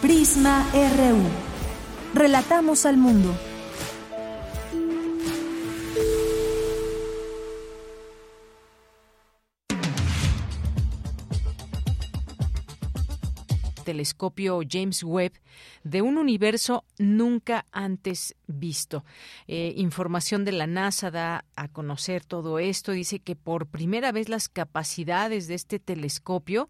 Prisma RU. Relatamos al mundo. telescopio James Webb de un universo nunca antes visto. Eh, información de la NASA da a conocer todo esto. Dice que por primera vez las capacidades de este telescopio,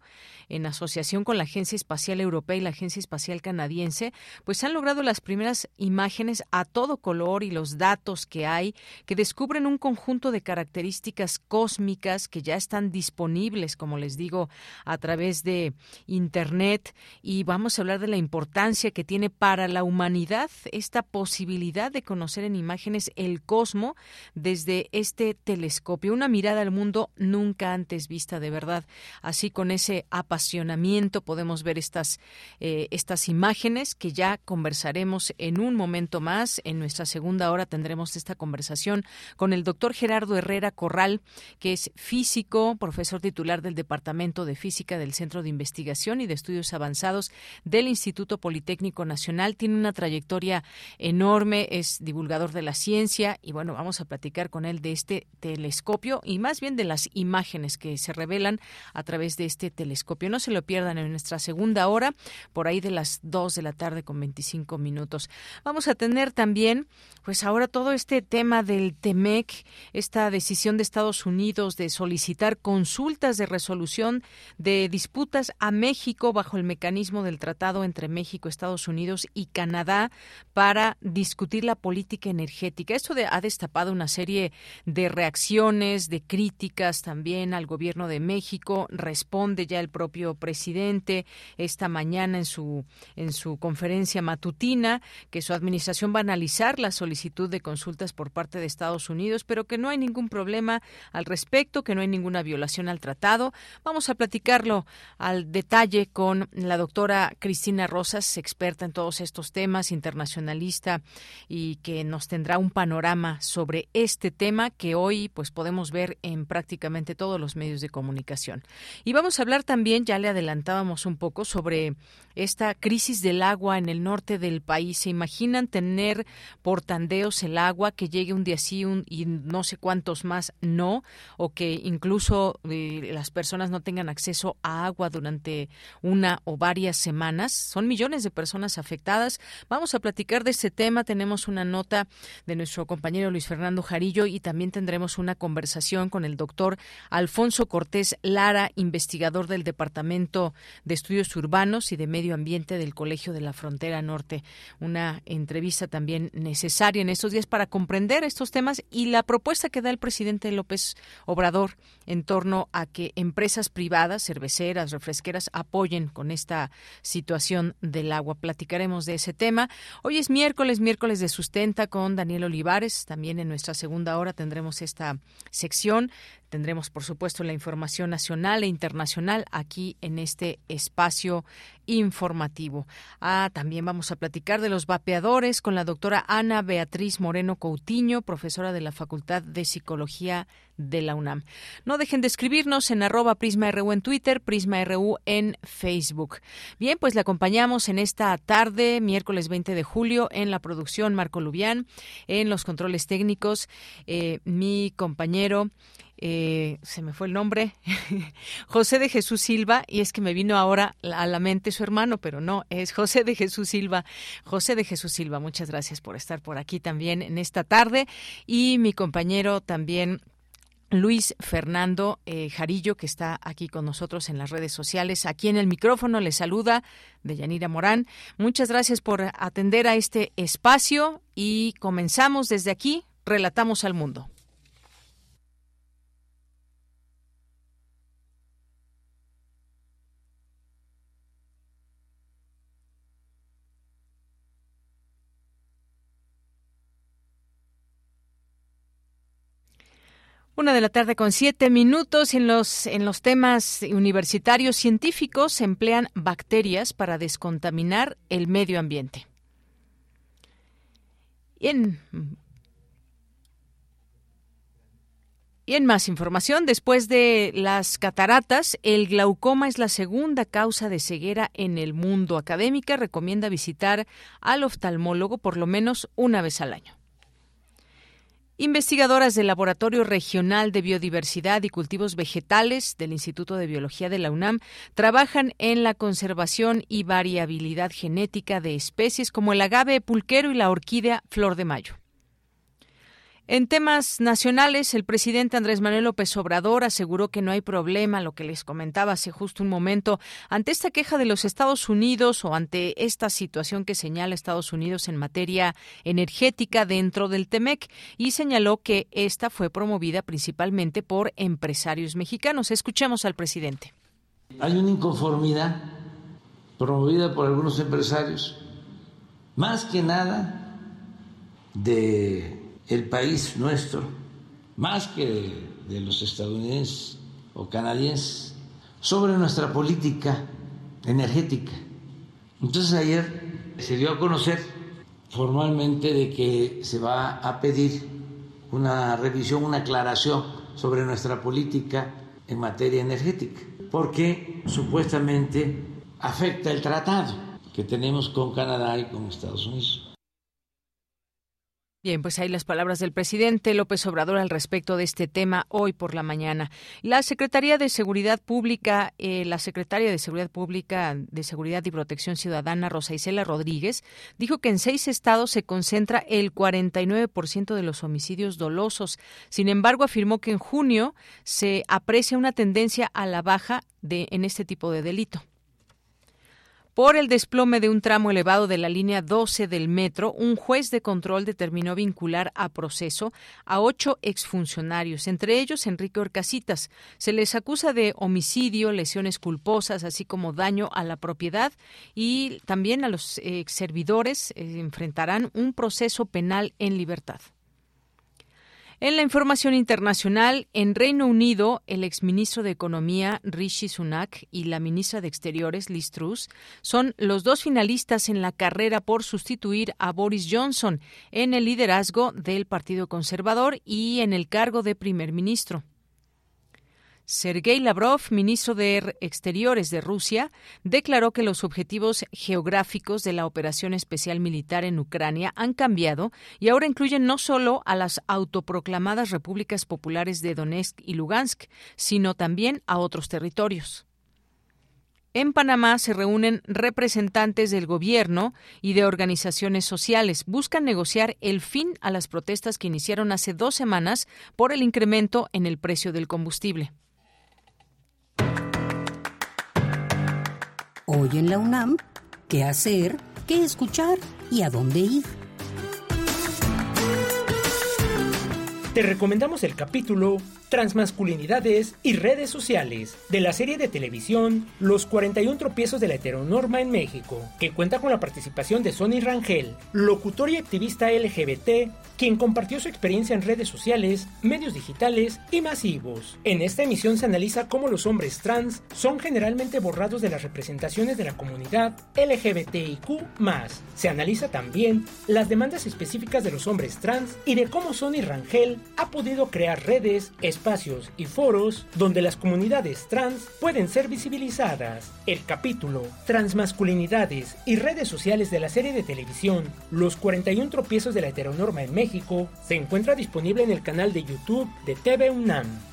en asociación con la Agencia Espacial Europea y la Agencia Espacial Canadiense, pues han logrado las primeras imágenes a todo color y los datos que hay que descubren un conjunto de características cósmicas que ya están disponibles, como les digo, a través de Internet. Y vamos a hablar de la importancia que tiene para la humanidad esta posibilidad de conocer en imágenes el cosmos desde este telescopio, una mirada al mundo nunca antes vista de verdad. Así con ese apasionamiento podemos ver estas, eh, estas imágenes que ya conversaremos en un momento más. En nuestra segunda hora tendremos esta conversación con el doctor Gerardo Herrera Corral, que es físico, profesor titular del Departamento de Física del Centro de Investigación y de Estudios Avanzados del Instituto Politécnico Nacional. Tiene una trayectoria enorme, es divulgador de la ciencia y bueno, vamos a platicar con él de este telescopio y más bien de las imágenes que se revelan a través de este telescopio. No se lo pierdan en nuestra segunda hora, por ahí de las 2 de la tarde con 25 minutos. Vamos a tener también, pues ahora todo este tema del TEMEC, esta decisión de Estados Unidos de solicitar consultas de resolución de disputas a México bajo el mecanismo del tratado entre México, Estados Unidos y Canadá para discutir la política energética. Esto ha destapado una serie de reacciones, de críticas también al gobierno de México. Responde ya el propio presidente esta mañana en su en su conferencia matutina que su administración va a analizar la solicitud de consultas por parte de Estados Unidos, pero que no hay ningún problema al respecto, que no hay ninguna violación al tratado. Vamos a platicarlo al detalle con la doctora Cristina Rosas, experta en todos estos temas, internacionalista y que nos tendrá un panorama sobre este tema que hoy pues podemos ver en prácticamente todos los medios de comunicación. Y vamos a hablar también, ya le adelantábamos un poco sobre esta crisis del agua en el norte del país. ¿Se imaginan tener por tandeos el agua que llegue un día sí y no sé cuántos más no? O que incluso eh, las personas no tengan acceso a agua durante una o varias semanas. Son millones de personas afectadas. Vamos a platicar de este tema. Tenemos una nota de nuestro compañero Luis Fernando Jarillo y también tendremos una conversación con el doctor Alfonso Cortés Lara, investigador del Departamento de Estudios Urbanos y de Medio Ambiente del Colegio de la Frontera Norte. Una entrevista también necesaria en estos días para comprender estos temas y la propuesta que da el presidente López Obrador en torno a que empresas privadas, cerveceras, refresqueras, apoyen con esta situación del agua platicaremos de ese tema. Hoy es miércoles, miércoles de sustenta con Daniel Olivares. También en nuestra segunda hora tendremos esta sección. Tendremos, por supuesto, la información nacional e internacional aquí en este espacio informativo. Ah, también vamos a platicar de los vapeadores con la doctora Ana Beatriz Moreno Coutinho, profesora de la Facultad de Psicología de la UNAM. No dejen de escribirnos en arroba PrismaRU en Twitter, PrismaRU en Facebook. Bien, pues le acompañamos en esta tarde, miércoles 20 de julio, en la producción Marco Lubián, en los controles técnicos, eh, mi compañero eh, se me fue el nombre, José de Jesús Silva, y es que me vino ahora a la mente su hermano, pero no, es José de Jesús Silva. José de Jesús Silva, muchas gracias por estar por aquí también en esta tarde. Y mi compañero también. Luis Fernando eh, Jarillo, que está aquí con nosotros en las redes sociales. Aquí en el micrófono le saluda Deyanira Morán. Muchas gracias por atender a este espacio y comenzamos desde aquí. Relatamos al mundo. Una de la tarde con siete minutos. En los, en los temas universitarios científicos emplean bacterias para descontaminar el medio ambiente. Y en, y en más información, después de las cataratas, el glaucoma es la segunda causa de ceguera en el mundo. Académica recomienda visitar al oftalmólogo por lo menos una vez al año. Investigadoras del Laboratorio Regional de Biodiversidad y Cultivos Vegetales del Instituto de Biología de la UNAM trabajan en la conservación y variabilidad genética de especies como el agave pulquero y la orquídea flor de mayo. En temas nacionales, el presidente Andrés Manuel López Obrador aseguró que no hay problema, lo que les comentaba hace justo un momento, ante esta queja de los Estados Unidos o ante esta situación que señala Estados Unidos en materia energética dentro del TEMEC y señaló que esta fue promovida principalmente por empresarios mexicanos. Escuchemos al presidente. Hay una inconformidad promovida por algunos empresarios, más que nada de el país nuestro, más que de los estadounidenses o canadienses, sobre nuestra política energética. Entonces ayer se dio a conocer formalmente de que se va a pedir una revisión, una aclaración sobre nuestra política en materia energética, porque supuestamente afecta el tratado que tenemos con Canadá y con Estados Unidos. Bien, pues ahí las palabras del presidente López Obrador al respecto de este tema hoy por la mañana. La Secretaría de Seguridad Pública, eh, la secretaria de Seguridad Pública de Seguridad y Protección Ciudadana, Rosa Isela Rodríguez, dijo que en seis estados se concentra el 49% de los homicidios dolosos. Sin embargo, afirmó que en junio se aprecia una tendencia a la baja de, en este tipo de delito. Por el desplome de un tramo elevado de la línea 12 del metro, un juez de control determinó vincular a proceso a ocho exfuncionarios, entre ellos Enrique Orcasitas. Se les acusa de homicidio, lesiones culposas, así como daño a la propiedad y también a los ex servidores eh, enfrentarán un proceso penal en libertad. En la información internacional, en Reino Unido, el exministro de Economía Rishi Sunak y la ministra de Exteriores Liz Truss son los dos finalistas en la carrera por sustituir a Boris Johnson en el liderazgo del Partido Conservador y en el cargo de primer ministro. Sergei Lavrov, ministro de Exteriores de Rusia, declaró que los objetivos geográficos de la operación especial militar en Ucrania han cambiado y ahora incluyen no solo a las autoproclamadas repúblicas populares de Donetsk y Lugansk, sino también a otros territorios. En Panamá se reúnen representantes del gobierno y de organizaciones sociales. Buscan negociar el fin a las protestas que iniciaron hace dos semanas por el incremento en el precio del combustible. Hoy en la UNAM, ¿qué hacer? ¿Qué escuchar? ¿Y a dónde ir? Te recomendamos el capítulo Transmasculinidades y redes sociales de la serie de televisión Los 41 tropiezos de la heteronorma en México, que cuenta con la participación de Sonny Rangel, locutor y activista LGBT, quien compartió su experiencia en redes sociales, medios digitales y masivos. En esta emisión se analiza cómo los hombres trans son generalmente borrados de las representaciones de la comunidad LGBTIQ+. Se analiza también las demandas específicas de los hombres trans y de cómo Sonny Rangel ha podido crear redes, espacios y foros donde las comunidades trans pueden ser visibilizadas. El capítulo Transmasculinidades y redes sociales de la serie de televisión Los 41 tropiezos de la heteronorma en México se encuentra disponible en el canal de YouTube de TV UNAM.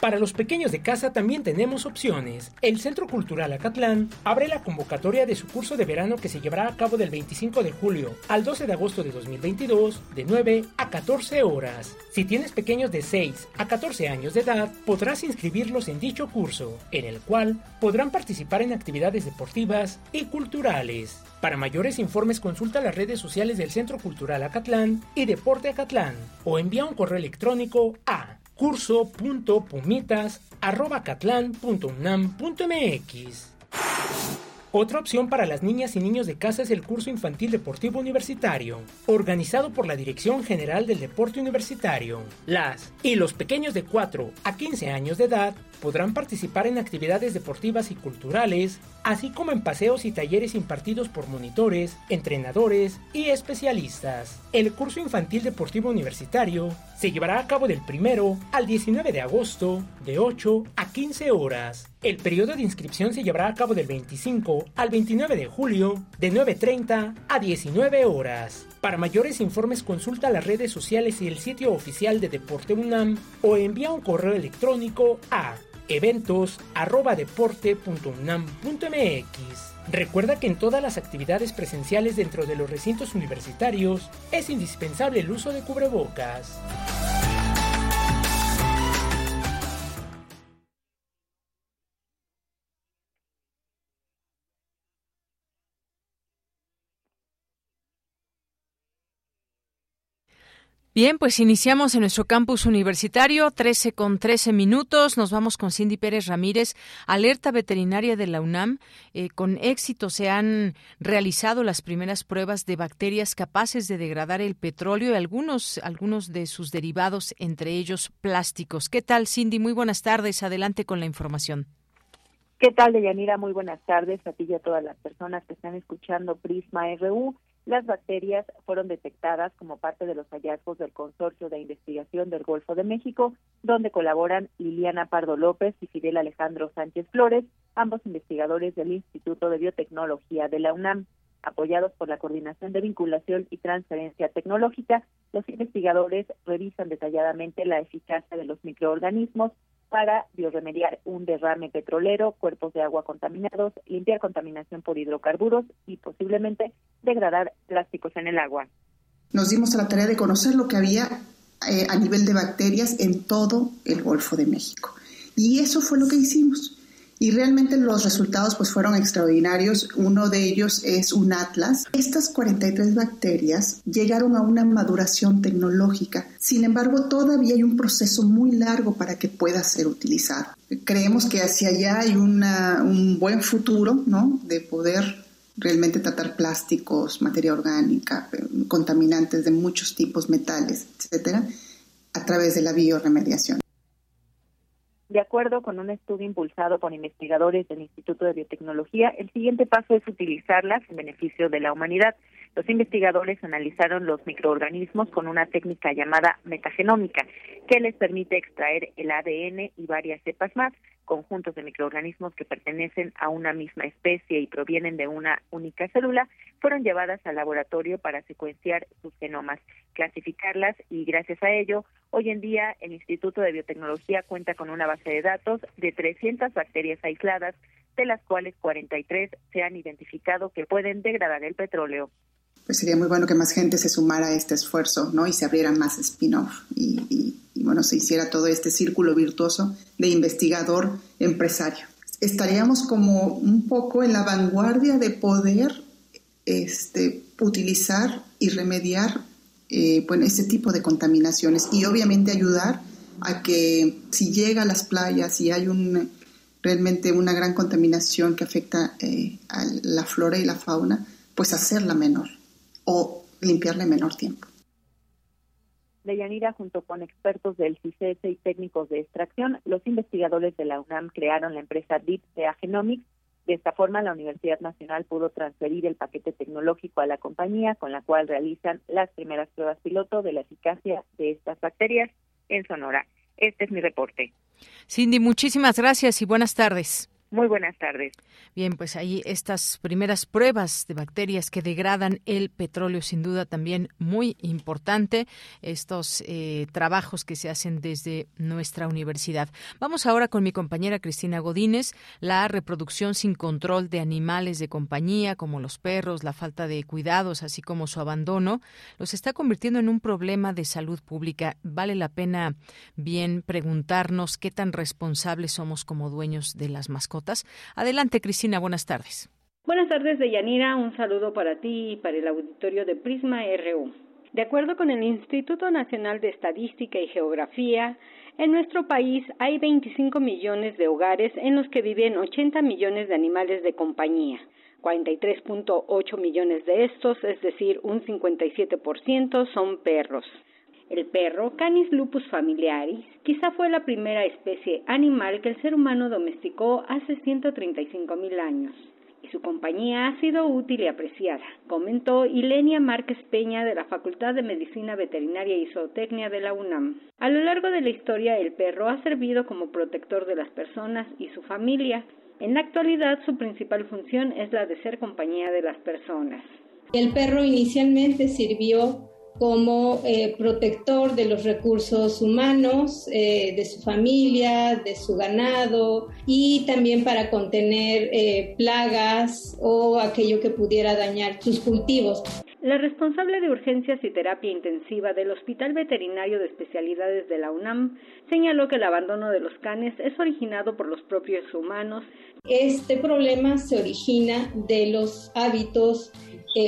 Para los pequeños de casa también tenemos opciones. El Centro Cultural Acatlán abre la convocatoria de su curso de verano que se llevará a cabo del 25 de julio al 12 de agosto de 2022 de 9 a 14 horas. Si tienes pequeños de 6 a 14 años de edad, podrás inscribirlos en dicho curso, en el cual podrán participar en actividades deportivas y culturales. Para mayores informes consulta las redes sociales del Centro Cultural Acatlán y Deporte Acatlán o envía un correo electrónico a curso.pumitas.unam.mx. Otra opción para las niñas y niños de casa es el curso infantil deportivo universitario, organizado por la Dirección General del Deporte Universitario. Las y los pequeños de 4 a 15 años de edad podrán participar en actividades deportivas y culturales, así como en paseos y talleres impartidos por monitores, entrenadores y especialistas. El curso infantil deportivo universitario se llevará a cabo del 1 al 19 de agosto de 8 a 15 horas. El periodo de inscripción se llevará a cabo del 25 al 29 de julio de 9.30 a 19 horas. Para mayores informes consulta las redes sociales y el sitio oficial de Deporte UNAM o envía un correo electrónico a eventos@deporte.unam.mx. Recuerda que en todas las actividades presenciales dentro de los recintos universitarios es indispensable el uso de cubrebocas. Bien, pues iniciamos en nuestro campus universitario, 13 con 13 minutos. Nos vamos con Cindy Pérez Ramírez. Alerta veterinaria de la UNAM. Eh, con éxito se han realizado las primeras pruebas de bacterias capaces de degradar el petróleo y algunos, algunos de sus derivados, entre ellos plásticos. ¿Qué tal, Cindy? Muy buenas tardes. Adelante con la información. ¿Qué tal, Deyanira? Muy buenas tardes a ti y a todas las personas que están escuchando Prisma RU. Las bacterias fueron detectadas como parte de los hallazgos del Consorcio de Investigación del Golfo de México, donde colaboran Liliana Pardo López y Fidel Alejandro Sánchez Flores, ambos investigadores del Instituto de Biotecnología de la UNAM. Apoyados por la Coordinación de Vinculación y Transferencia Tecnológica, los investigadores revisan detalladamente la eficacia de los microorganismos para bioremediar un derrame petrolero, cuerpos de agua contaminados, limpiar contaminación por hidrocarburos y posiblemente degradar plásticos en el agua. Nos dimos a la tarea de conocer lo que había eh, a nivel de bacterias en todo el Golfo de México. Y eso fue lo que hicimos y realmente los resultados pues fueron extraordinarios. Uno de ellos es un atlas. Estas 43 bacterias llegaron a una maduración tecnológica. Sin embargo, todavía hay un proceso muy largo para que pueda ser utilizado. Creemos que hacia allá hay un buen futuro, ¿no? De poder realmente tratar plásticos, materia orgánica, contaminantes de muchos tipos, metales, etcétera, a través de la bioremediación. De acuerdo con un estudio impulsado por investigadores del Instituto de Biotecnología, el siguiente paso es utilizarlas en beneficio de la humanidad. Los investigadores analizaron los microorganismos con una técnica llamada metagenómica, que les permite extraer el ADN y varias cepas más, conjuntos de microorganismos que pertenecen a una misma especie y provienen de una única célula, fueron llevadas al laboratorio para secuenciar sus genomas, clasificarlas y gracias a ello, hoy en día el Instituto de Biotecnología cuenta con una base de datos de 300 bacterias aisladas, de las cuales 43 se han identificado que pueden degradar el petróleo. Pues sería muy bueno que más gente se sumara a este esfuerzo, ¿no? Y se abrieran más spin-off y y bueno, se hiciera todo este círculo virtuoso de investigador empresario. Estaríamos como un poco en la vanguardia de poder este, utilizar y remediar eh, ese tipo de contaminaciones y obviamente ayudar a que si llega a las playas y hay un, realmente una gran contaminación que afecta eh, a la flora y la fauna, pues hacerla menor o limpiarla en menor tiempo. Yanira, junto con expertos del CICES y técnicos de extracción, los investigadores de la UNAM crearon la empresa Deep Genomics. De esta forma, la Universidad Nacional pudo transferir el paquete tecnológico a la compañía, con la cual realizan las primeras pruebas piloto de la eficacia de estas bacterias en Sonora. Este es mi reporte. Cindy, muchísimas gracias y buenas tardes. Muy buenas tardes. Bien, pues ahí estas primeras pruebas de bacterias que degradan el petróleo, sin duda también muy importante, estos eh, trabajos que se hacen desde nuestra universidad. Vamos ahora con mi compañera Cristina Godínez. La reproducción sin control de animales de compañía, como los perros, la falta de cuidados, así como su abandono, los está convirtiendo en un problema de salud pública. Vale la pena bien preguntarnos qué tan responsables somos como dueños de las mascotas Adelante, Cristina, buenas tardes. Buenas tardes, Deyanira. Un saludo para ti y para el auditorio de Prisma RU. De acuerdo con el Instituto Nacional de Estadística y Geografía, En nuestro país hay 25 millones de hogares en los que viven 80 millones de animales de compañía. 43.8 millones de estos, es decir, un 57%, son perros. El perro, Canis lupus familiaris, quizá fue la primera especie animal que el ser humano domesticó hace 135 mil años y su compañía ha sido útil y apreciada, comentó Ilenia Márquez Peña de la Facultad de Medicina Veterinaria y Zootecnia de la UNAM. A lo largo de la historia, el perro ha servido como protector de las personas y su familia. En la actualidad, su principal función es la de ser compañía de las personas. El perro inicialmente sirvió como eh, protector de los recursos humanos, eh, de su familia, de su ganado y también para contener eh, plagas o aquello que pudiera dañar sus cultivos. La responsable de urgencias y terapia intensiva del Hospital Veterinario de Especialidades de la UNAM señaló que el abandono de los canes es originado por los propios humanos. Este problema se origina de los hábitos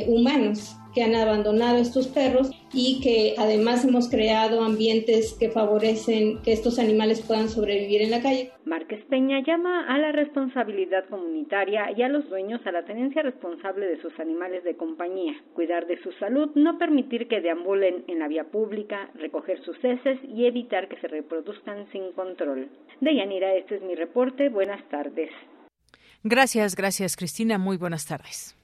humanos que han abandonado estos perros y que además hemos creado ambientes que favorecen que estos animales puedan sobrevivir en la calle. Márquez Peña llama a la responsabilidad comunitaria y a los dueños a la tenencia responsable de sus animales de compañía, cuidar de su salud, no permitir que deambulen en la vía pública, recoger sus heces y evitar que se reproduzcan sin control. Deyanira, este es mi reporte. Buenas tardes. Gracias, gracias Cristina. Muy buenas tardes.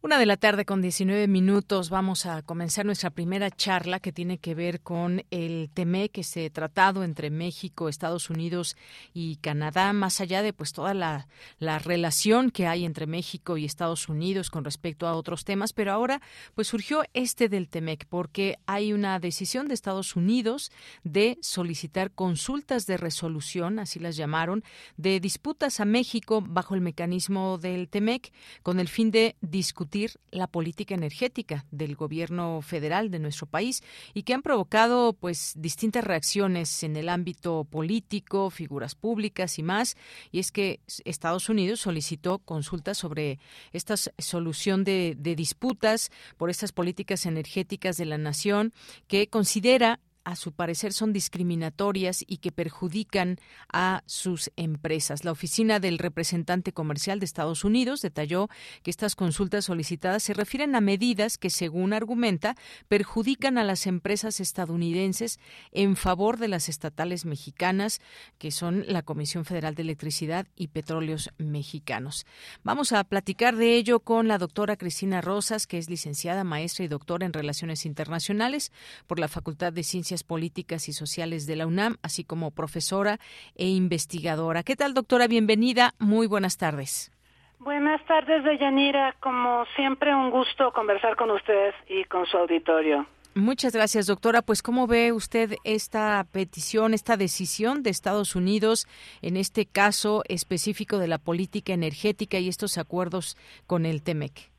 Una de la tarde con 19 minutos vamos a comenzar nuestra primera charla que tiene que ver con el TEMEC, ese tratado entre México, Estados Unidos y Canadá, más allá de pues toda la, la relación que hay entre México y Estados Unidos con respecto a otros temas, pero ahora pues surgió este del TEMEC porque hay una decisión de Estados Unidos de solicitar consultas de resolución, así las llamaron, de disputas a México bajo el mecanismo del TEMEC con el fin de discutir la política energética del gobierno federal de nuestro país y que han provocado pues distintas reacciones en el ámbito político, figuras públicas y más. Y es que Estados Unidos solicitó consultas sobre esta solución de, de disputas por estas políticas energéticas de la nación que considera a su parecer son discriminatorias y que perjudican a sus empresas. La oficina del representante comercial de Estados Unidos detalló que estas consultas solicitadas se refieren a medidas que, según argumenta, perjudican a las empresas estadounidenses en favor de las estatales mexicanas, que son la Comisión Federal de Electricidad y Petróleos Mexicanos. Vamos a platicar de ello con la doctora Cristina Rosas, que es licenciada, maestra y doctora en Relaciones Internacionales por la Facultad de Ciencias Políticas y Sociales de la UNAM, así como profesora e investigadora. ¿Qué tal, doctora? Bienvenida. Muy buenas tardes. Buenas tardes, Deyanira. Como siempre, un gusto conversar con ustedes y con su auditorio. Muchas gracias, doctora. Pues, ¿cómo ve usted esta petición, esta decisión de Estados Unidos en este caso específico de la política energética y estos acuerdos con el TEMEC?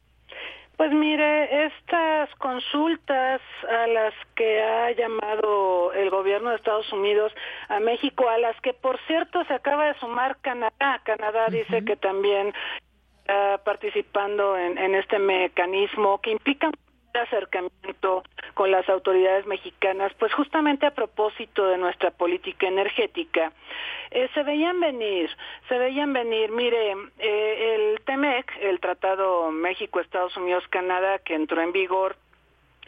Pues mire, estas consultas a las que ha llamado el gobierno de Estados Unidos a México, a las que por cierto se acaba de sumar Canadá, Canadá dice que también está participando en, en este mecanismo que implica acercamiento con las autoridades mexicanas, pues justamente a propósito de nuestra política energética, eh, se veían venir, se veían venir, mire, eh, el TEMEC, el Tratado México-Estados Unidos-Canadá, que entró en vigor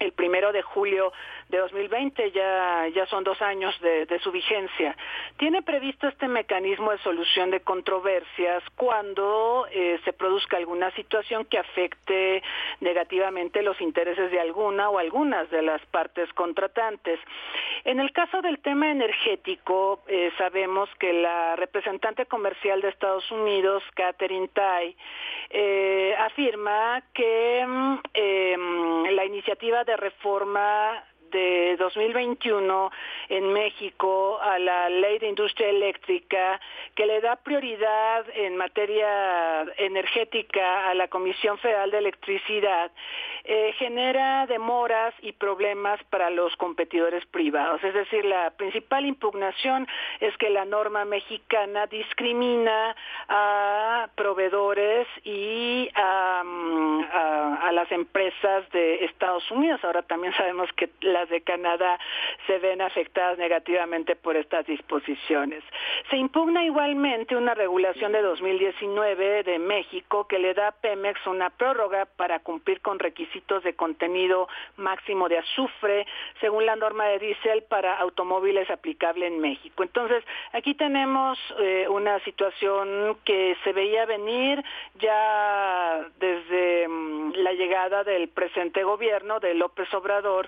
el primero de julio de 2020, ya, ya son dos años de, su vigencia. Tiene previsto este mecanismo de solución de controversias cuando eh, se produzca alguna situación que afecte negativamente los intereses de alguna o algunas de las partes contratantes. En el caso del tema energético, eh, sabemos que la representante comercial de Estados Unidos, Catherine Tai, eh, afirma que mm, em, la iniciativa de reforma de 2021 en México a la ley de industria eléctrica que le da prioridad en materia energética a la Comisión Federal de Electricidad eh, genera demoras y problemas para los competidores privados. Es decir, la principal impugnación es que la norma mexicana discrimina a proveedores y a, mm, a las empresas de Estados Unidos. Ahora también sabemos que las de Canadá se ven afectadas negativamente por estas disposiciones. Se impugna igualmente una regulación de 2019 de México que le da a Pemex una prórroga para cumplir con requisitos de contenido máximo de azufre según la norma de diésel para automóviles aplicable en México. Entonces, aquí tenemos eh, una situación que se veía venir ya desde mm, la llegada del presente gobierno de López Obrador,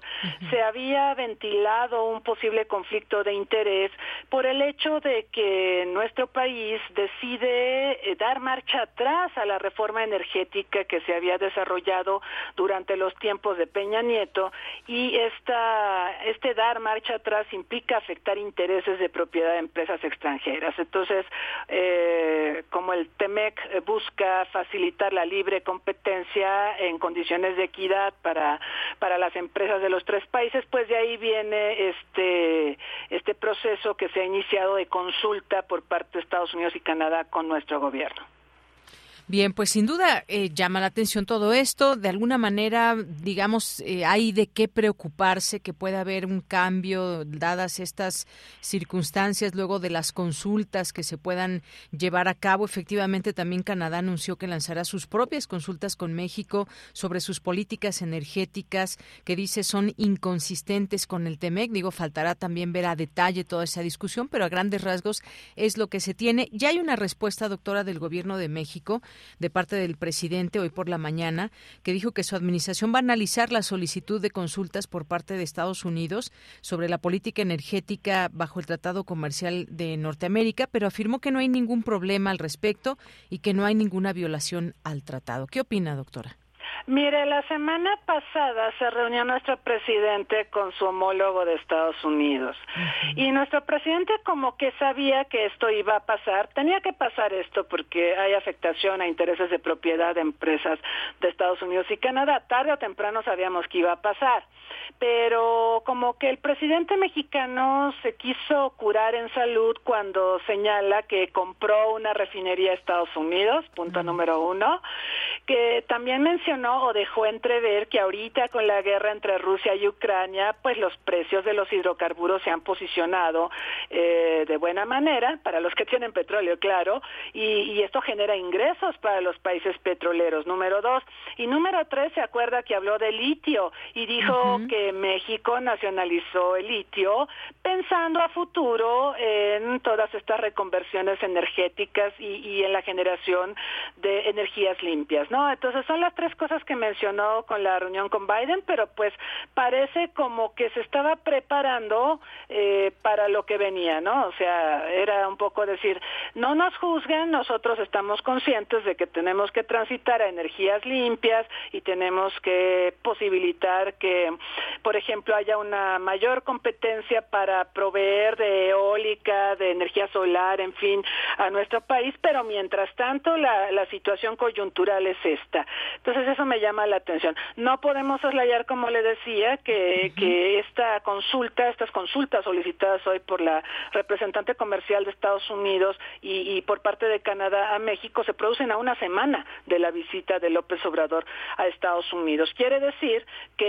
se había ventilado un posible conflicto de interés por el hecho de que nuestro país decide eh, dar marcha atrás a la reforma energética que se había desarrollado durante los tiempos de Peña Nieto y esta, este dar marcha atrás implica afectar intereses de propiedad de empresas extranjeras. Entonces, eh, como el TEMEC busca facilitar la libre competencia en condiciones de equidad para, para las empresas de los tres países, pues de ahí viene este, este proceso que se ha iniciado de consulta por parte de Estados Unidos y Canadá con nuestro gobierno. Bien, pues sin duda eh, llama la atención todo esto. De alguna manera, digamos, eh, hay de qué preocuparse que pueda haber un cambio dadas estas circunstancias luego de las consultas que se puedan llevar a cabo. Efectivamente, también Canadá anunció que lanzará sus propias consultas con México sobre sus políticas energéticas que dice son inconsistentes con el TEMEC. Digo, faltará también ver a detalle toda esa discusión, pero a grandes rasgos es lo que se tiene. Ya hay una respuesta, doctora, del Gobierno de México de parte del presidente hoy por la mañana, que dijo que su administración va a analizar la solicitud de consultas por parte de Estados Unidos sobre la política energética bajo el Tratado Comercial de Norteamérica, pero afirmó que no hay ningún problema al respecto y que no hay ninguna violación al tratado. ¿Qué opina, doctora? Mire, la semana pasada se reunió nuestro presidente con su homólogo de Estados Unidos. Y nuestro presidente como que sabía que esto iba a pasar, tenía que pasar esto porque hay afectación a intereses de propiedad de empresas de Estados Unidos y Canadá, tarde o temprano sabíamos que iba a pasar. Pero como que el presidente mexicano se quiso curar en salud cuando señala que compró una refinería a Estados Unidos, punto número uno, que también mencionó o dejó entrever que ahorita con la guerra entre Rusia y Ucrania, pues los precios de los hidrocarburos se han posicionado eh, de buena manera para los que tienen petróleo, claro, y, esto genera ingresos para los países petroleros, número dos. Y número tres, se acuerda que habló de litio y dijo que México nacionalizó el litio pensando a futuro en todas estas reconversiones energéticas y, y en la generación de energías limpias, ¿no? Entonces son las tres cosas que mencionó con la reunión con Biden, pero pues parece como que se estaba preparando eh, para lo que venía, ¿no? O sea, era un poco decir, no nos juzguen, nosotros estamos conscientes de que tenemos que transitar a energías limpias y tenemos que posibilitar que por ejemplo, haya una mayor competencia para proveer de eólica, de energía solar, en fin, a nuestro país, pero mientras tanto la, situación coyuntural es esta. Entonces eso me llama la atención. No podemos soslayar, como le decía, que, que esta consulta, estas consultas solicitadas hoy por la representante comercial de Estados Unidos y, y por parte de Canadá a México se producen a una semana de la visita de López Obrador a Estados Unidos. Quiere decir que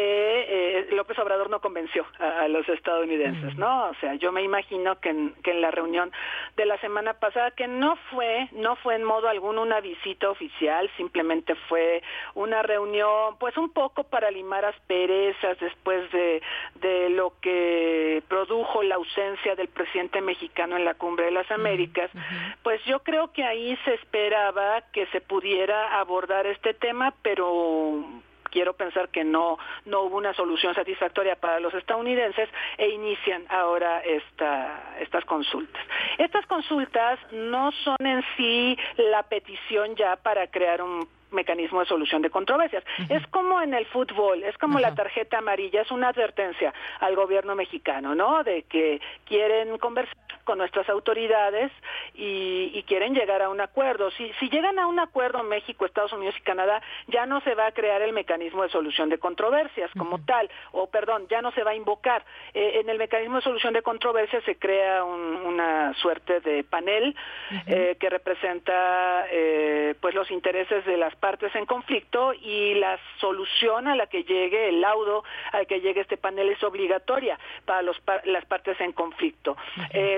eh, López Obrador no convenció a, los estadounidenses, ¿no? O sea, yo me imagino que en, que en la reunión de la semana pasada, que no fue, no fue en modo alguno una visita oficial, simplemente fue una reunión, pues un poco para limar asperezas después de, de lo que produjo la ausencia del presidente mexicano en la Cumbre de las Américas, pues yo creo que ahí se esperaba que se pudiera abordar este tema, pero quiero pensar que no, no hubo una solución satisfactoria para los estadounidenses e inician ahora esta, estas consultas. Estas consultas no son en sí la petición ya para crear un mecanismo de solución de controversias. Es como en el fútbol, es como la tarjeta amarilla, es una advertencia al gobierno mexicano, ¿no? De que quieren conversar con nuestras autoridades y, quieren llegar a un acuerdo. Si, si llegan a un acuerdo México, Estados Unidos y Canadá, ya no se va a crear el mecanismo de solución de controversias como tal, o perdón, ya no se va a invocar. Eh, en el mecanismo de solución de controversias se crea una suerte de panel eh, que representa eh, pues los intereses de las partes en conflicto y la solución a la que llegue, el laudo al que llegue este panel es obligatoria para los, las partes en conflicto.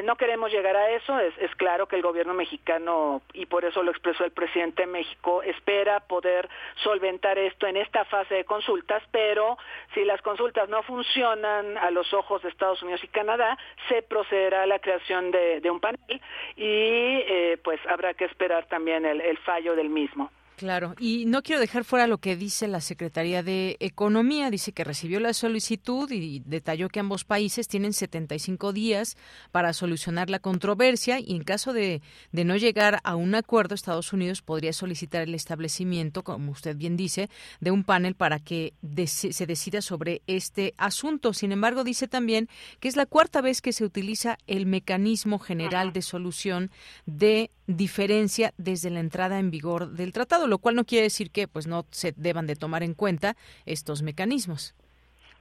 no queremos llegar a eso, es, es claro que el gobierno mexicano, y por eso lo expresó el presidente de México, espera poder solventar esto en esta fase de consultas, pero si las consultas no funcionan a los ojos de Estados Unidos y Canadá, se procederá a la creación de, un panel y eh, pues habrá que esperar también el fallo del mismo. Claro, y no quiero dejar fuera lo que dice la Secretaría de Economía. Dice que recibió la solicitud y detalló que ambos países tienen 75 días para solucionar la controversia y en caso de, de no llegar a un acuerdo, Estados Unidos podría solicitar el establecimiento, como usted bien dice, de un panel para que se decida sobre este asunto. Sin embargo, dice también que es la cuarta vez que se utiliza el mecanismo general de solución de diferencia desde la entrada en vigor del tratado, lo cual no quiere decir que pues no se deban de tomar en cuenta estos mecanismos.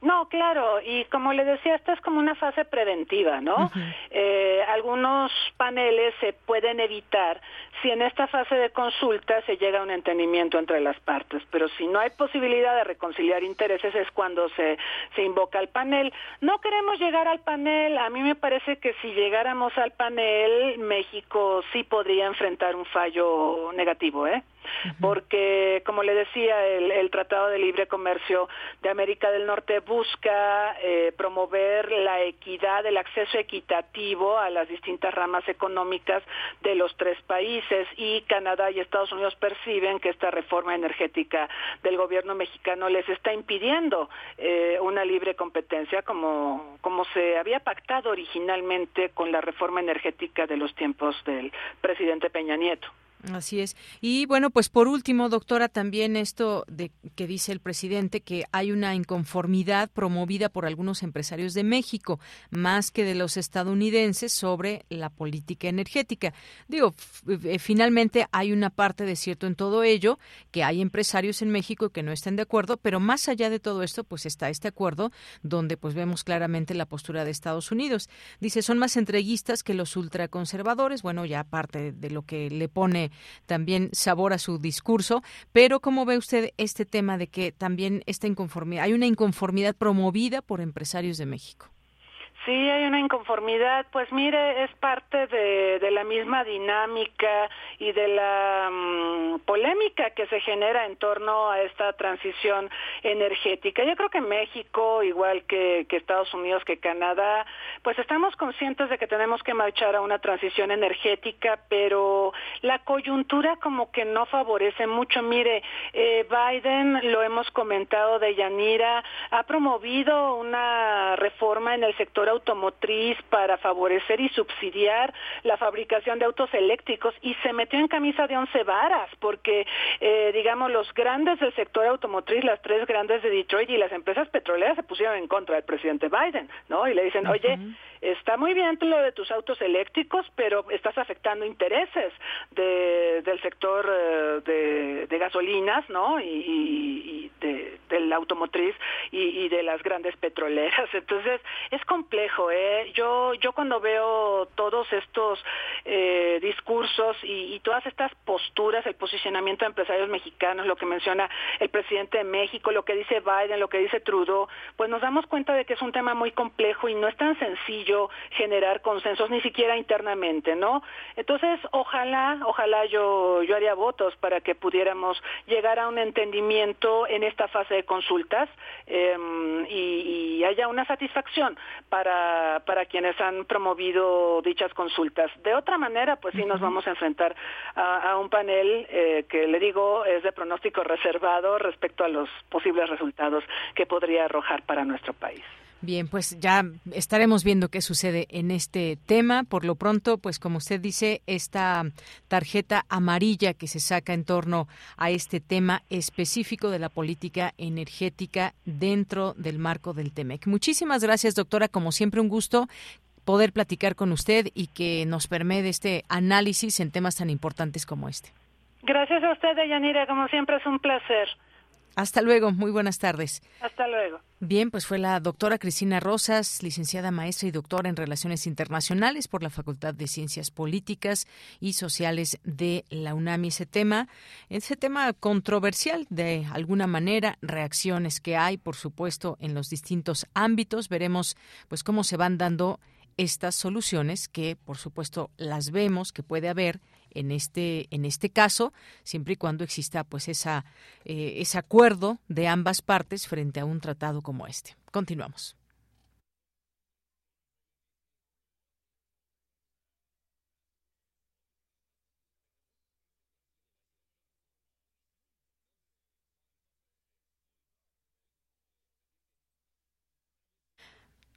No, claro, y como le decía, esta es como una fase preventiva, ¿no? eh, algunos paneles se pueden evitar si en esta fase de consulta se llega a un entendimiento entre las partes, pero si no hay posibilidad de reconciliar intereses es cuando se, se invoca al panel. No queremos llegar al panel, a mí me parece que si llegáramos al panel, México sí podría enfrentar un fallo negativo, ¿eh? porque, como le decía, el, Tratado de Libre Comercio de América del Norte busca eh, promover la equidad, el acceso equitativo a las distintas ramas económicas de los tres países y Canadá y Estados Unidos perciben que esta reforma energética del gobierno mexicano les está impidiendo eh, una libre competencia como, como se había pactado originalmente con la reforma energética de los tiempos del presidente Peña Nieto. Así es. Y bueno, pues por último, doctora, también esto de que dice el presidente que hay una inconformidad promovida por algunos empresarios de México, más que de los estadounidenses, sobre la política energética. Digo, eh, finalmente hay una parte de cierto en todo ello, que hay empresarios en México que no están de acuerdo, pero más allá de todo esto, pues está este acuerdo donde pues vemos claramente la postura de Estados Unidos. Dice, son más entreguistas que los ultraconservadores, bueno, ya aparte de lo que le pone también sabor a su discurso, pero ¿cómo ve usted este tema de que también esta inconformidad, hay una inconformidad promovida por empresarios de México? Sí, hay una inconformidad. Pues mire, es parte de, la misma dinámica y de la mm, polémica que se genera en torno a esta transición energética. Yo creo que México, igual que, que Estados Unidos, que Canadá, pues estamos conscientes de que tenemos que marchar a una transición energética, pero la coyuntura como que no favorece mucho. Mire, eh, Biden, lo hemos comentado de Yanira, ha promovido una reforma en el sector automotriz para favorecer y subsidiar la fabricación de autos eléctricos y se metió en camisa de once varas porque, eh, digamos, los grandes del sector automotriz, las tres grandes de Detroit y las empresas petroleras se pusieron en contra del presidente Biden, ¿no? Y le dicen, oye, está muy bien lo de tus autos eléctricos, pero estás afectando intereses del sector eh, de, gasolinas, ¿no? Y, de, del automotriz y, de las grandes petroleras. Entonces, es complejo, ¿eh? Yo, yo cuando veo todos estos eh, discursos y, todas estas posturas, el posicionamiento de empresarios mexicanos, lo que menciona el presidente de México, lo que dice Biden, lo que dice Trudeau, pues nos damos cuenta de que es un tema muy complejo y no es tan sencillo generar consensos ni siquiera internamente, ¿no? Entonces, ojalá, ojalá yo, yo haría votos para que pudiéramos llegar a un entendimiento en esta fase de consultas em, y, haya una satisfacción para, para quienes han promovido dichas consultas. De otra manera, pues sí nos vamos a enfrentar a, un panel eh, que le digo es de pronóstico reservado respecto a los posibles resultados que podría arrojar para nuestro país. Bien, pues ya estaremos viendo qué sucede en este tema. Por lo pronto, pues como usted dice, esta tarjeta amarilla que se saca en torno a este tema específico de la política energética dentro del marco del TEMEC. Muchísimas gracias, doctora. Como siempre, un gusto poder platicar con usted y que nos permite este análisis en temas tan importantes como este. Gracias a usted, Yanira. Como siempre, es un placer. Hasta luego, muy buenas tardes. Hasta luego. Bien, pues fue la doctora Cristina Rosas, licenciada maestra y doctora en Relaciones Internacionales por la Facultad de Ciencias Políticas y Sociales de la UNAM. ese tema, ese tema controversial de alguna manera, reacciones que hay, por supuesto, en los distintos ámbitos. Veremos, pues, cómo se van dando estas soluciones que, por supuesto, las vemos que puede haber en este en este caso, siempre y cuando exista pues esa eh, ese acuerdo de ambas partes frente a un tratado como este. Continuamos.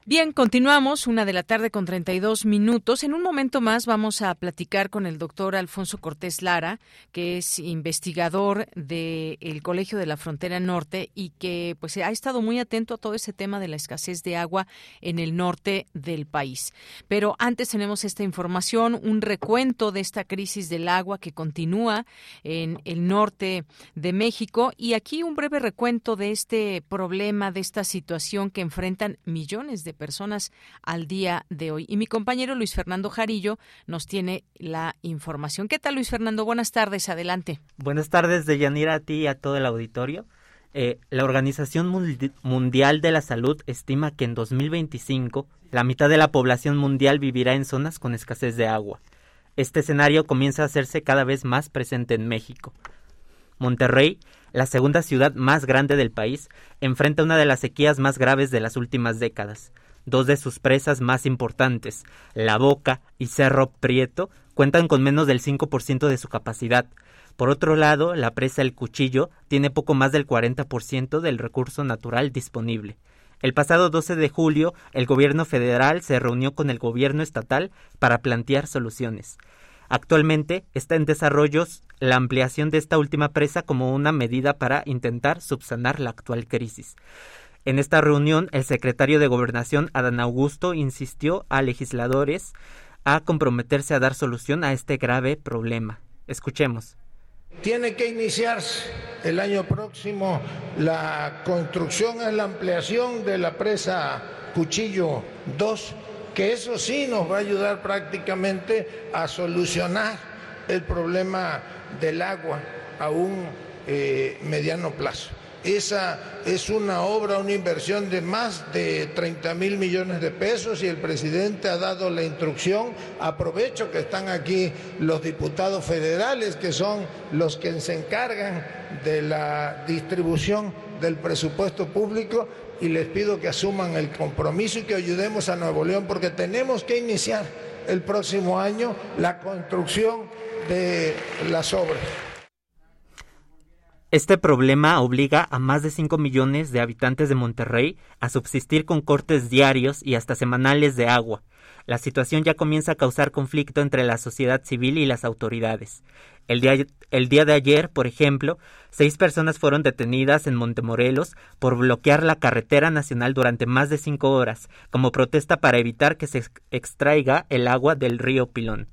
Bien, continuamos, una de la tarde con 32 minutos. En un momento más vamos a platicar con el doctor Alfonso Cortés Lara, que es investigador del Colegio de la Frontera Norte y que pues ha estado muy atento a todo ese tema de la escasez de agua en el norte del país. Pero antes tenemos esta información, un recuento de esta crisis del agua que continúa en el norte de México y aquí un breve recuento de este problema, de esta situación que enfrentan millones de personas al día de hoy. Y mi compañero Luis Fernando Jarillo nos tiene la información. ¿Qué tal, Luis Fernando? Buenas tardes, adelante. Buenas tardes, Deyanira, a ti y a todo el auditorio. Eh, la Organización Mundial de la Salud estima que en 2025 la mitad de la población mundial vivirá en zonas con escasez de agua. Este escenario comienza a hacerse cada vez más presente en México. Monterrey, la segunda ciudad más grande del país, enfrenta una de las sequías más graves de las últimas décadas. Dos de sus presas más importantes, La Boca y Cerro Prieto, cuentan con menos del 5% de su capacidad. Por otro lado, la presa El Cuchillo tiene poco más del 40% del recurso natural disponible. El pasado 12 de julio, el gobierno federal se reunió con el gobierno estatal para plantear soluciones. Actualmente está en desarrollo la ampliación de esta última presa como una medida para intentar subsanar la actual crisis. En esta reunión, el secretario de Gobernación, Adán Augusto, insistió a legisladores a comprometerse a dar solución a este grave problema. Escuchemos. Tiene que iniciarse el año próximo la construcción y la ampliación de la presa Cuchillo 2, que eso sí nos va a ayudar prácticamente a solucionar el problema del agua a un eh, mediano plazo. Esa es una obra, una inversión de más de 30 mil millones de pesos y el presidente ha dado la instrucción. Aprovecho que están aquí los diputados federales, que son los que se encargan de la distribución del presupuesto público, y les pido que asuman el compromiso y que ayudemos a Nuevo León, porque tenemos que iniciar el próximo año la construcción de las obras. Este problema obliga a más de 5 millones de habitantes de Monterrey a subsistir con cortes diarios y hasta semanales de agua. La situación ya comienza a causar conflicto entre la sociedad civil y las autoridades. El día, el día de ayer, por ejemplo, seis personas fueron detenidas en Montemorelos por bloquear la carretera nacional durante más de cinco horas, como protesta para evitar que se extraiga el agua del río Pilón.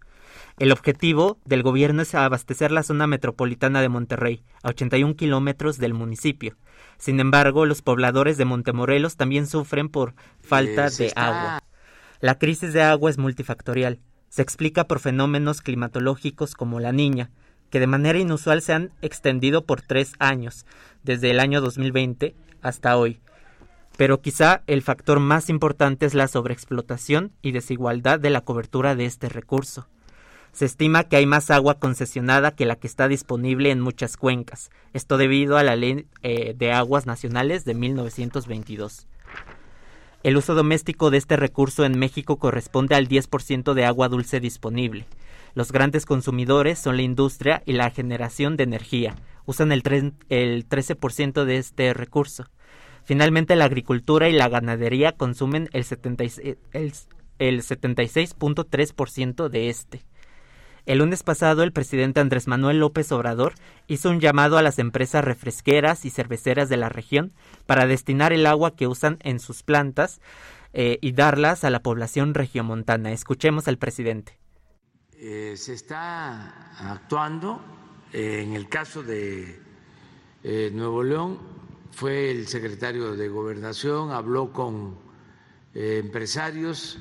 El objetivo del gobierno es abastecer la zona metropolitana de Monterrey, a 81 kilómetros del municipio. Sin embargo, los pobladores de Montemorelos también sufren por falta de agua. La crisis de agua es multifactorial. Se explica por fenómenos climatológicos como la niña, que de manera inusual se han extendido por tres años, desde el año 2020 hasta hoy. Pero quizá el factor más importante es la sobreexplotación y desigualdad de la cobertura de este recurso. Se estima que hay más agua concesionada que la que está disponible en muchas cuencas, esto debido a la Ley eh, de Aguas Nacionales de 1922. El uso doméstico de este recurso en México corresponde al 10% de agua dulce disponible. Los grandes consumidores son la industria y la generación de energía. Usan el, el 13% de este recurso. Finalmente, la agricultura y la ganadería consumen el, 76, el, el 76.3% de este. El lunes pasado, el presidente Andrés Manuel López Obrador hizo un llamado a las empresas refresqueras y cerveceras de la región para destinar el agua que usan en sus plantas eh, y darlas a la población regiomontana. Escuchemos al presidente. Eh, se está actuando. Eh, en el caso de Nuevo León, fue el secretario de Gobernación, habló con empresarios.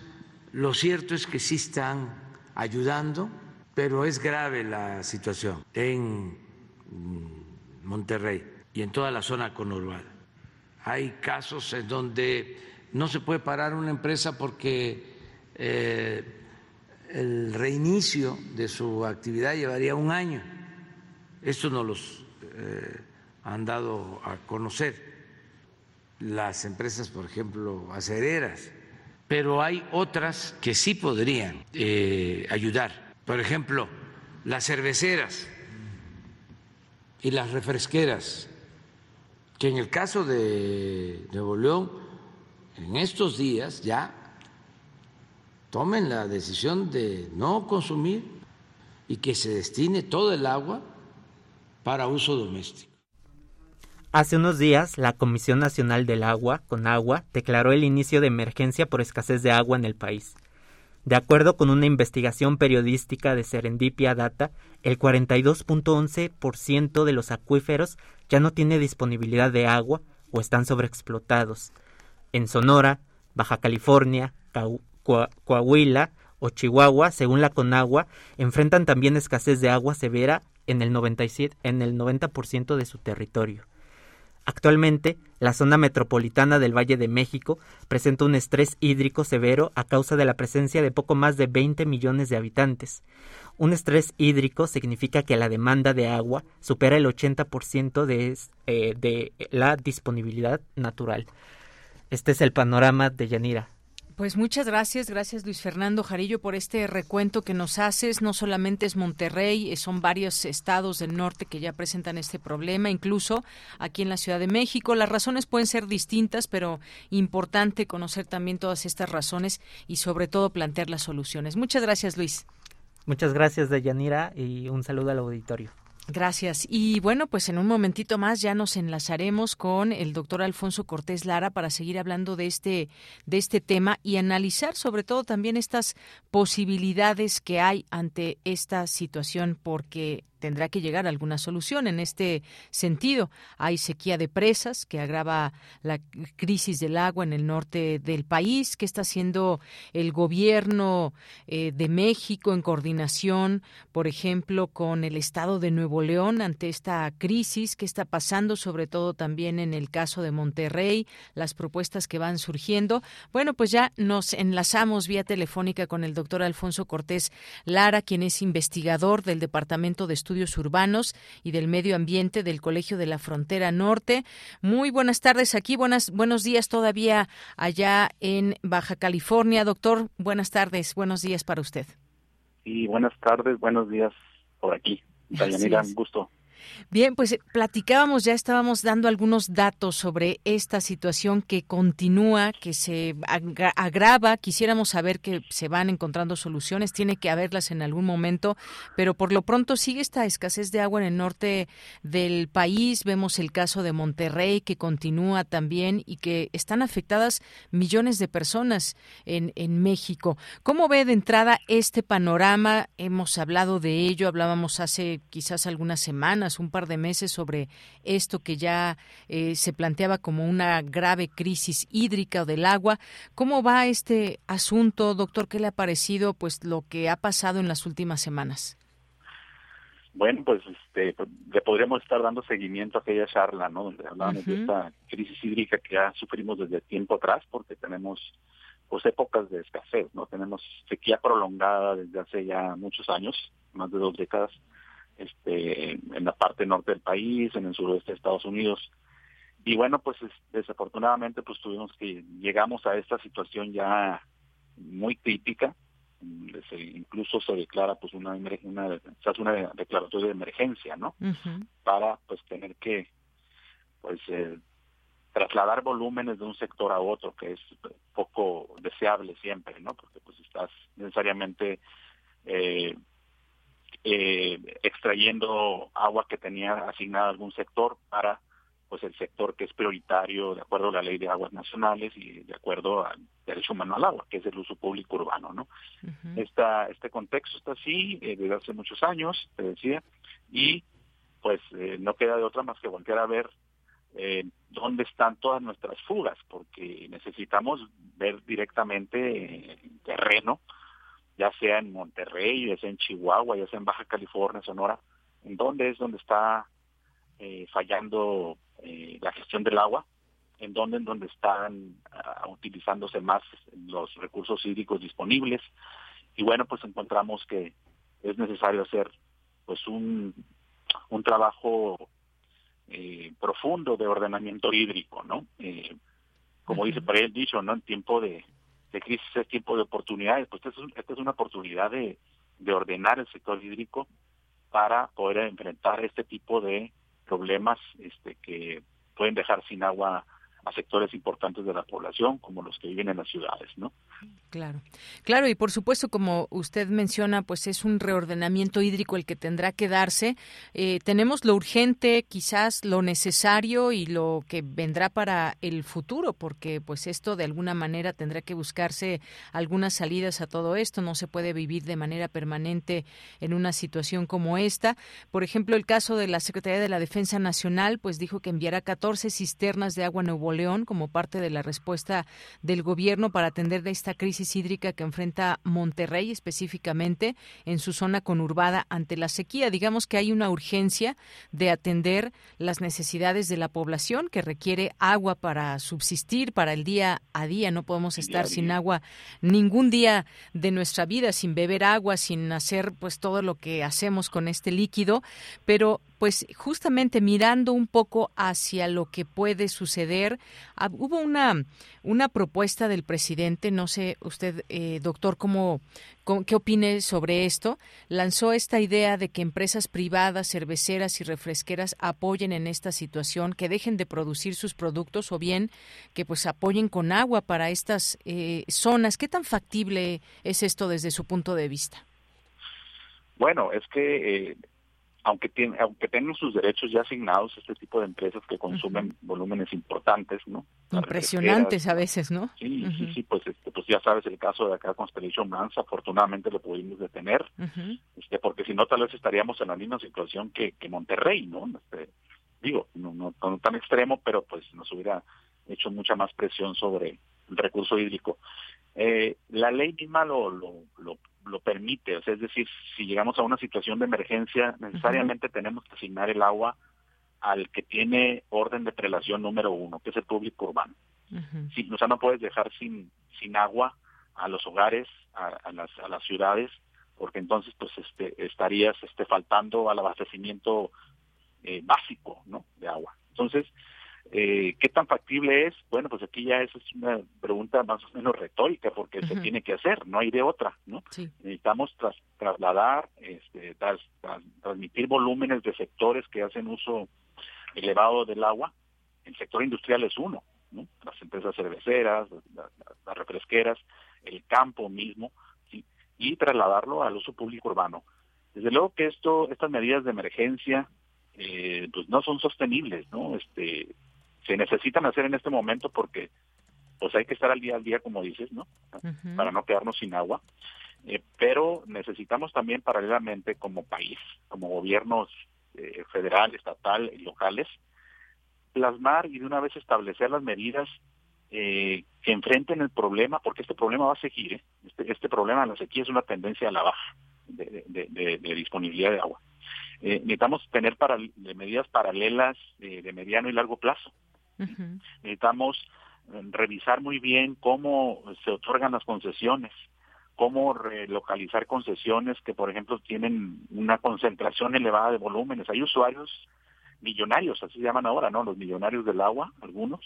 Lo cierto es que sí están ayudando, pero es grave la situación en mm, Monterrey y en toda la zona conurbada. Hay casos en donde no se puede parar una empresa porque eh, el reinicio de su actividad llevaría un año. Esto nos los eh, han dado a conocer las empresas, por ejemplo, acereras, pero hay otras que sí podrían eh, ayudar. Por ejemplo, las cerveceras y las refresqueras, que en el caso de Nuevo León en estos días ya tomen la decisión de no consumir y que se destine todo el agua para uso doméstico. Hace unos días, la Comisión Nacional del Agua, con agua, declaró el inicio de emergencia por escasez de agua en el país. De acuerdo con una investigación periodística de Serendipia Data, el 42.11% de los acuíferos ya no tiene disponibilidad de agua o están sobreexplotados. En Sonora, Baja California, Coahuila o Chihuahua, según la Conagua, enfrentan también escasez de agua severa en el, 97, en el 90% de su territorio. Actualmente, la zona metropolitana del Valle de México presenta un estrés hídrico severo a causa de la presencia de poco más de 20 millones de habitantes. Un estrés hídrico significa que la demanda de agua supera el 80% de, eh, de la disponibilidad natural. Este es el panorama de Yanira. Pues muchas gracias, gracias Luis Fernando Jarillo por este recuento que nos haces. No solamente es Monterrey, eh, son varios estados del norte que ya presentan este problema, incluso aquí en la Ciudad de México. Las razones pueden ser distintas, pero importante conocer también todas estas razones y sobre todo plantear las soluciones. Muchas gracias Luis. Muchas gracias Yanira y un saludo al auditorio. Gracias. Y bueno, pues en un momentito más ya nos enlazaremos con el doctor Alfonso Cortés Lara para seguir hablando de este, de este tema y analizar sobre todo también estas posibilidades que hay ante esta situación, porque tendrá que llegar a alguna solución en este sentido. Hay sequía de presas que agrava la crisis del agua en el norte del país. ¿Qué está haciendo el gobierno eh, de México en coordinación, por ejemplo, con el Estado de Nuevo León ante esta crisis? ¿Qué está pasando, sobre todo también en el caso de Monterrey? Las propuestas que van surgiendo. Bueno, pues ya nos enlazamos vía telefónica con el doctor Alfonso Cortés Lara, quien es investigador del Departamento de Estudios Urbanos y del Medio Ambiente del Colegio de la Frontera Norte. Muy buenas tardes aquí, buenas, buenos días todavía allá en Baja California. Doctor, buenas tardes, buenos días para usted. Y buenas tardes, buenos días por aquí. Dayanira, un gusto. Bien, pues eh, platicábamos, ya estábamos dando algunos datos sobre esta situación que continúa, que se agrava. Quisiéramos saber que se van encontrando soluciones, tiene que haberlas en algún momento, pero por lo pronto sigue esta escasez de agua en el norte del país. Vemos el caso de Monterrey que continúa también y que están afectadas millones de personas en, en México. ¿Cómo ve de entrada este panorama? Hemos hablado de ello, hablábamos hace quizás algunas semanas un par de meses sobre esto que ya eh, se planteaba como una grave crisis hídrica o del agua. ¿Cómo va este asunto, doctor? ¿Qué le ha parecido pues lo que ha pasado en las últimas semanas? Bueno, pues este, le podríamos estar dando seguimiento a aquella charla, ¿no? Donde hablábamos de esta crisis hídrica que ya sufrimos desde tiempo atrás, porque tenemos pues épocas de escasez, ¿no? Tenemos sequía prolongada desde hace ya muchos años, más de dos décadas, este, en la parte norte del país, en el suroeste de Estados Unidos. Y bueno, pues desafortunadamente pues tuvimos que llegamos a esta situación ya muy crítica, incluso se declara pues una una se hace una declaración de emergencia, ¿no? Para pues tener que pues eh, trasladar volúmenes de un sector a otro, que es poco deseable siempre, ¿no? Porque pues estás necesariamente eh, eh, extrayendo agua que tenía asignada algún sector para pues el sector que es prioritario de acuerdo a la ley de aguas nacionales y de acuerdo al derecho humano al agua, que es el uso público urbano, ¿no? este contexto está así eh, desde hace muchos años, te decía, y pues eh, no queda de otra más que volver a ver eh, dónde están todas nuestras fugas, porque necesitamos ver directamente en terreno, ya sea en Monterrey, ya sea en Chihuahua, ya sea en Baja California, Sonora, en dónde es donde está eh, fallando eh, la gestión del agua, en dónde en donde están uh, utilizándose más los recursos hídricos disponibles y bueno pues encontramos que es necesario hacer pues un, un trabajo eh, profundo de ordenamiento hídrico, ¿no? Eh, como dice por ahí el dicho, ¿no? En tiempo de, de crisis es tiempo de oportunidades, pues esta es, esta es una oportunidad de, de ordenar el sector hídrico para poder enfrentar este tipo de problemas este, que pueden dejar sin agua a sectores importantes de la población, como los que viven en las ciudades, ¿no? Claro, claro, y por supuesto, como usted menciona, pues es un reordenamiento hídrico el que tendrá que darse. Eh, tenemos lo urgente, quizás lo necesario y lo que vendrá para el futuro, porque pues esto de alguna manera tendrá que buscarse algunas salidas a todo esto. No se puede vivir de manera permanente en una situación como esta. Por ejemplo, el caso de la Secretaría de la Defensa Nacional, pues dijo que enviará 14 cisternas de agua Nuevo León como parte de la respuesta del gobierno para atender esta crisis hídrica que enfrenta Monterrey específicamente en su zona conurbada ante la sequía. Digamos que hay una urgencia de atender las necesidades de la población que requiere agua para subsistir, para el día a día. No podemos estar sin agua ningún día de nuestra vida, sin beber agua, sin hacer pues todo lo que hacemos con este líquido, pero pues justamente mirando un poco hacia lo que puede suceder, hubo una, una propuesta del presidente, no sé usted, eh, doctor, cómo, qué opine sobre esto, lanzó esta idea de que empresas privadas, cerveceras y refresqueras apoyen en esta situación, que dejen de producir sus productos o bien que pues apoyen con agua para estas eh, zonas. ¿Qué tan factible es esto desde su punto de vista? Bueno, es que eh, aunque tiene, aunque tengan sus derechos ya asignados este tipo de empresas que consumen volúmenes importantes, ¿no? Impresionantes a veces, ¿no? Sí, sí, sí, pues este, pues ya sabes el caso de acá Constellation Brands, afortunadamente lo pudimos detener, este, porque si no tal vez estaríamos en la misma situación que, que Monterrey, ¿no? Este, digo, no, no, no tan extremo, pero pues nos hubiera hecho mucha más presión sobre el recurso hídrico. Eh, la ley misma lo, lo, lo lo permite, o sea, es decir, si llegamos a una situación de emergencia, necesariamente tenemos que asignar el agua al que tiene orden de prelación número uno, que es el público urbano. o sea, no puedes dejar sin, sin agua a los hogares, a, las, a las ciudades, porque entonces pues este, estarías este, faltando al abastecimiento eh, básico ¿no? de agua. Entonces, eh, ¿Qué tan factible es? Bueno, pues aquí ya esa es una pregunta más o menos retórica porque se tiene que hacer, no hay de otra, ¿no? Necesitamos trasladar, este, transmitir volúmenes de sectores que hacen uso elevado del agua. El sector industrial es uno, ¿no? Las empresas cerveceras, las refresqueras, el campo mismo, y trasladarlo al uso público urbano. Desde luego que esto, estas medidas de emergencia, eh, pues no son sostenibles, ¿no? Este, se necesitan hacer en este momento porque pues hay que estar al día al día, como dices, ¿no? Para no quedarnos sin agua. Eh, pero necesitamos también paralelamente como país, como gobiernos eh, federal, estatal y locales, plasmar y de una vez establecer las medidas eh, que enfrenten el problema, porque este problema va a seguir. ¿eh? Este, este problema de la sequía es una tendencia a la baja de, de disponibilidad de agua. necesitamos tener para, medidas paralelas de mediano y largo plazo Necesitamos eh, revisar muy bien cómo se otorgan las concesiones, cómo relocalizar concesiones que, por ejemplo, tienen una concentración elevada de volúmenes. Hay usuarios millonarios, así se llaman ahora, ¿no? Los millonarios del agua, algunos.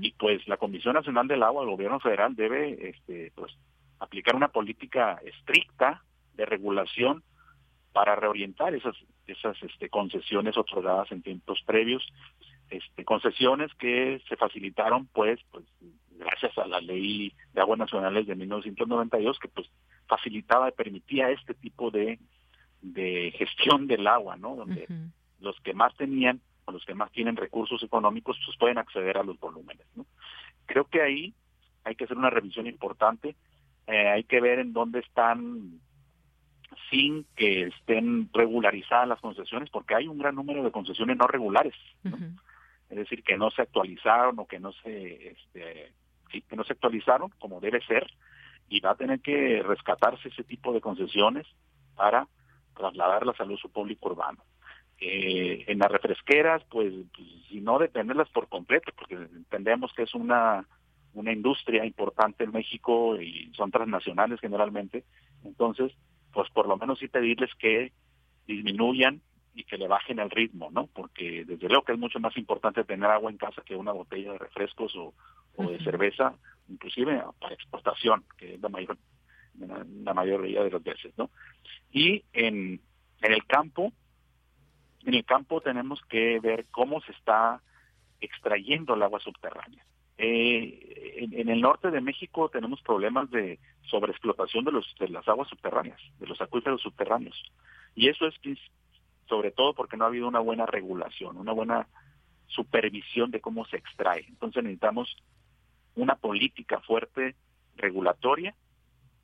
Y pues la Comisión Nacional del Agua, el gobierno federal debe, este, pues, aplicar una política estricta de regulación para reorientar esas esas este, concesiones otorgadas en tiempos previos este, concesiones que se facilitaron pues pues gracias a la ley de aguas nacionales de 1992 que pues facilitaba y permitía este tipo de, de gestión del agua, ¿no? Donde los que más tenían o los que más tienen recursos económicos pues pueden acceder a los volúmenes, ¿no? Creo que ahí hay que hacer una revisión importante, eh, hay que ver en dónde están sin que estén regularizadas las concesiones, porque hay un gran número de concesiones no regulares, es decir, que no se actualizaron o que no se, este, que no se actualizaron como debe ser, y va a tener que rescatarse ese tipo de concesiones para trasladarlas al uso público urbano. Eh, en las refresqueras, pues, pues, si no detenerlas por completo, porque entendemos que es una, una industria importante en México y son transnacionales generalmente, entonces, pues por lo menos sí pedirles que disminuyan y que le bajen el ritmo, ¿no? Porque desde luego que es mucho más importante tener agua en casa que una botella de refrescos o, de cerveza, inclusive para exportación, que es la mayor la mayoría de las veces, ¿no? Y en, en el campo, en el campo tenemos que ver cómo se está extrayendo el agua subterránea. Eh, en, el norte de México tenemos problemas de sobreexplotación de, los, de las aguas subterráneas, de los acuíferos subterráneos. Y eso es sobre todo porque no ha habido una buena regulación, una buena supervisión de cómo se extrae. Entonces necesitamos una política fuerte regulatoria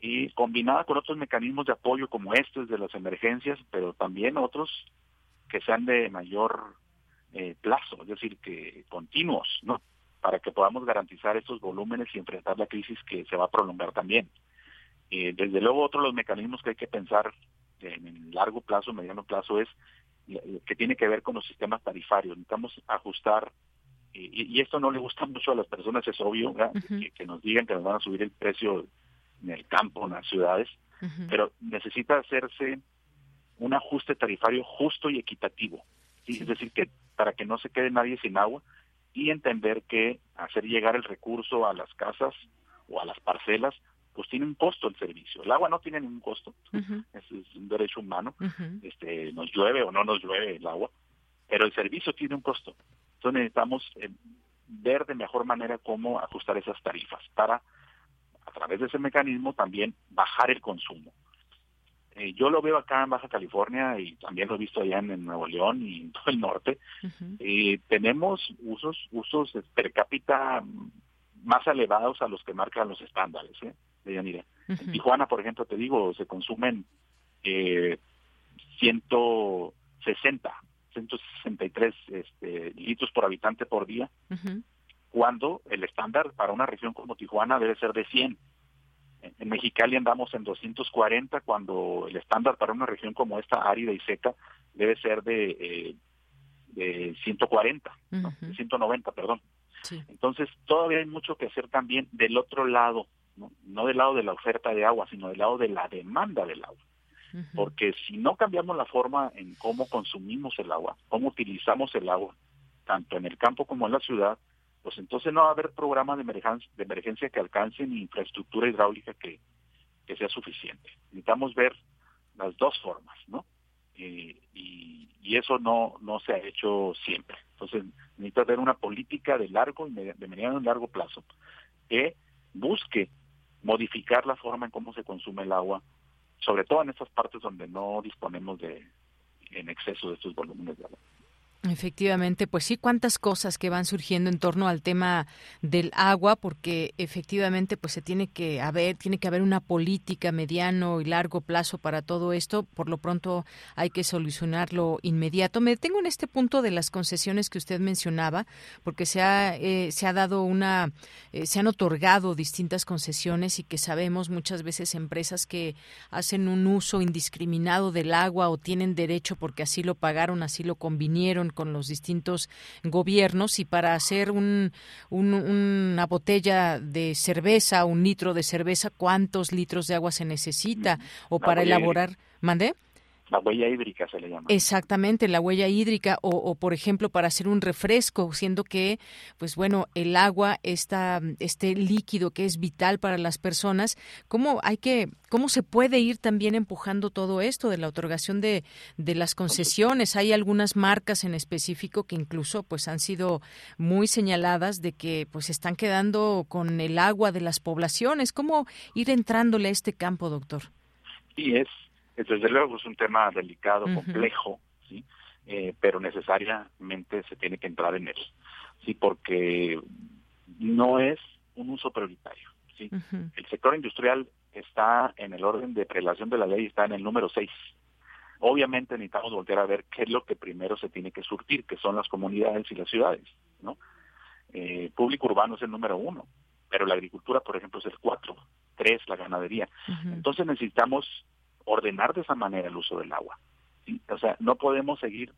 y combinada con otros mecanismos de apoyo como estos de las emergencias, pero también otros que sean de mayor eh, plazo, es decir, que continuos, ¿no? Para que podamos garantizar estos volúmenes y enfrentar la crisis que se va a prolongar también. Eh, desde luego, otro de los mecanismos que hay que pensar en el largo plazo, mediano plazo, es que tiene que ver con los sistemas tarifarios. Necesitamos ajustar, y, esto no le gusta mucho a las personas, es obvio, que, nos digan que nos van a subir el precio en el campo, en las ciudades, pero necesita hacerse un ajuste tarifario justo y equitativo. Es decir, que para que no se quede nadie sin agua y entender que hacer llegar el recurso a las casas o a las parcelas pues tiene un costo el servicio. El agua no tiene ningún costo, es, un derecho humano, este, nos llueve o no nos llueve el agua, pero el servicio tiene un costo. Entonces necesitamos eh, ver de mejor manera cómo ajustar esas tarifas para, a través de ese mecanismo, también bajar el consumo. Eh, yo lo veo acá en Baja California y también lo he visto allá en, Nuevo León y en todo el norte. Eh, tenemos usos, usos per cápita más elevados a los que marcan los estándares. ¿eh? En Tijuana, por ejemplo, te digo, se consumen eh, 160, 163 este, litros por habitante por día, cuando el estándar para una región como Tijuana debe ser de 100. En, Mexicali andamos en 240, cuando el estándar para una región como esta, árida y seca, debe ser de, eh, de 140, de 190, perdón. Entonces, todavía hay mucho que hacer también del otro lado ¿no? del lado de la oferta de agua, sino del lado de la demanda del agua. Porque si no cambiamos la forma en cómo consumimos el agua, cómo utilizamos el agua, tanto en el campo como en la ciudad, pues entonces no va a haber programa de emergencia, de emergencia que alcance ni infraestructura hidráulica que, que sea suficiente. Necesitamos ver las dos formas, ¿no? Eh, y, y, eso no no se ha hecho siempre. Entonces necesita haber una política de largo y de mediano y largo plazo que busque modificar la forma en cómo se consume el agua, sobre todo en esas partes donde no disponemos de en exceso de estos volúmenes de agua. Efectivamente, pues sí, cuántas cosas que van surgiendo en torno al tema del agua, porque efectivamente, pues se tiene que haber, tiene que haber una política mediano y largo plazo para todo esto. Por lo pronto hay que solucionarlo inmediato. Me detengo en este punto de las concesiones que usted mencionaba, porque se ha, eh, se ha dado una, eh, se han otorgado distintas concesiones y que sabemos muchas veces empresas que hacen un uso indiscriminado del agua o tienen derecho porque así lo pagaron, así lo convinieron con los distintos gobiernos y para hacer un, una botella de cerveza, un litro de cerveza, ¿cuántos litros de agua se necesita? O para elaborar, ¿mandé? La huella hídrica se le llama. Exactamente, la huella hídrica o, o, por ejemplo para hacer un refresco, siendo que pues bueno, el agua está este líquido que es vital para las personas, ¿cómo hay que cómo se puede ir también empujando todo esto de la otorgación de, de las concesiones? Hay algunas marcas en específico que incluso pues han sido muy señaladas de que pues están quedando con el agua de las poblaciones. ¿Cómo ir entrándole a este campo, doctor? Sí, es desde luego es un tema delicado, complejo, ¿sí? Eh, pero necesariamente se tiene que entrar en él, sí, porque no es un uso prioritario, sí. El sector industrial está en el orden de prelación de la ley, está en el número 6. Obviamente necesitamos volver a ver qué es lo que primero se tiene que surtir, que son las comunidades y las ciudades, ¿no? Eh, público urbano es el número uno, pero la agricultura, por ejemplo, es el cuatro, tres la ganadería. Entonces necesitamos ordenar de esa manera el uso del agua. O sea, no podemos seguir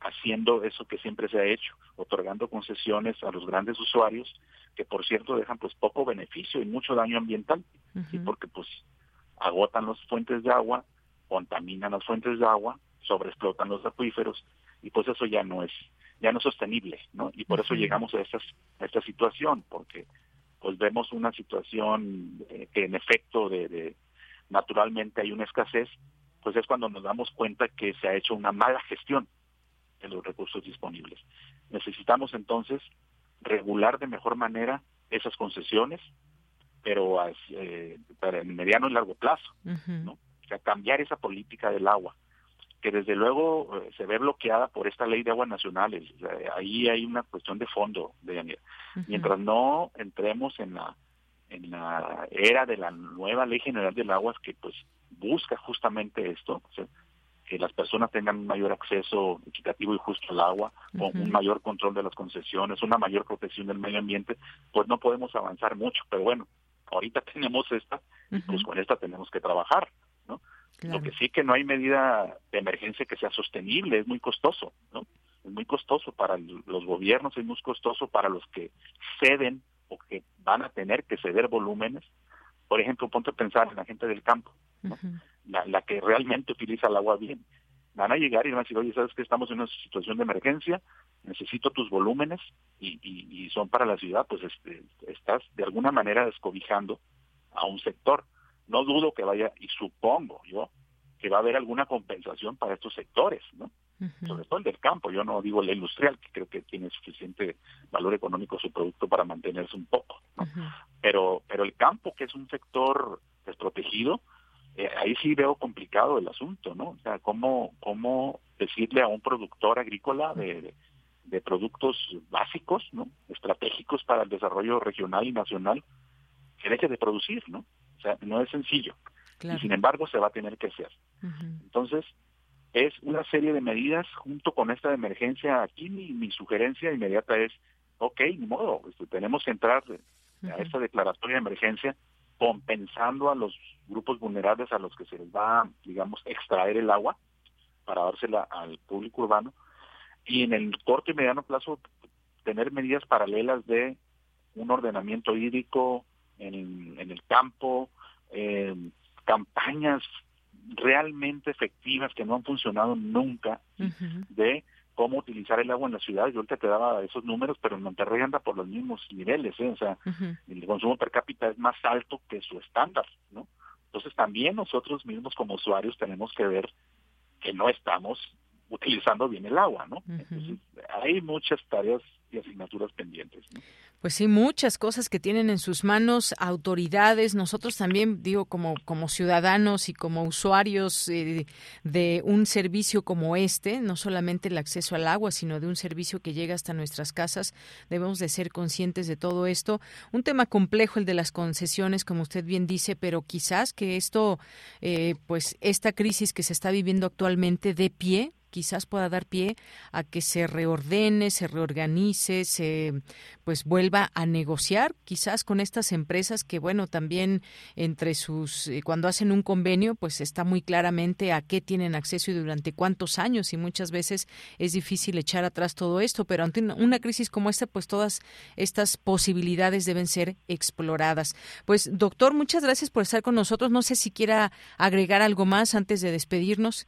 haciendo eso que siempre se ha hecho, otorgando concesiones a los grandes usuarios, que por cierto dejan pues poco beneficio y mucho daño ambiental, porque pues agotan las fuentes de agua, contaminan las fuentes de agua, sobreexplotan los acuíferos y pues eso ya no es ya no es sostenible, ¿no? Y por eso llegamos a, estas, a esta situación, porque pues vemos una situación eh, que en efecto de, naturalmente hay una escasez, pues es cuando nos damos cuenta que se ha hecho una mala gestión de los recursos disponibles. Necesitamos entonces regular de mejor manera esas concesiones, pero eh, para el mediano y largo plazo, ¿no? O sea, cambiar esa política del agua, que desde luego eh, se ve bloqueada por esta ley de aguas nacionales. ahí hay una cuestión de fondo, de Mientras no entremos en la en la era de la nueva ley general del agua que pues busca justamente esto, que las personas tengan un mayor acceso equitativo y justo al agua, con un mayor control de las concesiones, una mayor protección del medio ambiente, pues no podemos avanzar mucho, pero bueno, ahorita tenemos esta, y pues con esta tenemos que trabajar, ¿no? Lo que sí que no hay medida de emergencia que sea sostenible, es muy costoso, ¿no? Es muy costoso para los gobiernos, es muy costoso para los que ceden o que van a tener que ceder volúmenes. Por ejemplo, ponte a pensar en la gente del campo, la, que realmente utiliza el agua bien. Van a llegar y van a decir, oye, ¿sabes que estamos en una situación de emergencia? Necesito tus volúmenes y, y, son para la ciudad, pues este, estás de alguna manera descobijando a un sector. No dudo que vaya, y supongo yo, que va a haber alguna compensación para estos sectores, ¿no? Sobre todo el del campo, yo no digo el industrial, que creo que tiene suficiente valor económico su producto para mantenerse un poco, pero, pero el campo, que es un sector desprotegido, eh, ahí sí veo complicado el asunto, ¿no? O sea, ¿cómo, cómo decirle a un productor agrícola de, de productos básicos, ¿no? Estratégicos para el desarrollo regional y nacional, que deje de producir, ¿no? O sea, no es sencillo. Y sin embargo se va a tener que hacer. Entonces, es una serie de medidas junto con esta emergencia. Aquí mi, sugerencia inmediata es, ok, ni modo, este, tenemos que entrar a esta declaratoria de emergencia compensando a los grupos vulnerables a los que se les va, digamos, extraer el agua para dársela al público urbano y en el corto y mediano plazo tener medidas paralelas de un ordenamiento hídrico en, el campo, eh, campañas realmente efectivas que no han funcionado nunca de cómo utilizar el agua en la ciudad. Yo ahorita te daba esos números, pero en Monterrey anda por los mismos niveles, ¿eh? o sea, el consumo per cápita es más alto que su estándar, ¿no? Entonces también nosotros mismos como usuarios tenemos que ver que no estamos utilizando bien el agua, ¿no? Entonces hay muchas tareas y asignaturas pendientes. ¿no? Pues sí, muchas cosas que tienen en sus manos autoridades. Nosotros también, digo, como, como ciudadanos y como usuarios eh, de un servicio como este, no solamente el acceso al agua, sino de un servicio que llega hasta nuestras casas, debemos de ser conscientes de todo esto. Un tema complejo el de las concesiones, como usted bien dice, pero quizás que esto, eh, pues esta crisis que se está viviendo actualmente de pie quizás pueda dar pie a que se reordene, se reorganice, se pues vuelva a negociar quizás con estas empresas que bueno, también entre sus eh, cuando hacen un convenio, pues está muy claramente a qué tienen acceso y durante cuántos años y muchas veces es difícil echar atrás todo esto, pero ante una crisis como esta, pues todas estas posibilidades deben ser exploradas. Pues doctor, muchas gracias por estar con nosotros. No sé si quiera agregar algo más antes de despedirnos.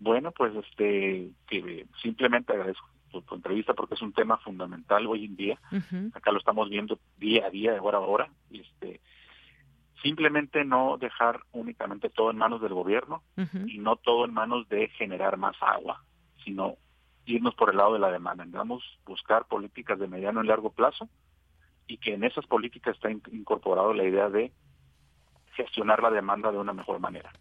Bueno, pues este que simplemente agradezco tu, entrevista porque es un tema fundamental hoy en día. Acá lo estamos viendo día a día, de hora a hora. Este, simplemente no dejar únicamente todo en manos del gobierno y no todo en manos de generar más agua, sino irnos por el lado de la demanda. Vamos buscar políticas de mediano y largo plazo y que en esas políticas está incorporado la idea de gestionar la demanda de una mejor manera.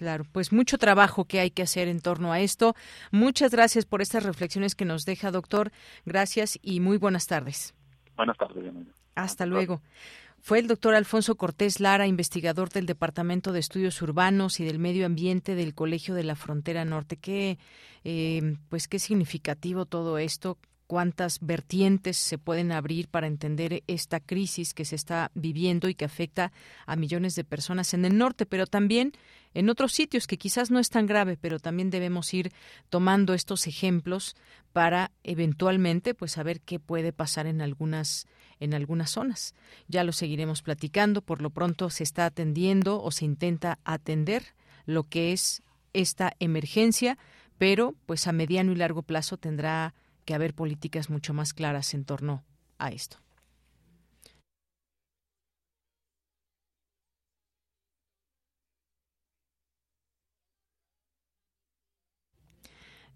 Claro, pues mucho trabajo que hay que hacer en torno a esto. Muchas gracias por estas reflexiones que nos deja, doctor. Gracias y muy buenas tardes. Buenas tardes. Hasta luego. Fue el doctor Alfonso Cortés Lara, investigador del Departamento de Estudios Urbanos y del Medio Ambiente del Colegio de la Frontera Norte. Qué, eh, pues qué significativo todo esto cuántas vertientes se pueden abrir para entender esta crisis que se está viviendo y que afecta a millones de personas en el norte, pero también en otros sitios que quizás no es tan grave, pero también debemos ir tomando estos ejemplos para eventualmente pues saber qué puede pasar en algunas en algunas zonas. Ya lo seguiremos platicando, por lo pronto se está atendiendo o se intenta atender lo que es esta emergencia, pero pues a mediano y largo plazo tendrá que haber políticas mucho más claras en torno a esto.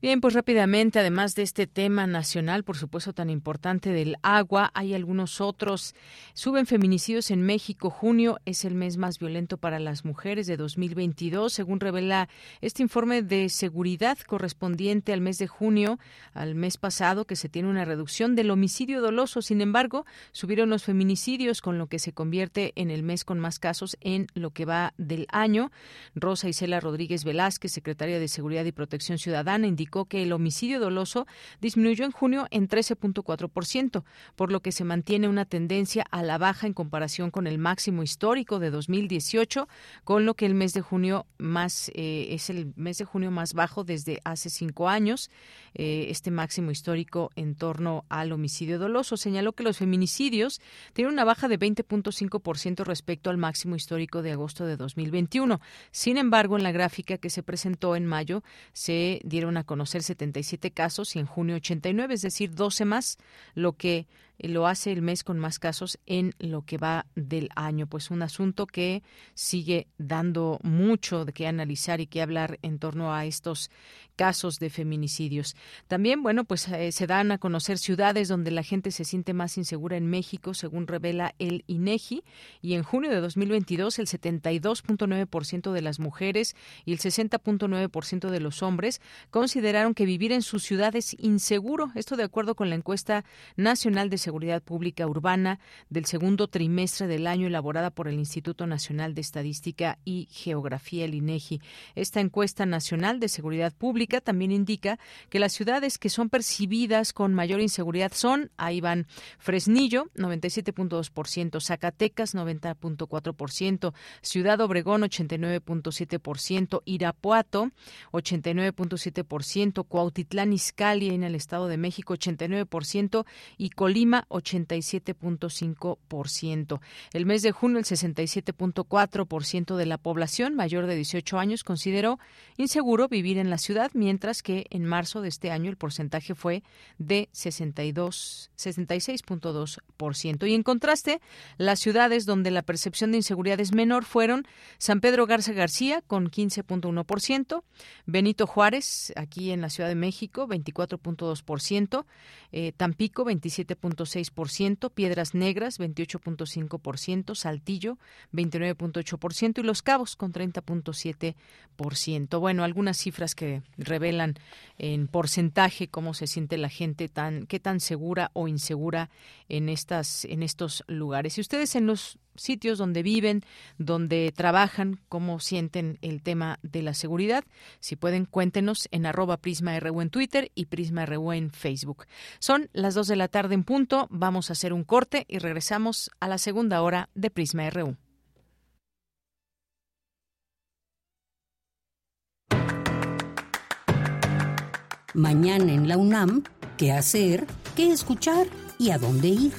Bien, pues rápidamente, además de este tema nacional, por supuesto tan importante del agua, hay algunos otros. Suben feminicidios en México. Junio es el mes más violento para las mujeres de 2022, según revela este informe de seguridad correspondiente al mes de junio, al mes pasado, que se tiene una reducción del homicidio doloso. Sin embargo, subieron los feminicidios, con lo que se convierte en el mes con más casos en lo que va del año. Rosa Isela Rodríguez Velázquez, secretaria de Seguridad y Protección Ciudadana, indicó que el homicidio doloso disminuyó en junio en 13.4%, por lo que se mantiene una tendencia a la baja en comparación con el máximo histórico de 2018, con lo que el mes de junio más eh, es el mes de junio más bajo desde hace cinco años. Eh, este máximo histórico en torno al homicidio doloso señaló que los feminicidios tienen una baja de 20.5% respecto al máximo histórico de agosto de 2021. Sin embargo, en la gráfica que se presentó en mayo se dieron a conocer conocer 77 casos y en junio 89, es decir, 12 más, lo que lo hace el mes con más casos en lo que va del año. Pues un asunto que sigue dando mucho de qué analizar y qué hablar en torno a estos casos de feminicidios. También, bueno, pues eh, se dan a conocer ciudades donde la gente se siente más insegura en México, según revela el INEGI, y en junio de 2022 el 72.9% de las mujeres y el 60.9% de los hombres consideraron que vivir en sus ciudades inseguro. Esto de acuerdo con la encuesta nacional de Seguridad Pública Urbana del segundo trimestre del año elaborada por el Instituto Nacional de Estadística y Geografía, el INEGI. Esta encuesta nacional de seguridad pública también indica que las ciudades que son percibidas con mayor inseguridad son, ahí van Fresnillo, 97.2%, Zacatecas, 90.4%, Ciudad Obregón, 89.7%, Irapuato, 89.7%, Cuautitlán Izcalli en el Estado de México, 89% y Colima 87.5%. El mes de junio, el 67.4% de la población mayor de 18 años consideró inseguro vivir en la ciudad, mientras que en marzo de este año el porcentaje fue de 62, 66.2%. Y en contraste, las ciudades donde la percepción de inseguridad es menor fueron San Pedro Garza García con 15.1%, Benito Juárez, aquí en la Ciudad de México, 24.2%, eh, Tampico, 27.5%, ciento Piedras Negras 28.5%, Saltillo 29.8% y Los Cabos con 30.7%. Bueno, algunas cifras que revelan en porcentaje cómo se siente la gente tan qué tan segura o insegura en estas en estos lugares. Y ustedes en los sitios donde viven, donde trabajan, cómo sienten el tema de la seguridad. Si pueden, cuéntenos en arroba Prisma RU en Twitter y Prisma RU en Facebook. Son las dos de la tarde en punto. Vamos a hacer un corte y regresamos a la segunda hora de Prisma RU. Mañana en la UNAM, ¿qué hacer? ¿Qué escuchar? ¿Y a dónde ir?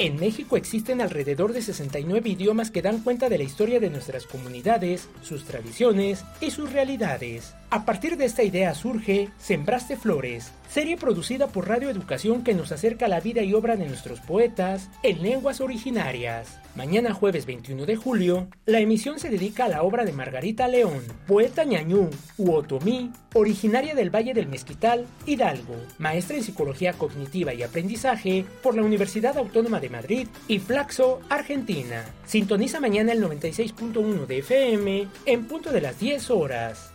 En México existen alrededor de 69 idiomas que dan cuenta de la historia de nuestras comunidades, sus tradiciones y sus realidades. A partir de esta idea surge Sembraste Flores, serie producida por Radio Educación que nos acerca a la vida y obra de nuestros poetas en lenguas originarias. Mañana jueves 21 de julio, la emisión se dedica a la obra de Margarita León, poeta ñañú u otomí, originaria del Valle del Mezquital, Hidalgo, maestra en psicología cognitiva y aprendizaje por la Universidad Autónoma de Madrid y Flaxo, Argentina. Sintoniza mañana el 96.1 de FM en punto de las 10 horas.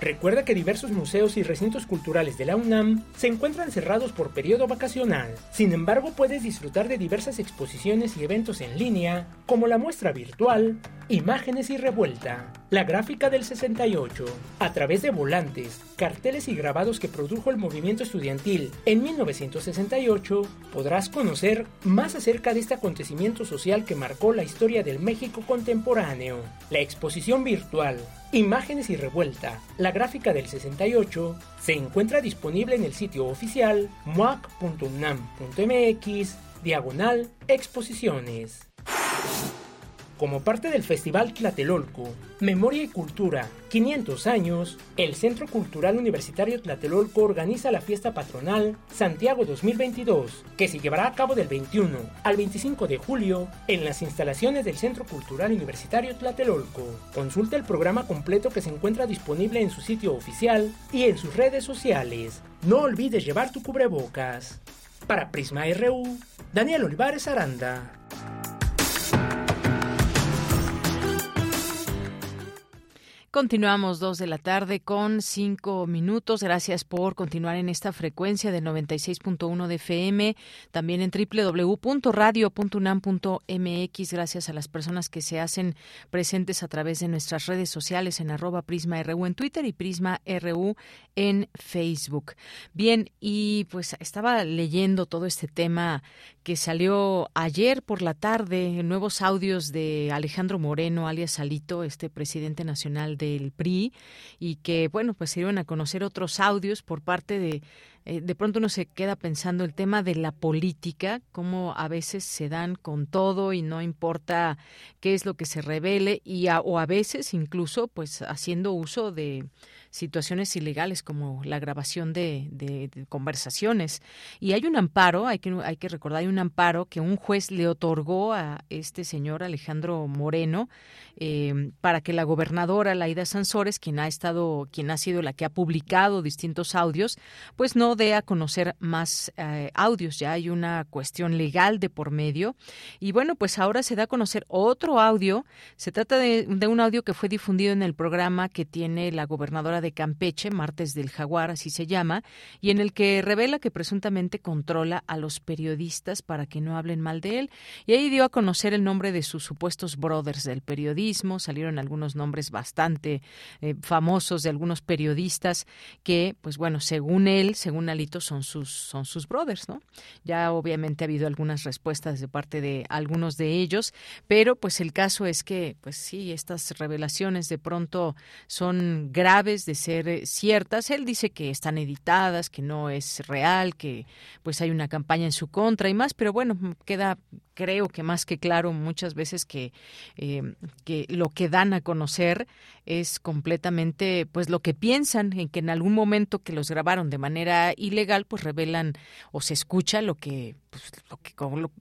Recuerda que diversos museos y recintos culturales de la UNAM se encuentran cerrados por periodo vacacional. Sin embargo, puedes disfrutar de diversas exposiciones y eventos en línea, como la muestra virtual Imágenes y Revuelta, la gráfica del 68, a través de volantes, carteles y grabados que produjo el movimiento estudiantil en 1968, podrás conocer más acerca de este acontecimiento social que marcó la historia del México contemporáneo. La exposición virtual Imágenes y Revuelta, la gráfica del 68, se encuentra disponible en el sitio oficial muac.unam.mx, diagonal exposiciones. Como parte del Festival Tlatelolco, Memoria y Cultura, 500 años, el Centro Cultural Universitario Tlatelolco organiza la fiesta patronal Santiago 2022, que se llevará a cabo del 21 al 25 de julio en las instalaciones del Centro Cultural Universitario Tlatelolco. Consulta el programa completo que se encuentra disponible en su sitio oficial y en sus redes sociales. No olvides llevar tu cubrebocas. Para Prisma RU, Daniel Olivares Aranda. Continuamos dos de la tarde con cinco minutos. Gracias por continuar en esta frecuencia de 96.1 de FM, también en www.radio.unam.mx. Gracias a las personas que se hacen presentes a través de nuestras redes sociales en arroba Prisma RU en Twitter y Prisma RU en Facebook. Bien, y pues estaba leyendo todo este tema que salió ayer por la tarde, nuevos audios de Alejandro Moreno, alias Salito, este presidente nacional del PRI, y que, bueno, pues se a conocer otros audios por parte de eh, de pronto uno se queda pensando el tema de la política, cómo a veces se dan con todo y no importa qué es lo que se revele y o a veces incluso pues haciendo uso de situaciones ilegales como la grabación de, conversaciones. Y hay un amparo, hay que, hay que recordar, hay un amparo que un juez le otorgó a este señor Alejandro Moreno eh, para que la gobernadora Laida Sansores, quien ha estado, quien ha sido la que ha publicado distintos audios, pues no dé a conocer más eh, audios. Ya hay una cuestión legal de por medio. Y bueno, pues ahora se da a conocer otro audio. Se trata de un audio que fue difundido en el programa que tiene la gobernadora de Campeche, Martes del Jaguar, así se llama, y en el que revela que presuntamente controla a los periodistas para que no hablen mal de él. Y ahí dio a conocer el nombre de sus supuestos brothers del periodismo. Salieron algunos nombres bastante eh, famosos de algunos periodistas que, pues bueno, según él, según Alito, son sus, son sus brothers, ¿no? Ya obviamente ha habido algunas respuestas de parte de algunos de ellos, pero pues el caso es que, pues sí, estas revelaciones de pronto son graves de ser eh, ciertas. Él dice que están editadas, que no es real, que pues hay una campaña en su contra y más, pero bueno, queda creo que más que claro muchas veces que, eh, que lo que dan a conocer es completamente pues lo que piensan en que en algún momento que los grabaron de manera ilegal pues revelan o se escucha lo que pues, lo que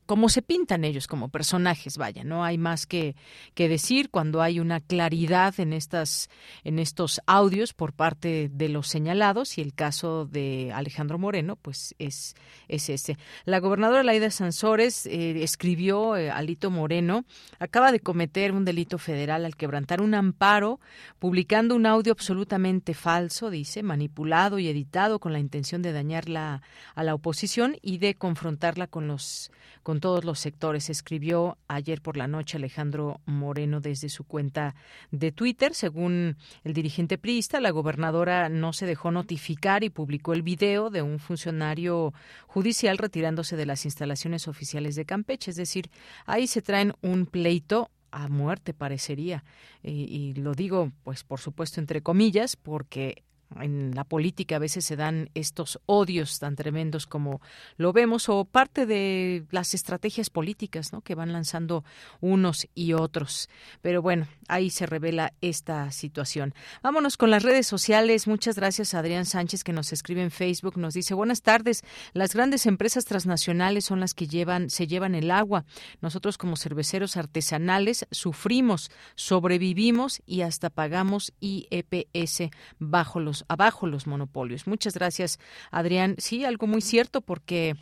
como, se pintan ellos como personajes vaya no hay más que, que decir cuando hay una claridad en estas en estos audios por parte de los señalados y el caso de Alejandro Moreno pues es es ese. La gobernadora Laida Sansores eh, escribió eh, Alito Moreno acaba de cometer un delito federal al quebrantar un amparo publicando un audio absolutamente falso dice manipulado y editado con la intención de dañar la, a la oposición y de confrontar con los con todos los sectores. Escribió ayer por la noche Alejandro Moreno desde su cuenta de Twitter. Según el dirigente priista, la gobernadora no se dejó notificar y publicó el video de un funcionario judicial retirándose de las instalaciones oficiales de Campeche. Es decir, ahí se traen un pleito a muerte parecería. y lo digo, pues por supuesto, entre comillas, porque en la política a veces se dan estos odios tan tremendos como lo vemos o parte de las estrategias políticas ¿no? que van lanzando unos y otros. Pero bueno, ahí se revela esta situación. Vámonos con las redes sociales. Muchas gracias a Adrián Sánchez que nos escribe en Facebook. Nos dice, buenas tardes. Las grandes empresas transnacionales son las que llevan, se llevan el agua. Nosotros como cerveceros artesanales sufrimos, sobrevivimos y hasta pagamos IEPS bajo los abajo los monopolios. Muchas gracias, Adrián. Sí, algo muy cierto porque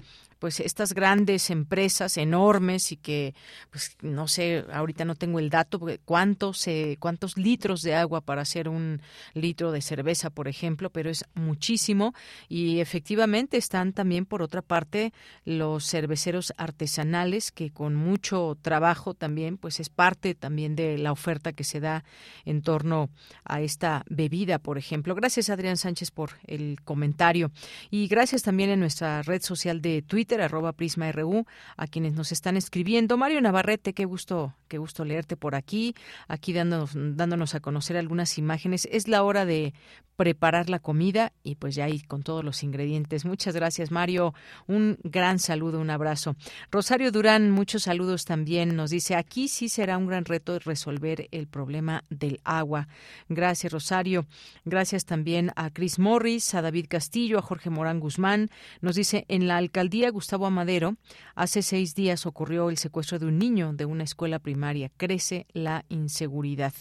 pues estas grandes empresas enormes y que pues no sé ahorita no tengo el dato cuántos cuántos litros de agua para hacer un litro de cerveza por ejemplo pero es muchísimo. Y efectivamente están también por otra parte los cerveceros artesanales que con mucho trabajo también pues es parte también de la oferta que se da en torno a esta bebida por ejemplo. Gracias Adrián Sánchez por el comentario. Y gracias también en nuestra red social de Twitter arroba Prisma RU, a quienes nos están escribiendo. Mario Navarrete, qué gusto, qué gusto leerte por aquí, aquí dándonos, dándonos a conocer algunas imágenes. Es la hora de preparar la comida y pues ya ahí con todos los ingredientes. Muchas gracias, Mario. Un gran saludo, un abrazo. Rosario Durán, muchos saludos también. Nos dice, aquí sí será un gran reto resolver el problema del agua. Gracias, Rosario. Gracias también a Chris Morris, a David Castillo, a Jorge Morán Guzmán. Nos dice, en la alcaldía Gustavo Amadero, hace seis días ocurrió el secuestro de un niño de una escuela primaria. Crece la inseguridad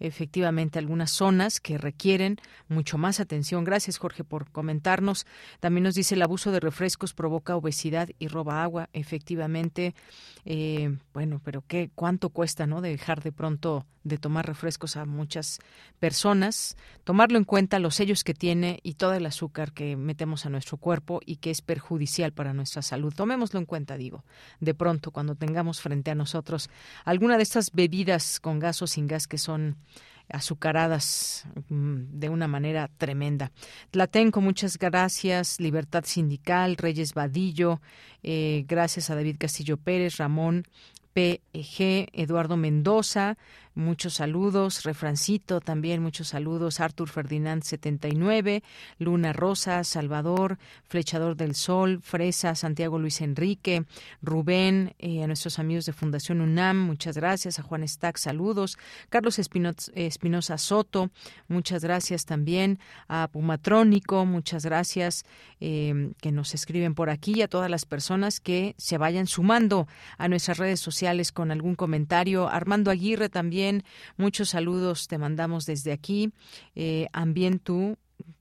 efectivamente algunas zonas que requieren mucho más atención. Gracias, Jorge, por comentarnos. También nos dice el abuso de refrescos provoca obesidad y roba agua. Efectivamente, eh, bueno, pero qué cuánto cuesta, ¿no? Dejar de pronto de tomar refrescos a muchas personas, tomarlo en cuenta los sellos que tiene y todo el azúcar que metemos a nuestro cuerpo y que es perjudicial para nuestra salud. Tomémoslo en cuenta, digo, de pronto cuando tengamos frente a nosotros alguna de estas bebidas con gas o sin gas que son azucaradas mm, de una manera tremenda. Tlatenco, muchas gracias. Libertad Sindical, Reyes Vadillo, eh, gracias a David Castillo Pérez, Ramón PG, Eduardo Mendoza, Muchos saludos. Refrancito también, muchos saludos. Artur Ferdinand 79, Luna Rosa, Salvador, Flechador del Sol, Fresa, Santiago Luis Enrique, Rubén, eh, a nuestros amigos de Fundación UNAM, muchas gracias. A Juan Stack, saludos. Carlos Espinosa Soto, muchas gracias también. A Pumatrónico, muchas gracias eh, que nos escriben por aquí. A todas las personas que se vayan sumando a nuestras redes sociales con algún comentario. Armando Aguirre también Muchos saludos te mandamos desde aquí. Eh, Ambientu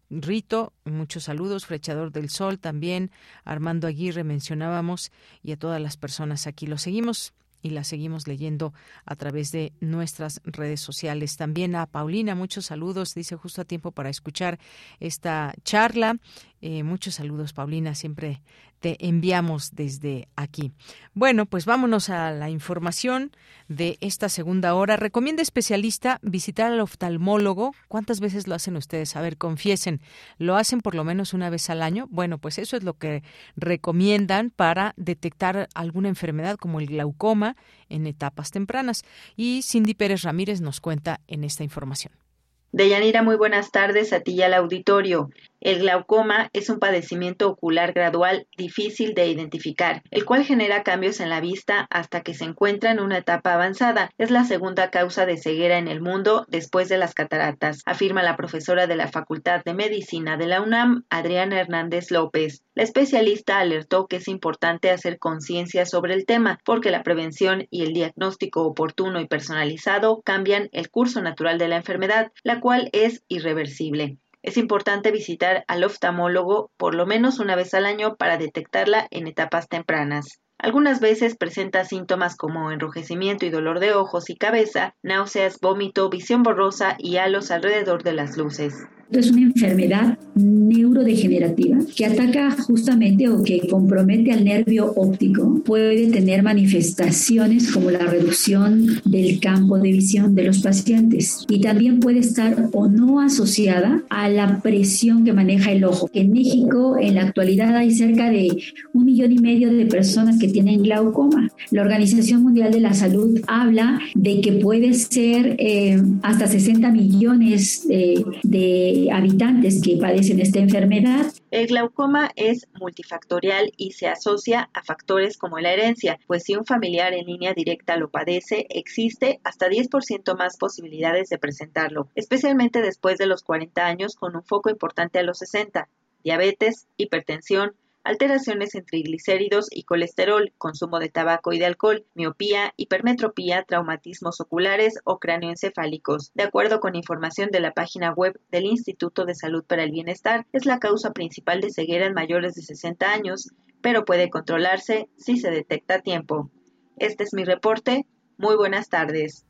Rito, muchos saludos, Flechador del Sol también, Armando Aguirre mencionábamos y a todas las personas aquí. Lo seguimos y la seguimos leyendo a través de nuestras redes sociales. También a Paulina, muchos saludos, dice justo a tiempo para escuchar esta charla. Eh, muchos saludos, Paulina, siempre te enviamos desde aquí. Bueno, pues vámonos a la información de esta segunda hora. Recomienda especialista visitar al oftalmólogo. ¿Cuántas veces lo hacen ustedes? A ver, confiesen, ¿lo hacen por lo menos una vez al año? Bueno, pues eso es lo que recomiendan para detectar alguna enfermedad como el glaucoma en etapas tempranas. Y Cindy Pérez Ramírez nos cuenta en esta información. Deyanira, muy buenas tardes a ti y al auditorio. El glaucoma es un padecimiento ocular gradual difícil de identificar, el cual genera cambios en la vista hasta que se encuentra en una etapa avanzada. Es la segunda causa de ceguera en el mundo después de las cataratas, afirma la profesora de la Facultad de Medicina de la UNAM, Adriana Hernández López. La especialista alertó que es importante hacer conciencia sobre el tema, porque la prevención y el diagnóstico oportuno y personalizado cambian el curso natural de la enfermedad, la cual es irreversible. Es importante visitar al oftalmólogo por lo menos una vez al año para detectarla en etapas tempranas. Algunas veces presenta síntomas como enrojecimiento y dolor de ojos y cabeza, náuseas, vómito, visión borrosa y halos alrededor de las luces. Es una enfermedad neurodegenerativa que ataca justamente o que compromete al nervio óptico. Puede tener manifestaciones como la reducción del campo de visión de los pacientes y también puede estar o no asociada a la presión que maneja el ojo. En México en la actualidad hay cerca de un millón y medio de personas que tienen glaucoma. La Organización Mundial de la Salud habla de que puede ser eh, hasta 60 millones eh, de habitantes que padecen esta enfermedad. El glaucoma es multifactorial y se asocia a factores como la herencia, pues si un familiar en línea directa lo padece, existe hasta 10% más posibilidades de presentarlo, especialmente después de los 40 años con un foco importante a los 60. Diabetes, hipertensión, alteraciones en triglicéridos y colesterol, consumo de tabaco y de alcohol, miopía, hipermetropía, traumatismos oculares o cráneoencefálicos. De acuerdo con información de la página web del Instituto de Salud para el Bienestar, es la causa principal de ceguera en mayores de 60 años, pero puede controlarse si se detecta a tiempo. Este es mi reporte. Muy buenas tardes.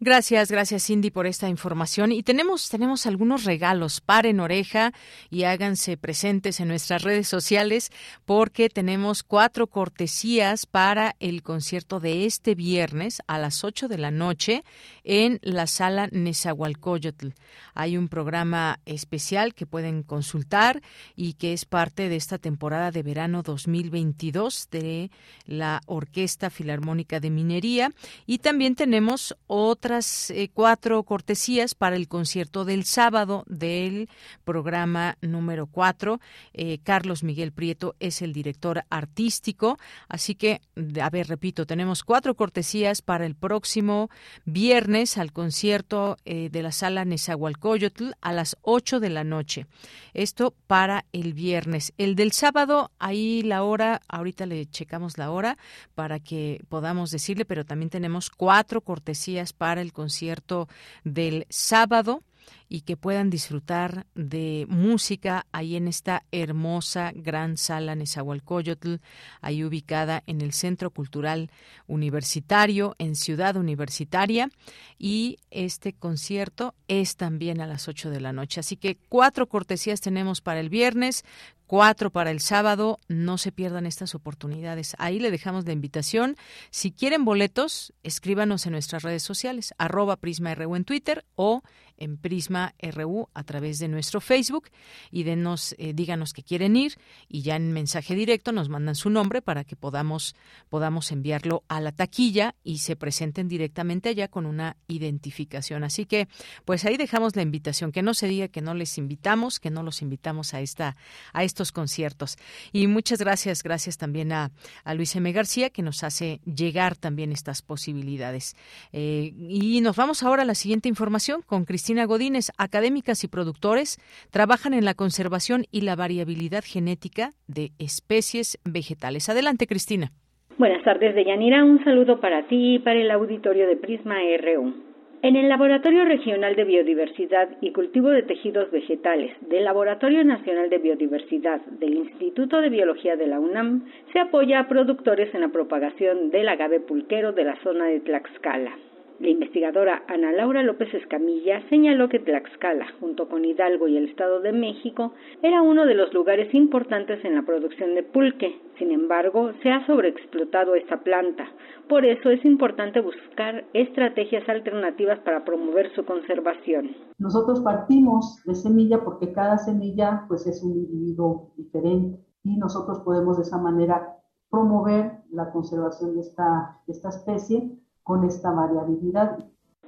Gracias, gracias Cindy por esta información. Y tenemos, tenemos algunos regalos. Paren oreja y háganse presentes en nuestras redes sociales porque tenemos cuatro cortesías para el concierto de este viernes a las 8 de la noche en la sala Nezahualcóyotl. Hay un programa especial que pueden consultar y que es parte de esta temporada de verano 2022 de la Orquesta Filarmónica de Minería. Y también tenemos otra eh, cuatro cortesías para el concierto del sábado del programa número cuatro. Eh, Carlos Miguel Prieto es el director artístico. Así que, a ver, repito, tenemos cuatro cortesías para el próximo viernes al concierto eh, de la sala Nezahualcóyotl a las ocho de la noche. Esto para el viernes. El del sábado, ahí la hora, ahorita le checamos la hora para que podamos decirle, pero también tenemos cuatro cortesías para el concierto del sábado y que puedan disfrutar de música ahí en esta hermosa gran sala Nezahualcóyotl, ahí ubicada en el Centro Cultural Universitario en Ciudad Universitaria y este concierto es también a las 8 de la noche. Así que cuatro cortesías tenemos para el viernes, cuatro para el sábado. No se pierdan estas oportunidades. Ahí le dejamos la invitación. Si quieren boletos, escríbanos en nuestras redes sociales, arroba Prisma RU en Twitter o en Prisma RU a través de nuestro Facebook y denos, eh, díganos que quieren ir y ya en mensaje directo nos mandan su nombre para que podamos, podamos enviarlo a la taquilla y se presenten directamente allá con una identificación. Así que, pues ahí dejamos la invitación, que no se diga que no les invitamos, que no los invitamos a esta, a estos conciertos. Y muchas gracias, gracias también a, Luis M. García que nos hace llegar también estas posibilidades. Eh, y nos vamos ahora a la siguiente información con Cristina Cristina Académicas y productores, trabajan en la conservación y la variabilidad genética de especies vegetales. Adelante, Cristina. Buenas tardes, Deyanira. Un saludo para ti y para el auditorio de Prisma RU. En el Laboratorio Regional de Biodiversidad y Cultivo de Tejidos Vegetales del Laboratorio Nacional de Biodiversidad del Instituto de Biología de la UNAM se apoya a productores en la propagación del agave pulquero de la zona de Tlaxcala. La investigadora Ana Laura López Escamilla señaló que Tlaxcala, junto con Hidalgo y el Estado de México, era uno de los lugares importantes en la producción de pulque. Sin embargo, se ha sobreexplotado esta planta. Por eso es importante buscar estrategias alternativas para promover su conservación. Nosotros partimos de semilla porque cada semilla pues es un individuo diferente y nosotros podemos de esa manera promover la conservación de esta, de esta especie con esta variabilidad.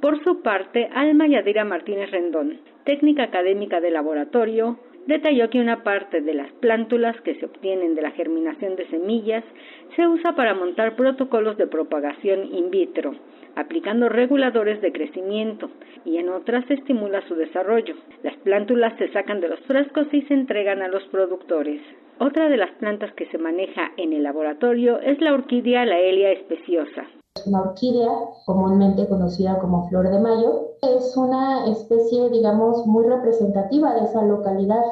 Por su parte, Alma Yadira Martínez Rendón, técnica académica de laboratorio, detalló que una parte de las plántulas que se obtienen de la germinación de semillas se usa para montar protocolos de propagación in vitro, aplicando reguladores de crecimiento, y en otras se estimula su desarrollo. Las plántulas se sacan de los frascos y se entregan a los productores. Otra de las plantas que se maneja en el laboratorio es la orquídea Laelia especiosa, una orquídea comúnmente conocida como flor de mayo. Es una especie, digamos, muy representativa de esa localidad.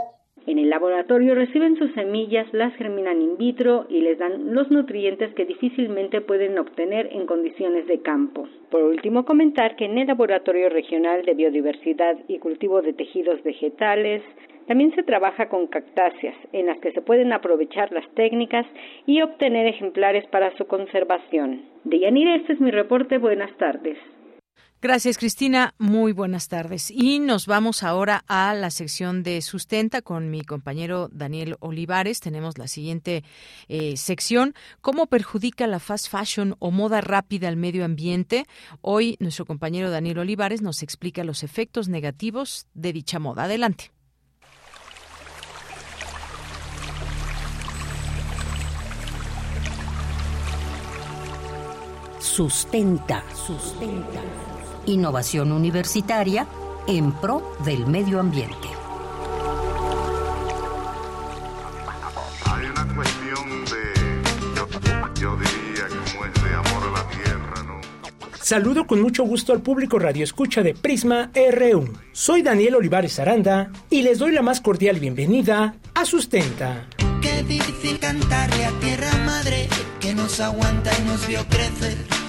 En el laboratorio reciben sus semillas, las germinan in vitro y les dan los nutrientes que difícilmente pueden obtener en condiciones de campo. Por último, comentar que en el Laboratorio Regional de Biodiversidad y Cultivo de Tejidos Vegetales también se trabaja con cactáceas, en las que se pueden aprovechar las técnicas y obtener ejemplares para su conservación. De Yanira, este es mi reporte. Buenas tardes. Gracias, Cristina. Muy buenas tardes. Y nos vamos ahora a la sección de sustenta con mi compañero Daniel Olivares. Tenemos la siguiente eh, sección. ¿Cómo perjudica la fast fashion o moda rápida al medio ambiente? Hoy nuestro compañero Daniel Olivares nos explica los efectos negativos de dicha moda. Adelante. Sustenta, sustenta. Innovación universitaria en pro del medio ambiente. Hay una cuestión de, yo, diría, como es de amor a la tierra, ¿no? Saludo con mucho gusto al público Radio Escucha de Prisma RU. Soy Daniel Olivares Aranda y les doy la más cordial bienvenida a Sustenta. Qué difícil cantarle a tierra madre que nos aguanta y nos vio crecer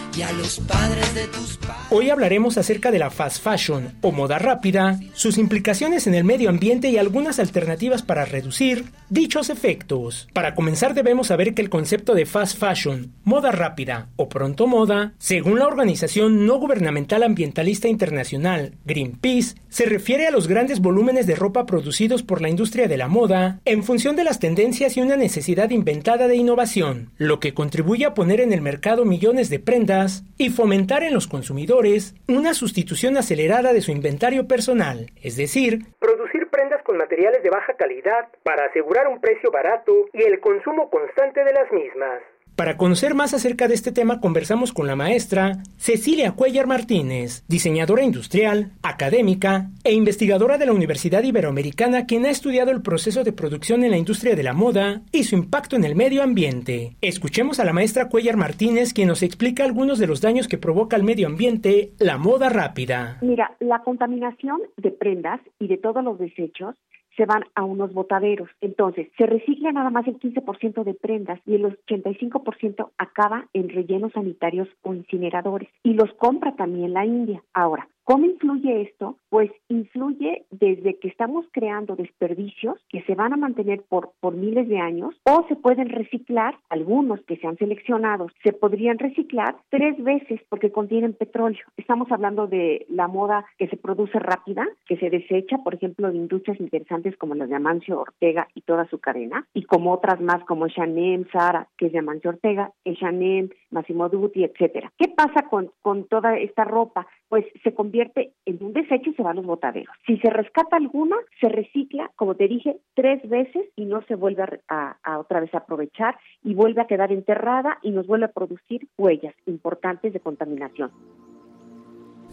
Hoy hablaremos acerca de la fast fashion o moda rápida, sus implicaciones en el medio ambiente y algunas alternativas para reducir dichos efectos. Para comenzar debemos saber que el concepto de fast fashion, moda rápida o pronto moda, según la organización no gubernamental ambientalista internacional Greenpeace, se refiere a los grandes volúmenes de ropa producidos por la industria de la moda en función de las tendencias y una necesidad inventada de innovación, lo que contribuye a poner en el mercado millones de prendas y fomentar en los consumidores una sustitución acelerada de su inventario personal, es decir, producir prendas con materiales de baja calidad para asegurar un precio barato y el consumo constante de las mismas. Para conocer más acerca de este tema conversamos con la maestra Cecilia Cuellar Martínez, diseñadora industrial, académica e investigadora de la Universidad Iberoamericana quien ha estudiado el proceso de producción en la industria de la moda y su impacto en el medio ambiente. Escuchemos a la maestra Cuellar Martínez quien nos explica algunos de los daños que provoca al medio ambiente la moda rápida. Mira, la contaminación de prendas y de todos los desechos se van a unos botaderos. Entonces, se recicla nada más el 15% de prendas y el 85% acaba en rellenos sanitarios o incineradores. Y los compra también la India. Ahora, ¿Cómo influye esto? Pues influye desde que estamos creando desperdicios que se van a mantener por, por miles de años o se pueden reciclar, algunos que se han seleccionado, se podrían reciclar tres veces porque contienen petróleo. Estamos hablando de la moda que se produce rápida, que se desecha, por ejemplo, de industrias interesantes como las de Amancio Ortega y toda su cadena, y como otras más como Chanel, Sara, que es de Amancio Ortega, Chanel, Massimo Dutti, etcétera. ¿Qué pasa con, con toda esta ropa? Pues se convierte en un desecho se va a los botaderos. Si se rescata alguna, se recicla, como te dije, tres veces y no se vuelve a, a otra vez a aprovechar y vuelve a quedar enterrada y nos vuelve a producir huellas importantes de contaminación.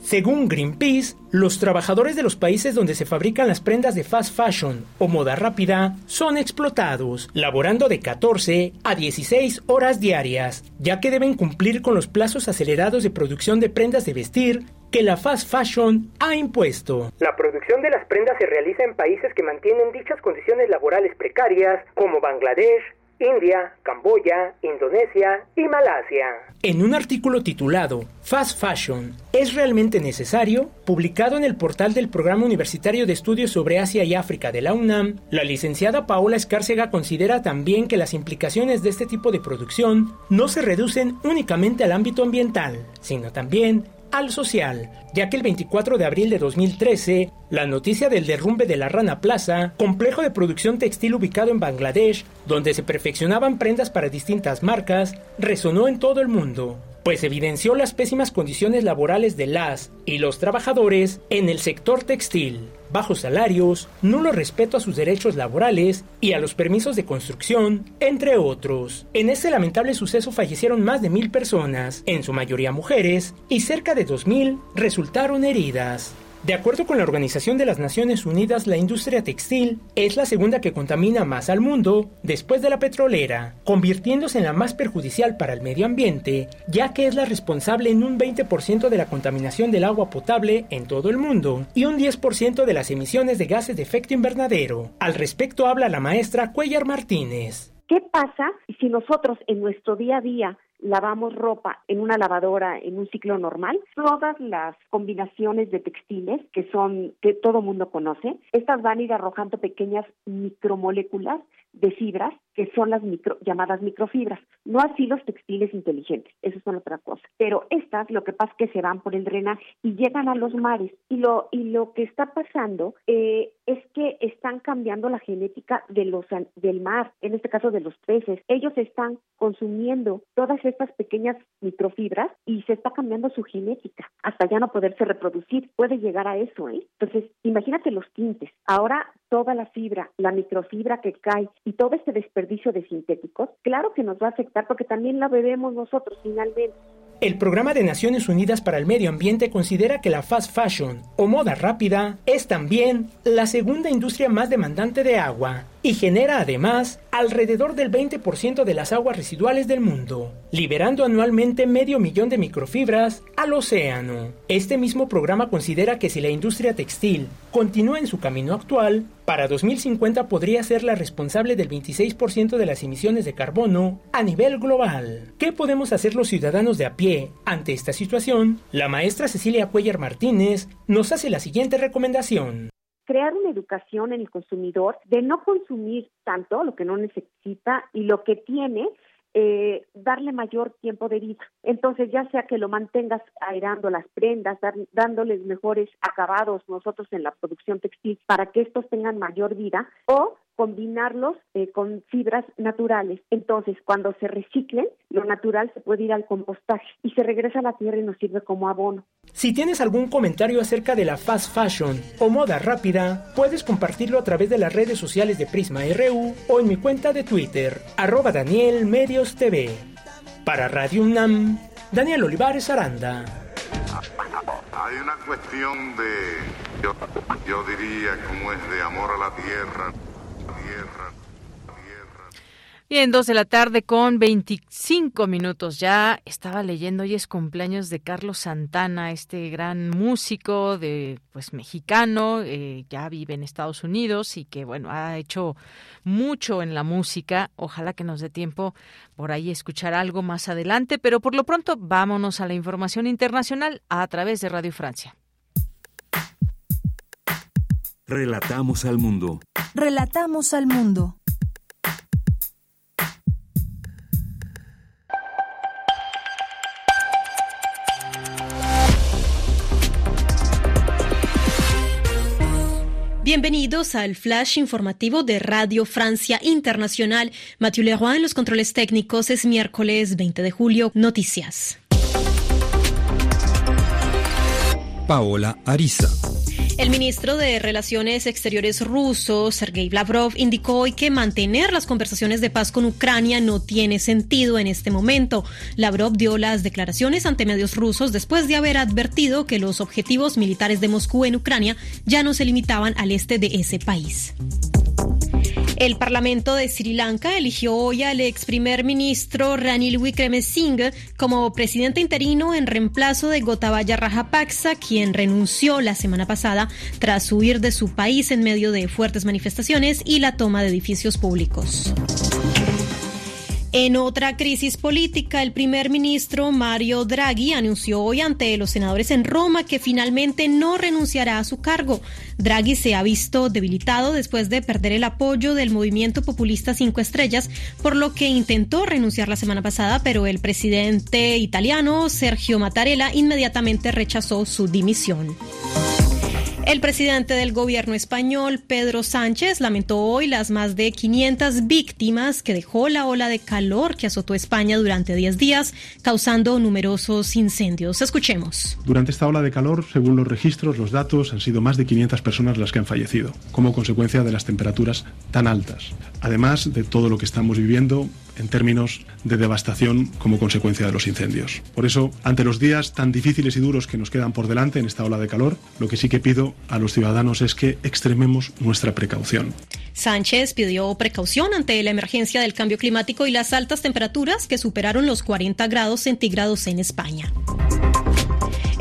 Según Greenpeace, los trabajadores de los países donde se fabrican las prendas de fast fashion o moda rápida son explotados, laborando de 14 a 16 horas diarias, ya que deben cumplir con los plazos acelerados de producción de prendas de vestir que la fast fashion ha impuesto. La producción de las prendas se realiza en países que mantienen dichas condiciones laborales precarias, como Bangladesh, India, Camboya, Indonesia y Malasia. En un artículo titulado Fast Fashion, ¿es realmente necesario? publicado en el portal del Programa Universitario de Estudios sobre Asia y África de la UNAM, la licenciada Paola Escárcega considera también que las implicaciones de este tipo de producción no se reducen únicamente al ámbito ambiental, sino también al social, ya que el 24 de abril de 2013, la noticia del derrumbe de la Rana Plaza, complejo de producción textil ubicado en Bangladesh, donde se perfeccionaban prendas para distintas marcas, resonó en todo el mundo, pues evidenció las pésimas condiciones laborales de las y los trabajadores en el sector textil bajos salarios, nulo respeto a sus derechos laborales y a los permisos de construcción, entre otros. En este lamentable suceso fallecieron más de mil personas, en su mayoría mujeres, y cerca de dos mil resultaron heridas. De acuerdo con la Organización de las Naciones Unidas, la industria textil es la segunda que contamina más al mundo después de la petrolera, convirtiéndose en la más perjudicial para el medio ambiente, ya que es la responsable en un 20% de la contaminación del agua potable en todo el mundo y un 10% de las emisiones de gases de efecto invernadero. Al respecto habla la maestra Cuellar Martínez. ¿Qué pasa si nosotros en nuestro día a día lavamos ropa en una lavadora en un ciclo normal, todas las combinaciones de textiles que son que todo mundo conoce, estas van a ir arrojando pequeñas micromoléculas de fibras que son las micro, llamadas microfibras, no así los textiles inteligentes, eso es otra cosa. Pero estas lo que pasa es que se van por el drenaje y llegan a los mares y lo y lo que está pasando eh, es que están cambiando la genética de los del mar, en este caso de los peces. Ellos están consumiendo todas estas pequeñas microfibras y se está cambiando su genética hasta ya no poderse reproducir. Puede llegar a eso, ¿eh? Entonces, imagínate los tintes. Ahora toda la fibra, la microfibra que cae y todo este desperdicio de sintéticos, claro que nos va a afectar porque también la bebemos nosotros finalmente. El Programa de Naciones Unidas para el Medio Ambiente considera que la fast fashion o moda rápida es también la segunda industria más demandante de agua y genera además alrededor del 20% de las aguas residuales del mundo, liberando anualmente medio millón de microfibras al océano. Este mismo programa considera que si la industria textil continúa en su camino actual, para 2050 podría ser la responsable del 26% de las emisiones de carbono a nivel global. ¿Qué podemos hacer los ciudadanos de a pie ante esta situación? La maestra Cecilia Cuellar Martínez nos hace la siguiente recomendación crear una educación en el consumidor de no consumir tanto lo que no necesita y lo que tiene, eh, darle mayor tiempo de vida. Entonces, ya sea que lo mantengas aerando las prendas, dándoles mejores acabados nosotros en la producción textil para que estos tengan mayor vida, o combinarlos eh, con fibras naturales. Entonces, cuando se reciclen, lo natural se puede ir al compostaje y se regresa a la tierra y nos sirve como abono. Si tienes algún comentario acerca de la fast fashion o moda rápida, puedes compartirlo a través de las redes sociales de Prisma RU o en mi cuenta de Twitter, arroba Daniel Medios TV. Para Radio UNAM, Daniel Olivares Aranda. Hay una cuestión de, yo, yo diría, como es de amor a la tierra. Bien, dos de la tarde con 25 minutos ya. Estaba leyendo, hoy es cumpleaños de Carlos Santana, este gran músico de pues mexicano, eh, ya vive en Estados Unidos y que bueno, ha hecho mucho en la música. Ojalá que nos dé tiempo por ahí escuchar algo más adelante, pero por lo pronto vámonos a la información internacional a través de Radio Francia. Relatamos al mundo. Relatamos al mundo. Bienvenidos al flash informativo de Radio Francia Internacional. Mathieu Leroy en los controles técnicos es miércoles 20 de julio. Noticias. Paola Ariza. El ministro de Relaciones Exteriores ruso, Sergei Lavrov, indicó hoy que mantener las conversaciones de paz con Ucrania no tiene sentido en este momento. Lavrov dio las declaraciones ante medios rusos después de haber advertido que los objetivos militares de Moscú en Ucrania ya no se limitaban al este de ese país. El Parlamento de Sri Lanka eligió hoy al ex primer ministro Ranil Wickremesinghe como presidente interino en reemplazo de Gotabaya Rajapaksa, quien renunció la semana pasada tras huir de su país en medio de fuertes manifestaciones y la toma de edificios públicos. En otra crisis política, el primer ministro Mario Draghi anunció hoy ante los senadores en Roma que finalmente no renunciará a su cargo. Draghi se ha visto debilitado después de perder el apoyo del movimiento populista Cinco Estrellas, por lo que intentó renunciar la semana pasada, pero el presidente italiano Sergio Mattarella inmediatamente rechazó su dimisión. El presidente del gobierno español, Pedro Sánchez, lamentó hoy las más de 500 víctimas que dejó la ola de calor que azotó España durante 10 días, causando numerosos incendios. Escuchemos. Durante esta ola de calor, según los registros, los datos, han sido más de 500 personas las que han fallecido, como consecuencia de las temperaturas tan altas. Además de todo lo que estamos viviendo en términos de devastación como consecuencia de los incendios. Por eso, ante los días tan difíciles y duros que nos quedan por delante en esta ola de calor, lo que sí que pido a los ciudadanos es que extrememos nuestra precaución. Sánchez pidió precaución ante la emergencia del cambio climático y las altas temperaturas que superaron los 40 grados centígrados en España.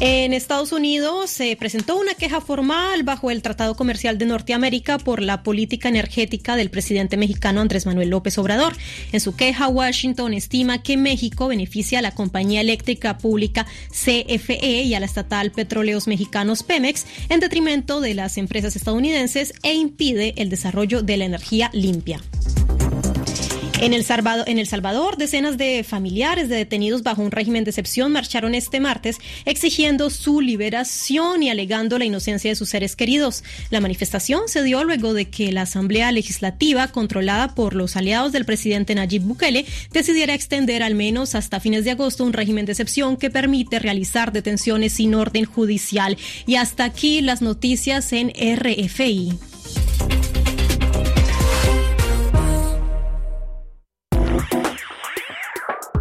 En Estados Unidos se presentó una queja formal bajo el Tratado Comercial de Norteamérica por la política energética del presidente mexicano Andrés Manuel López Obrador. En su queja, Washington estima que México beneficia a la compañía eléctrica pública CFE y a la estatal Petróleos Mexicanos Pemex en detrimento de las empresas estadounidenses e impide el desarrollo de la energía limpia. En el, Salvador, decenas de familiares de detenidos bajo un régimen de excepción marcharon este martes exigiendo su liberación y alegando la inocencia de sus seres queridos. La manifestación se dio luego de que la Asamblea Legislativa, controlada por los aliados del presidente Nayib Bukele, decidiera extender al menos hasta fines de agosto un régimen de excepción que permite realizar detenciones sin orden judicial. Y hasta aquí las noticias en RFI.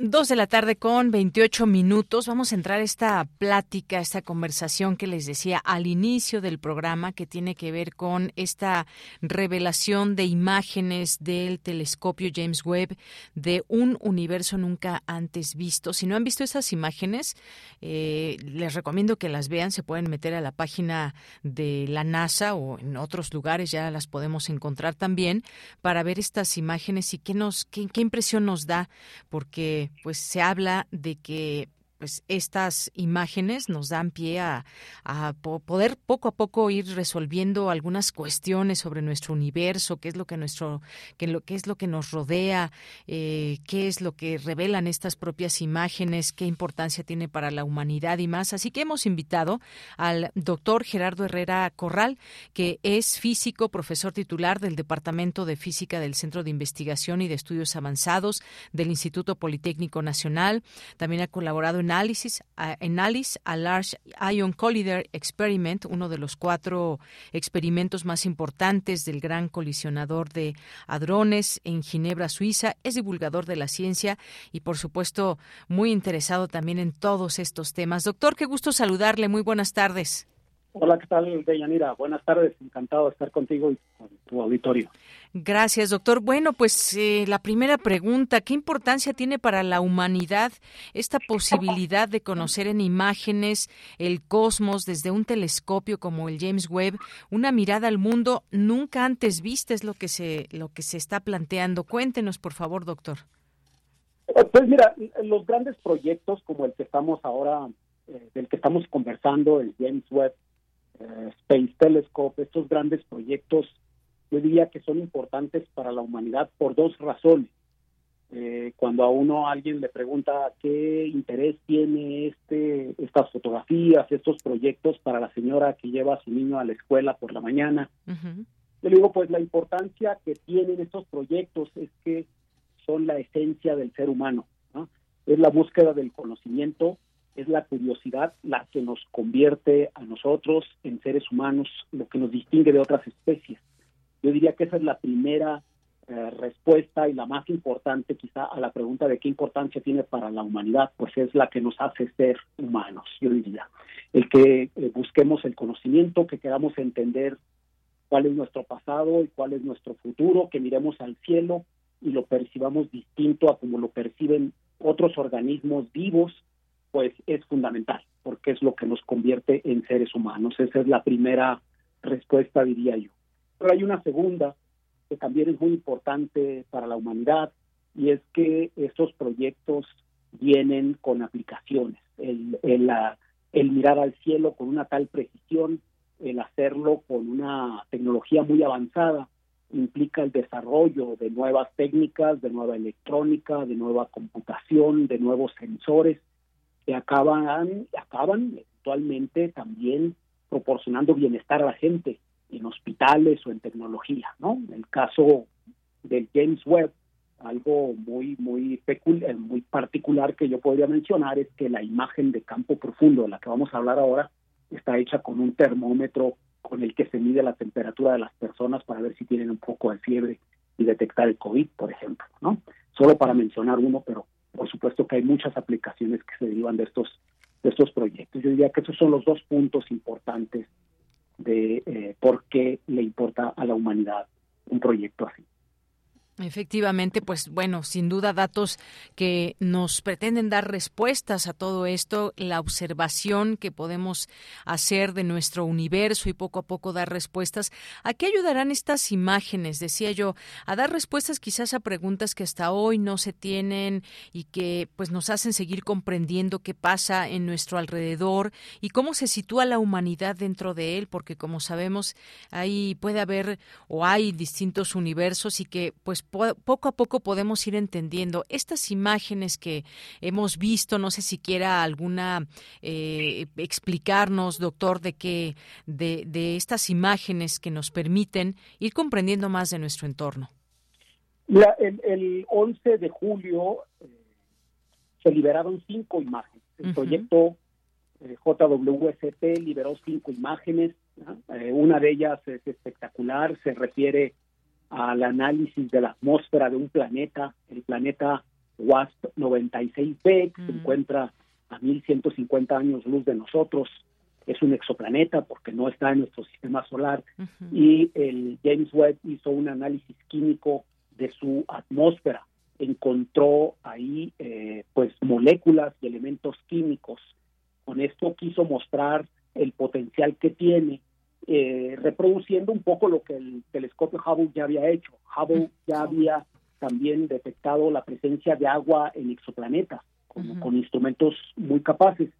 Dos de la tarde con 28 minutos. Vamos a entrar a esta plática, esta conversación que les decía al inicio del programa, que tiene que ver con esta revelación de imágenes del telescopio James Webb de un universo nunca antes visto. Si no han visto esas imágenes, eh, les recomiendo que las vean. Se pueden meter a la página de la NASA o en otros lugares, ya las podemos encontrar también, para ver estas imágenes y qué, nos, qué, qué impresión nos da, porque pues se habla de que pues estas imágenes nos dan pie a, poder poco a poco ir resolviendo algunas cuestiones sobre nuestro universo, qué es lo que nuestro, qué, lo, qué es lo que nos rodea, eh, qué es lo que revelan estas propias imágenes, qué importancia tiene para la humanidad y más. Así que hemos invitado al doctor Gerardo Herrera Corral, que es físico, profesor titular del Departamento de Física del Centro de Investigación y de Estudios Avanzados del Instituto Politécnico Nacional. También ha colaborado en Analysis, Analysis a Large Ion Collider Experiment, uno de los cuatro experimentos más importantes del gran colisionador de hadrones en Ginebra, Suiza. Es divulgador de la ciencia y, por supuesto, muy interesado también en todos estos temas. Doctor, qué gusto saludarle. Muy buenas tardes. Hola, ¿qué tal, Deyanira? Buenas tardes, encantado de estar contigo y con tu auditorio. Gracias, doctor. Bueno, pues eh, la primera pregunta, ¿qué importancia tiene para la humanidad esta posibilidad de conocer en imágenes el cosmos desde un telescopio como el James Webb, una mirada al mundo nunca antes vista es lo que se lo que se está planteando? Cuéntenos, por favor, doctor. Eh, pues mira, los grandes proyectos como el que estamos ahora eh, del que estamos conversando, el James Webb Space Telescope, estos grandes proyectos, yo diría que son importantes para la humanidad por dos razones. Eh, cuando a uno alguien le pregunta qué interés tiene este estas fotografías, estos proyectos para la señora que lleva a su niño a la escuela por la mañana, yo le digo pues la importancia que tienen estos proyectos es que son la esencia del ser humano, es la búsqueda del conocimiento, es la curiosidad la que nos convierte a nosotros en seres humanos, lo que nos distingue de otras especies. Yo diría que esa es la primera eh, respuesta y la más importante quizá a la pregunta de qué importancia tiene para la humanidad, pues es la que nos hace ser humanos, yo diría. El que eh, busquemos el conocimiento, que queramos entender cuál es nuestro pasado y cuál es nuestro futuro, que miremos al cielo y lo percibamos distinto a como lo perciben otros organismos vivos pues es fundamental, porque es lo que nos convierte en seres humanos. Esa es la primera respuesta, diría yo. Pero hay una segunda que también es muy importante para la humanidad y es que estos proyectos vienen con aplicaciones. El, el, el mirar al cielo con una tal precisión, el hacerlo con una tecnología muy avanzada, implica el desarrollo de nuevas técnicas, de nueva electrónica, de nueva computación, de nuevos sensores que acaban, acaban actualmente también proporcionando bienestar a la gente en hospitales o en tecnología, ¿no? El caso del James Webb, algo muy muy peculiar, muy particular que yo podría mencionar es que la imagen de campo profundo de la que vamos a hablar ahora está hecha con un termómetro con el que se mide la temperatura de las personas para ver si tienen un poco de fiebre y detectar el COVID, por ejemplo, ¿no? Solo para mencionar uno, pero por supuesto que hay muchas aplicaciones que se derivan de estos, de estos proyectos. Yo diría que esos son los dos puntos importantes de eh, por qué le importa a la humanidad un proyecto así. Efectivamente, pues bueno, sin duda datos que nos pretenden dar respuestas a todo esto, la observación que podemos hacer de nuestro universo y poco a poco dar respuestas. ¿A qué ayudarán estas imágenes? Decía yo, a dar respuestas quizás a preguntas que hasta hoy no se tienen y que pues nos hacen seguir comprendiendo qué pasa en nuestro alrededor y cómo se sitúa la humanidad dentro de él, porque como sabemos, ahí puede haber o hay distintos universos y que pues poco a poco podemos ir entendiendo estas imágenes que hemos visto. No sé si quiera alguna eh, explicarnos, doctor, de que de, de estas imágenes que nos permiten ir comprendiendo más de nuestro entorno. Mira, el, el 11 de julio, eh, se liberaron cinco imágenes. El proyecto eh, JWST liberó cinco imágenes. Eh, una de ellas es espectacular, se refiere al análisis de la atmósfera de un planeta, el planeta WASP 96b, que se encuentra a 1150 años luz de nosotros. Es un exoplaneta porque no está en nuestro sistema solar. Y el James Webb hizo un análisis químico de su atmósfera. Encontró ahí eh, pues moléculas y elementos químicos. Con esto quiso mostrar el potencial que tiene eh, reproduciendo un poco lo que el telescopio Hubble ya había hecho. Hubble ya había también detectado la presencia de agua en exoplanetas con, con instrumentos muy capaces,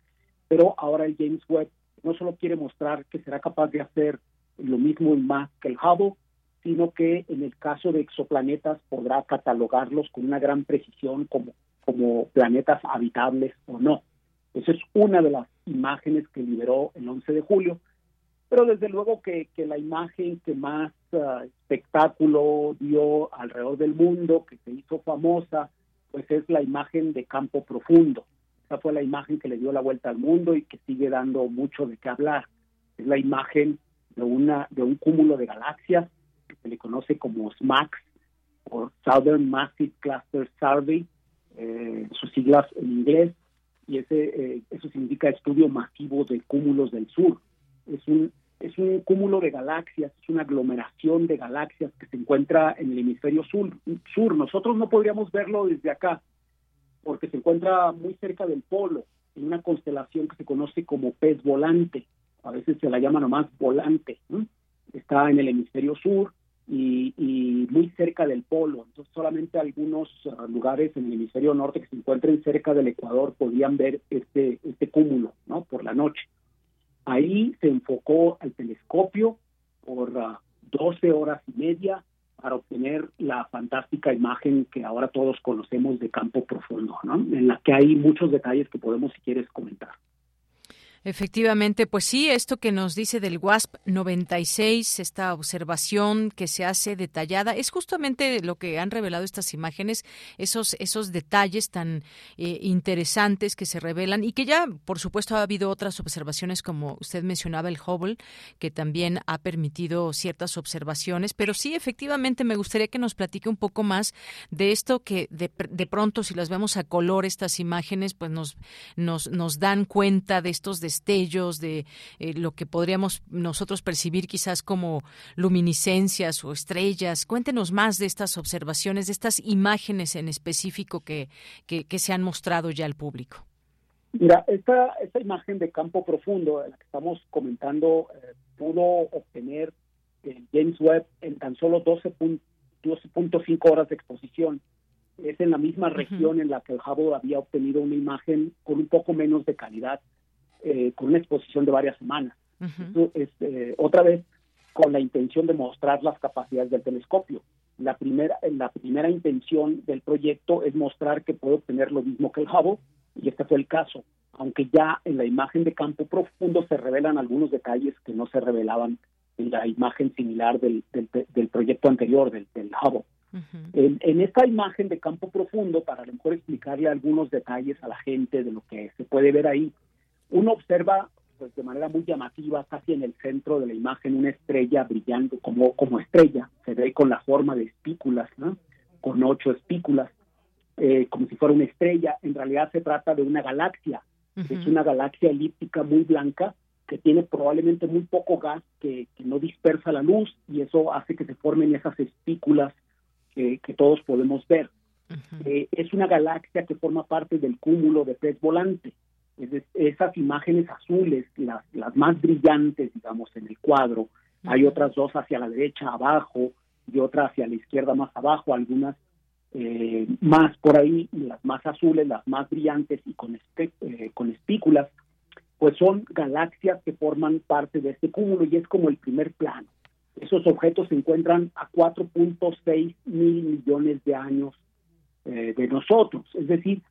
pero ahora el James Webb no solo quiere mostrar que será capaz de hacer lo mismo y más que el Hubble, sino que en el caso de exoplanetas podrá catalogarlos con una gran precisión como, como planetas habitables o no. Esa es una de las imágenes que liberó el 11 de julio pero desde luego que, que la imagen que más ah, espectáculo dio alrededor del mundo, que se hizo famosa, pues es la imagen de campo profundo. Esa fue la imagen que le dio la vuelta al mundo y que sigue dando mucho de qué hablar. Es la imagen de una de un cúmulo de galaxias que se le conoce como SMACS o Southern Massive Cluster Survey, eh, sus siglas en inglés, y ese eh, eso significa estudio masivo de cúmulos del sur es un, es un cúmulo de galaxias, es una aglomeración de galaxias que se encuentra en el hemisferio sur. sur. Nosotros no podríamos verlo desde acá, porque se encuentra muy cerca del polo, en una constelación que se conoce como pez volante, a veces se la llama nomás volante, está en el hemisferio sur y, y, muy cerca del polo, entonces solamente algunos uh, lugares en el hemisferio norte que se encuentren cerca del Ecuador podían ver este, este cúmulo, ¿no? Por la noche. Ahí se enfocó al telescopio por 12 ah, horas y media para obtener la fantástica imagen que ahora todos conocemos de campo profundo, ¿no? en la que hay muchos detalles que podemos, si quieres, comentar. Efectivamente, pues sí, esto que nos dice del WASP 96, esta observación que se hace detallada, es justamente lo que han revelado estas imágenes, esos, esos detalles tan eh, interesantes que se revelan y que ya, por supuesto, ha habido otras observaciones, como usted mencionaba, el Hubble, que también ha permitido ciertas observaciones, pero sí, efectivamente, me gustaría que nos platique un poco más de esto que de, de pronto, si las vemos a color, estas imágenes, pues nos, nos, nos dan cuenta de estos destellos, de eh, lo que podríamos nosotros percibir quizás como luminiscencias o estrellas. Cuéntenos más de estas observaciones, de estas imágenes en específico que, que, se han mostrado ya al público. Mira, esta, esta imagen de campo profundo, de la que estamos comentando, eh, pudo obtener James Webb en tan solo 12.5 horas de exposición. Es en la misma región en la que el Hubble había obtenido una imagen con un poco menos de calidad eh, con una exposición de varias semanas. Eh, otra vez, con la intención de mostrar las capacidades del telescopio. La primera, la primera intención del proyecto es mostrar que puede obtener lo mismo que el Hubble, y este fue el caso, aunque ya en la imagen de campo profundo se revelan algunos detalles que no se revelaban en la imagen similar del, del, proyecto anterior, del, del Hubble. en, en, esta imagen de campo profundo, para a lo mejor explicarle algunos detalles a la gente de lo que se puede ver ahí, uno observa pues, de manera muy llamativa, casi en el centro de la imagen, una estrella brillando como, como estrella, se ve con la forma de espículas, ¿no? con ocho espículas, eh, como si fuera una estrella. En realidad se trata de una galaxia, es una galaxia elíptica muy blanca que tiene probablemente muy poco gas que, no dispersa la luz y eso hace que se formen esas espículas que, todos podemos ver. Eh, es una galaxia que forma parte del cúmulo de pez volante esas imágenes azules, las, las más brillantes, digamos, en el cuadro, hay otras dos hacia la derecha abajo y otra hacia la izquierda más abajo, algunas eh, más por ahí, las más azules, las más brillantes y con, eh, con espículas, pues son galaxias que forman parte de este cúmulo y es como el primer plano. Esos objetos se encuentran a 4.6 mil millones de años eh, de nosotros, es decir,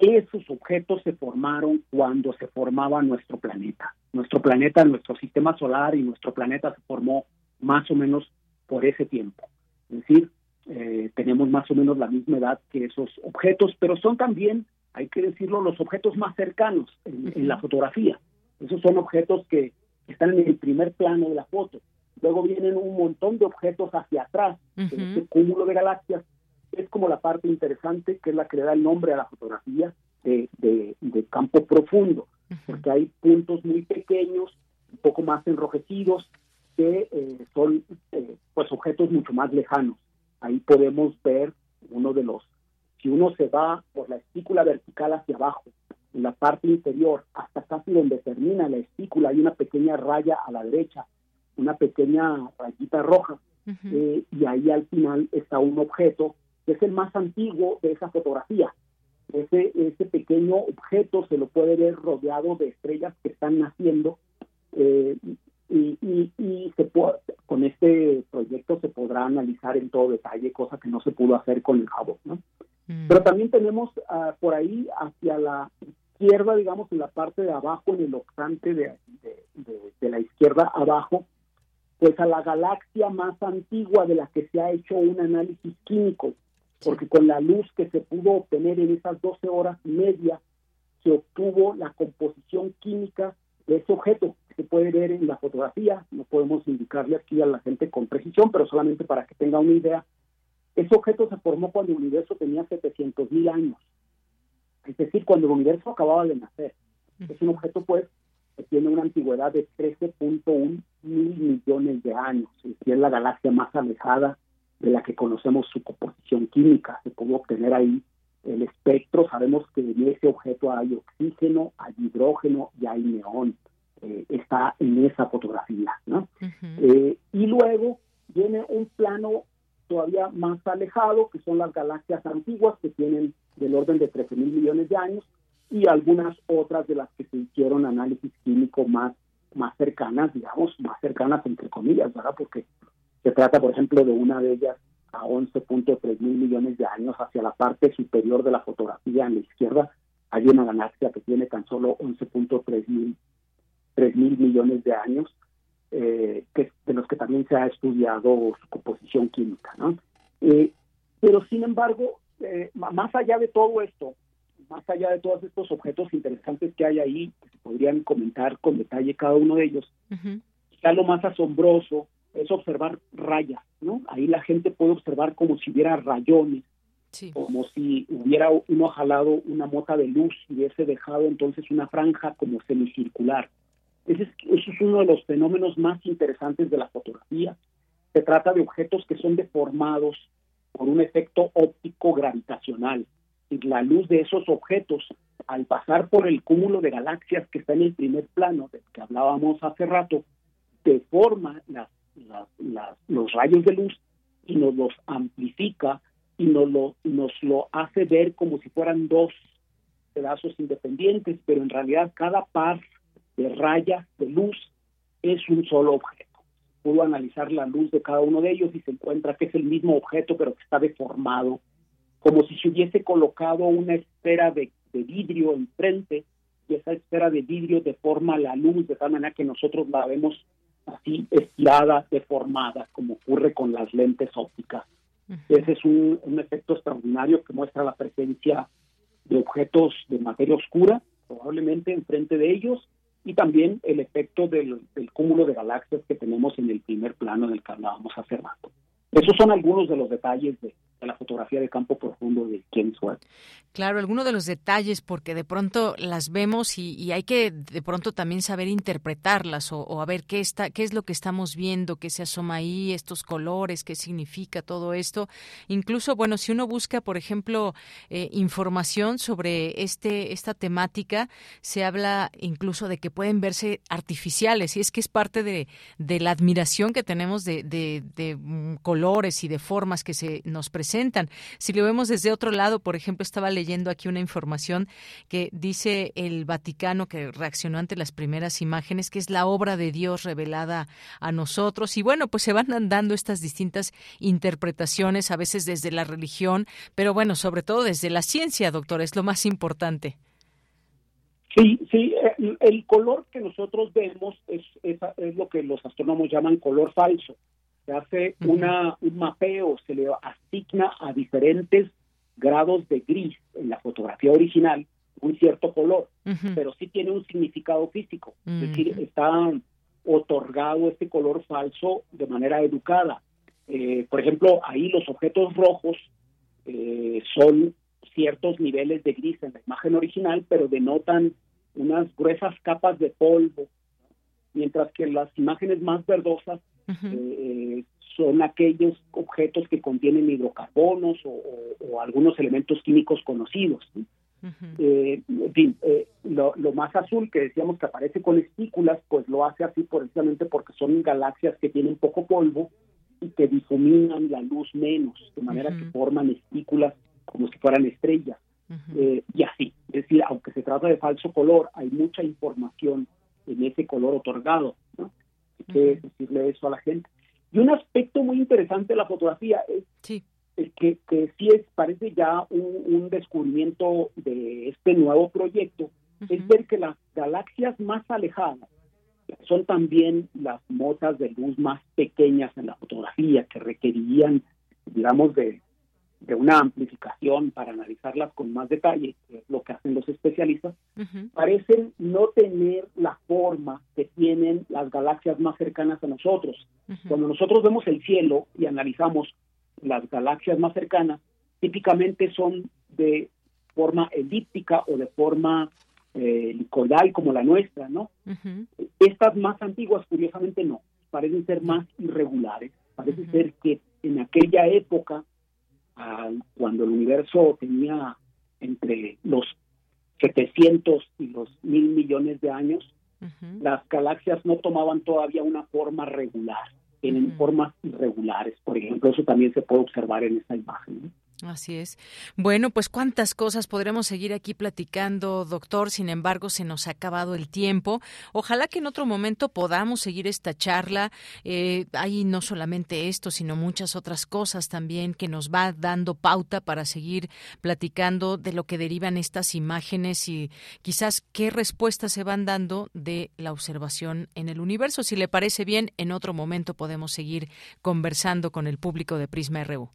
esos objetos se formaron cuando se formaba nuestro planeta. Nuestro planeta, nuestro sistema solar y nuestro planeta se formó más o menos por ese tiempo. Es decir, eh, tenemos más o menos la misma edad que esos objetos, pero son también, hay que decirlo, los objetos más cercanos en, la fotografía. Esos son objetos que están en el primer plano de la foto. Luego vienen un montón de objetos hacia atrás, este cúmulo de galaxias. Es como la parte interesante, que es la que le da el nombre a la fotografía de, de, campo profundo, porque hay puntos muy pequeños, un poco más enrojecidos, que eh, son eh, pues objetos mucho más lejanos. Ahí podemos ver uno de los, si uno se va por la estícula vertical hacia abajo, en la parte inferior, hasta casi donde termina la estícula, hay una pequeña raya a la derecha, una pequeña rayita roja, eh, y ahí al final está un objeto que es el más antiguo de esa fotografía. Ese, ese pequeño objeto se lo puede ver rodeado de estrellas que están naciendo eh, y, y, se con este proyecto se podrá analizar en todo detalle, cosa que no se pudo hacer con el Hubble, ¿no? Mm. Pero también tenemos ah, por ahí hacia la izquierda, digamos, en la parte de abajo, en el octante de, de, la izquierda abajo, pues a la galaxia más antigua de la que se ha hecho un análisis químico, porque con la luz que se pudo obtener en esas 12 horas y media, se obtuvo la composición química de ese objeto se puede ver en la fotografía, no podemos indicarle aquí a la gente con precisión, pero solamente para que tenga una idea. Ese objeto se formó cuando el universo tenía 700 mil años, es decir, cuando el universo acababa de nacer. Es un objeto, pues, que tiene una antigüedad de 13.1 mil millones de años, y es la galaxia más alejada de la que conocemos su composición química. Se pudo obtener ahí el espectro, sabemos que en ese objeto hay oxígeno, hay hidrógeno y hay neón. Eh, está en esa fotografía, ¿no? Eh, y luego viene un plano todavía más alejado, que son las galaxias antiguas, que tienen del orden de 13 mil millones de años, y algunas otras de las que se hicieron análisis químico más, más cercanas, digamos, más cercanas entre comillas, ¿verdad? Porque se trata, por ejemplo, de una de ellas a 11.3 mil millones de años hacia la parte superior de la fotografía en la izquierda, hay una galaxia que tiene tan solo 11.3 mil 3 mil millones de años, eh, que, de los que también se ha estudiado su composición química. ¿no? Eh, pero sin embargo, eh, más allá de todo esto, más allá de todos estos objetos interesantes que hay ahí, que se podrían comentar con detalle cada uno de ellos, ya lo más asombroso es observar rayas, ¿no? Ahí la gente puede observar como si hubiera rayones, como si hubiera uno jalado una mota de luz y hubiese dejado entonces una franja como semicircular. Ese es, uno de los fenómenos más interesantes de la fotografía. Se trata de objetos que son deformados por un efecto óptico gravitacional. Y la luz de esos objetos, al pasar por el cúmulo de galaxias que está en el primer plano, del que hablábamos hace rato, deforma los rayos de luz y nos los amplifica y nos lo, nos lo hace ver como si fueran dos pedazos independientes, pero en realidad cada par de rayas de luz es un solo objeto. Pudo analizar la luz de cada uno de ellos y se encuentra que es el mismo objeto, pero que está deformado, como si se hubiese colocado una esfera de, vidrio enfrente y esa esfera de vidrio deforma la luz de tal manera que nosotros la vemos así estirada, deformada, como ocurre con las lentes ópticas. Ese es un, un, efecto extraordinario que muestra la presencia de objetos de materia oscura, probablemente enfrente de ellos, y también el efecto del, cúmulo de galaxias que tenemos en el primer plano del que hablábamos hace rato. Esos son algunos de los detalles de, la fotografía de campo profundo de James Webb. Claro, algunos de los detalles, porque de pronto las vemos y, hay que de pronto también saber interpretarlas o, a ver qué está, qué es lo que estamos viendo, qué se asoma ahí, estos colores, qué significa todo esto. Incluso, bueno, si uno busca, por ejemplo, eh, información sobre este esta temática, se habla incluso de que pueden verse artificiales y es que es parte de, de la admiración que tenemos de, de, de mm, colores y de formas que se nos presentan si lo vemos desde otro lado, por ejemplo, estaba leyendo aquí una información que dice el Vaticano que reaccionó ante las primeras imágenes, que es la obra de Dios revelada a nosotros. Y bueno, pues se van dando estas distintas interpretaciones, a veces desde la religión, pero bueno, sobre todo desde la ciencia, doctor, es lo más importante. Sí, sí, el, color que nosotros vemos es, es, lo que los astrónomos llaman color falso. Se hace una, un mapeo, se le asigna a diferentes grados de gris en la fotografía original un cierto color, pero sí tiene un significado físico, es decir, está otorgado este color falso de manera educada. Eh, por ejemplo, ahí los objetos rojos eh, son ciertos niveles de gris en la imagen original, pero denotan unas gruesas capas de polvo, mientras que las imágenes más verdosas eh, son aquellos objetos que contienen hidrocarbonos o, algunos elementos químicos conocidos. Eh, en fin, eh, lo, más azul que decíamos que aparece con estículas, pues lo hace así precisamente porque son galaxias que tienen poco polvo y que difuminan la luz menos, de manera que forman estículas como si fueran estrellas. Eh, y así, es decir, aunque se trata de falso color, hay mucha información en ese color otorgado. ¿no? Hay que decirle eso a la gente. Y un aspecto muy interesante de la fotografía es que, que sí es, parece ya un, descubrimiento de este nuevo proyecto, es ver que las galaxias más alejadas son también las motas de luz más pequeñas en la fotografía que requerían, digamos, de, de una amplificación para analizarlas con más detalle, que es lo que hacen los especialistas, parecen no tener la forma que tienen las galaxias más cercanas a nosotros. Cuando nosotros vemos el cielo y analizamos las galaxias más cercanas, típicamente son de forma elíptica o de forma eh, como la nuestra, ¿no? Estas más antiguas, curiosamente, no, parecen ser más irregulares, parece ser que en aquella época cuando el universo tenía entre los 700 y los mil millones de años, las galaxias no tomaban todavía una forma regular, tienen formas irregulares. Por ejemplo, eso también se puede observar en esta imagen. Así es. Bueno, pues cuántas cosas podremos seguir aquí platicando, doctor. Sin embargo, se nos ha acabado el tiempo. Ojalá que en otro momento podamos seguir esta charla. Eh, hay no solamente esto, sino muchas otras cosas también que nos va dando pauta para seguir platicando de lo que derivan estas imágenes y quizás qué respuestas se van dando de la observación en el universo. Si le parece bien, en otro momento podemos seguir conversando con el público de Prisma RU.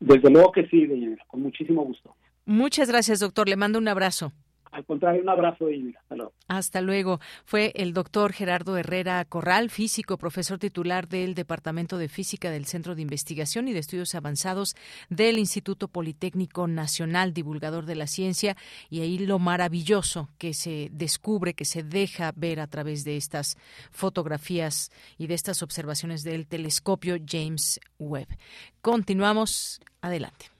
Desde luego que sí, con muchísimo gusto. Muchas gracias, doctor. Le mando un abrazo. Al contrario, un abrazo y hasta luego. Hasta luego. Fue el doctor Gerardo Herrera Corral, físico, profesor titular del Departamento de Física del Centro de Investigación y de Estudios Avanzados del Instituto Politécnico Nacional, divulgador de la ciencia, y ahí lo maravilloso que se descubre, que se deja ver a través de estas fotografías y de estas observaciones del telescopio James Webb. Continuamos. Adelante.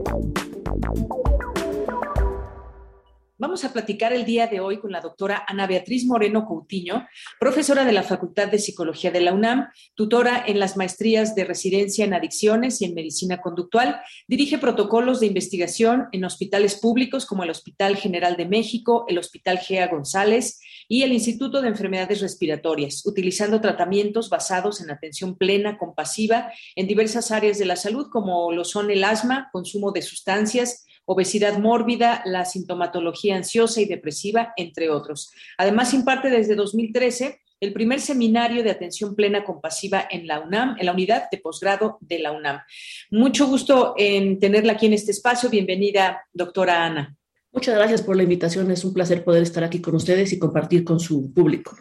Vamos a platicar el día de hoy con la doctora Ana Beatriz Moreno Coutinho, profesora de la Facultad de Psicología de la UNAM, tutora en las maestrías de residencia en adicciones y en medicina conductual. Dirige protocolos de investigación en hospitales públicos como el Hospital General de México, el Hospital GEA González y el Instituto de Enfermedades Respiratorias, utilizando tratamientos basados en atención plena, compasiva, en diversas áreas de la salud como lo son el asma, consumo de sustancias, obesidad mórbida, la sintomatología ansiosa y depresiva, entre otros. Además, imparte desde 2013 el primer seminario de atención plena compasiva en la UNAM, en la unidad de posgrado de la UNAM. Mucho gusto en tenerla aquí en este espacio. Bienvenida, doctora Ana. Muchas gracias por la invitación. Es un placer poder estar aquí con ustedes y compartir con su público.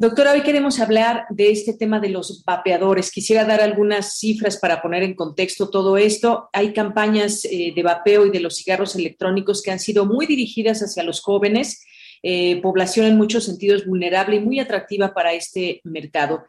Doctora, hoy queremos hablar de este tema de los vapeadores. Quisiera dar algunas cifras para poner en contexto todo esto. Hay campañas eh, de vapeo y de los cigarros electrónicos que han sido muy dirigidas hacia los jóvenes, eh, población en muchos sentidos vulnerable y muy atractiva para este mercado.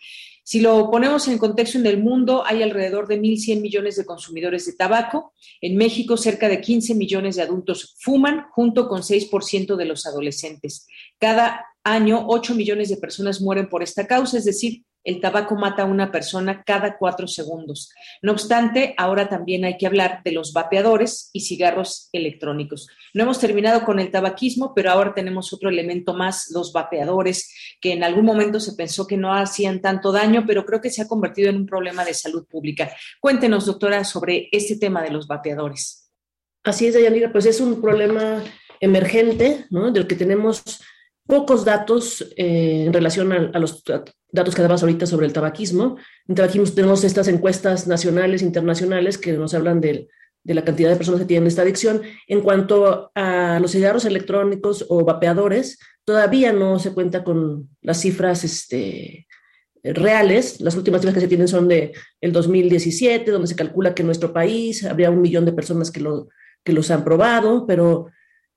Si lo ponemos en contexto en el mundo, hay alrededor de 1.100 millones de consumidores de tabaco. En México, cerca de 15 millones de adultos fuman, junto con 6% de los adolescentes. Cada año, 8 millones de personas mueren por esta causa, es decir, el tabaco mata a una persona cada cuatro segundos. No obstante, ahora también hay que hablar de los vapeadores y cigarros electrónicos. No hemos terminado con el tabaquismo, pero ahora tenemos otro elemento más, los vapeadores, que en algún momento se pensó que no hacían tanto daño, pero creo que se ha convertido en un problema de salud pública. Cuéntenos, doctora, sobre este tema de los vapeadores. Así es, Dayanira, pues es un problema emergente, ¿no? Del que tenemos pocos datos eh, en relación a, los datos que dabas ahorita sobre el tabaquismo. En tabaquismo tenemos estas encuestas nacionales, internacionales, que nos hablan de, la cantidad de personas que tienen esta adicción. En cuanto a los cigarros electrónicos o vapeadores, todavía no se cuenta con las cifras este, reales. Las últimas cifras que se tienen son de el 2017, donde se calcula que en nuestro país habría un millón de personas que, lo, que los han probado, pero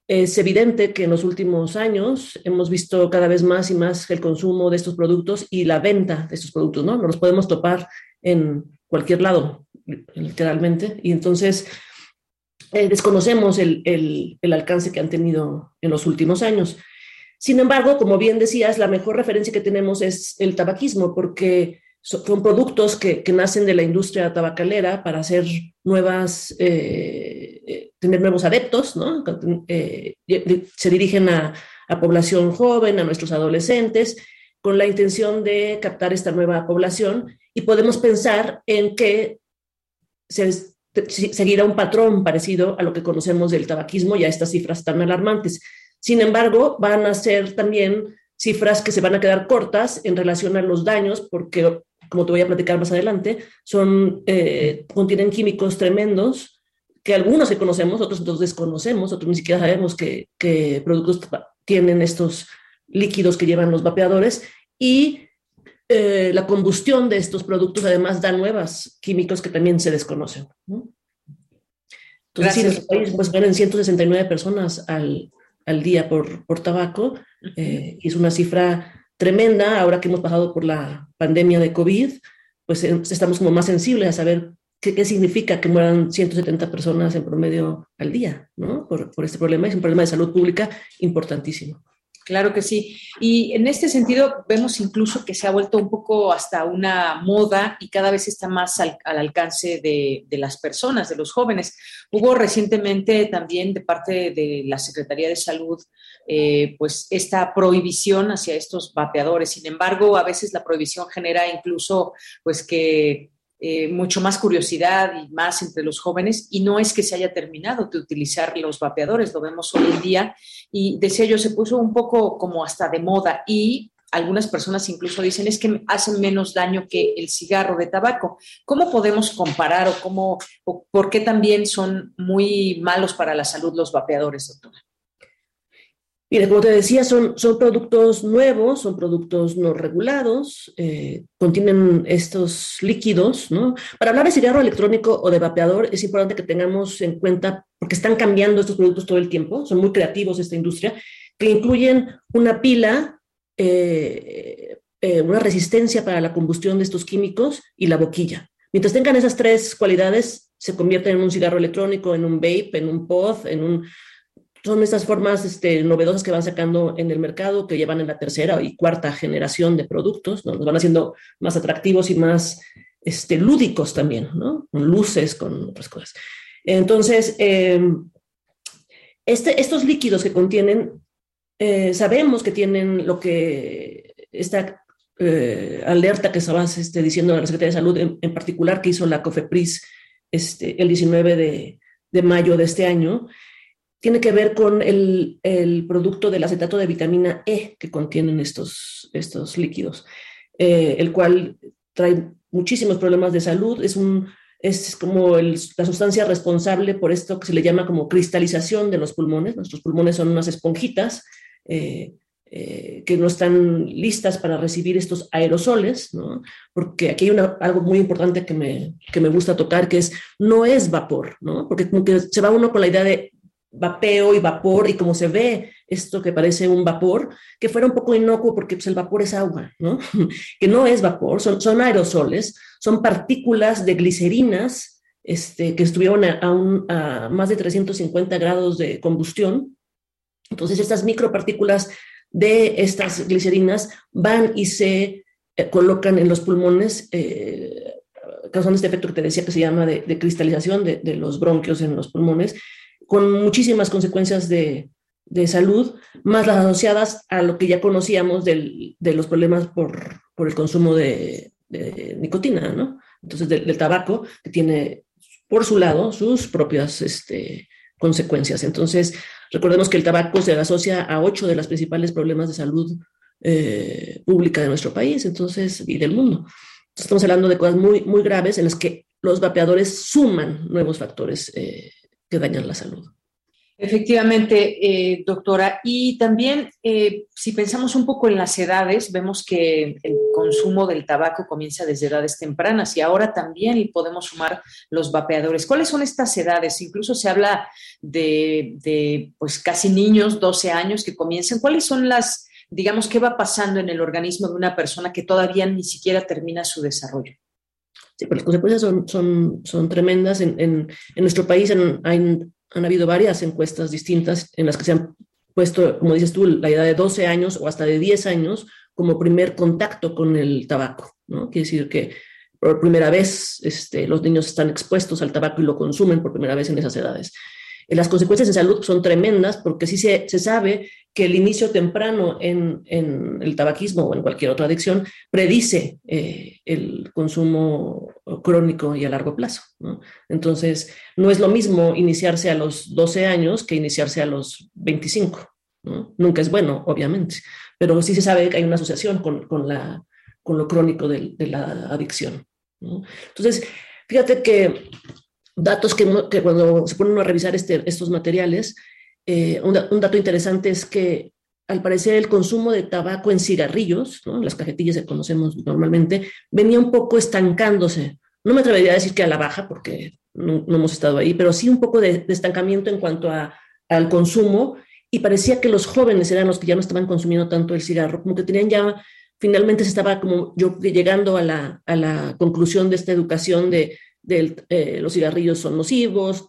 es evidente que en los últimos años hemos visto cada vez más y más el consumo de estos productos y la venta de estos productos, ¿no? Los podemos topar en cualquier lado, literalmente, y entonces eh, desconocemos el, el, alcance que han tenido en los últimos años. Sin embargo, como bien decías, la mejor referencia que tenemos es el tabaquismo, porque son productos que, que, nacen de la industria tabacalera para hacer nuevas, eh, eh, tener nuevos adeptos, ¿no? Eh, se dirigen a, a, población joven, a nuestros adolescentes, con la intención de captar esta nueva población y podemos pensar en que se, seguirá un patrón parecido a lo que conocemos del tabaquismo y a estas cifras tan alarmantes. Sin embargo, van a ser también cifras que se van a quedar cortas en relación a los daños, porque como te voy a platicar más adelante, son, eh, contienen químicos tremendos que algunos sí conocemos, otros los desconocemos, otros ni siquiera sabemos qué, productos tienen estos líquidos que llevan los vapeadores y eh, la combustión de estos productos además da nuevos químicos que también se desconocen. Entonces, en nuestro país pues, mueren 169 personas al, al día por, por tabaco, eh, y es una cifra tremenda, ahora que hemos pasado por la pandemia de COVID, pues eh, estamos como más sensibles a saber qué, qué significa que mueran 170 personas en promedio al día, ¿no? Por, por este problema, es un problema de salud pública importantísimo. Claro que sí. Y en este sentido vemos incluso que se ha vuelto un poco hasta una moda y cada vez está más al, alcance de, de, las personas, de los jóvenes. Hubo recientemente también de parte de la Secretaría de Salud, eh, pues esta prohibición hacia estos vapeadores. Sin embargo, a veces la prohibición genera incluso pues que eh, mucho más curiosidad y más entre los jóvenes y no es que se haya terminado de utilizar los vapeadores, lo vemos hoy en día y decía yo, se puso un poco como hasta de moda y algunas personas incluso dicen es que hacen menos daño que el cigarro de tabaco. ¿Cómo podemos comparar o cómo o por qué también son muy malos para la salud los vapeadores, doctora? Mira, como te decía, son, son productos nuevos, son productos no regulados, eh, contienen estos líquidos, ¿no? Para hablar de cigarro electrónico o de vapeador es importante que tengamos en cuenta, porque están cambiando estos productos todo el tiempo, son muy creativos esta industria, que incluyen una pila, eh, eh, una resistencia para la combustión de estos químicos y la boquilla. Mientras tengan esas tres cualidades, se convierten en un cigarro electrónico, en un vape, en un pod, en un son estas formas este, novedosas que van sacando en el mercado, que llevan en la tercera y cuarta generación de productos, ¿no? Nos van haciendo más atractivos y más este, lúdicos también, ¿no? Con luces, con otras cosas. Entonces, em, este, estos líquidos que contienen, eh, sabemos que tienen lo que esta eh, alerta que estabas este, diciendo la Secretaría de Salud, en, particular, que hizo la COFEPRIS este, el 19 de, de mayo de este año, tiene que ver con el, el, producto del acetato de vitamina E que contienen estos, estos líquidos, eh, el cual trae muchísimos problemas de salud. Es, un, es como el, la sustancia responsable por esto que se le llama como cristalización de los pulmones. Nuestros pulmones son unas esponjitas eh, eh, que no están listas para recibir estos aerosoles, ¿no? porque aquí hay una, algo muy importante que me, que me gusta tocar, que es no es vapor, ¿no? porque como que se va uno con la idea de vapeo y vapor y como se ve esto que parece un vapor, que fuera un poco inocuo porque pues, el vapor es agua, ¿no? que no es vapor, son, son aerosoles, son partículas de glicerinas este, que estuvieron a, a, más de 350 grados de combustión. Entonces estas micropartículas de estas glicerinas van y se eh, colocan en los pulmones, eh, causando este efecto que te decía que se llama de, de cristalización de, de, los bronquios en los pulmones, con muchísimas consecuencias de, de, salud, más las asociadas a lo que ya conocíamos del, de los problemas por, por el consumo de, nicotina, ¿no? Entonces, del, del, tabaco, que tiene por su lado sus propias este, consecuencias. Entonces, recordemos que el tabaco se asocia a ocho de los principales problemas de salud eh, pública de nuestro país entonces, y del mundo. Estamos hablando de cosas muy, muy graves en las que los vapeadores suman nuevos factores eh, que la salud. Efectivamente, eh, doctora. Y también, eh, si pensamos un poco en las edades, vemos que el consumo del tabaco comienza desde edades tempranas y ahora también podemos sumar los vapeadores. ¿Cuáles son estas edades? Incluso se habla de, de pues casi niños, 12 años que comienzan. ¿Cuáles son las, digamos, qué va pasando en el organismo de una persona que todavía ni siquiera termina su desarrollo? Sí, pero las consecuencias son, son, son tremendas. En, en, en nuestro país en, hay han habido varias encuestas distintas en las que se han puesto, como dices tú, la edad de 12 años o hasta de 10 años como primer contacto con el tabaco, ¿no? Quiere decir que por primera vez este, los niños están expuestos al tabaco y lo consumen por primera vez en esas edades. Las consecuencias en salud son tremendas porque sí se, se sabe que el inicio temprano en, el tabaquismo o en cualquier otra adicción predice eh, el consumo crónico y a largo plazo. Entonces, no es lo mismo iniciarse a los 12 años que iniciarse a los 25. ¿no? Nunca es bueno, obviamente, pero sí se sabe que hay una asociación con, lo crónico de, la adicción. ¿no? Entonces, fíjate que datos que, que, cuando se ponen a revisar este, estos materiales, eh, un, dato interesante es que al parecer el consumo de tabaco en cigarrillos, las cajetillas que conocemos normalmente, venía un poco estancándose. No me atrevería a decir que a la baja, porque no, hemos estado ahí, pero sí un poco de, de estancamiento en cuanto a, al consumo y parecía que los jóvenes eran los que ya no estaban consumiendo tanto el cigarro, como que tenían ya, finalmente se estaba como yo llegando a la, a la conclusión de esta educación de de, eh, los cigarrillos son nocivos,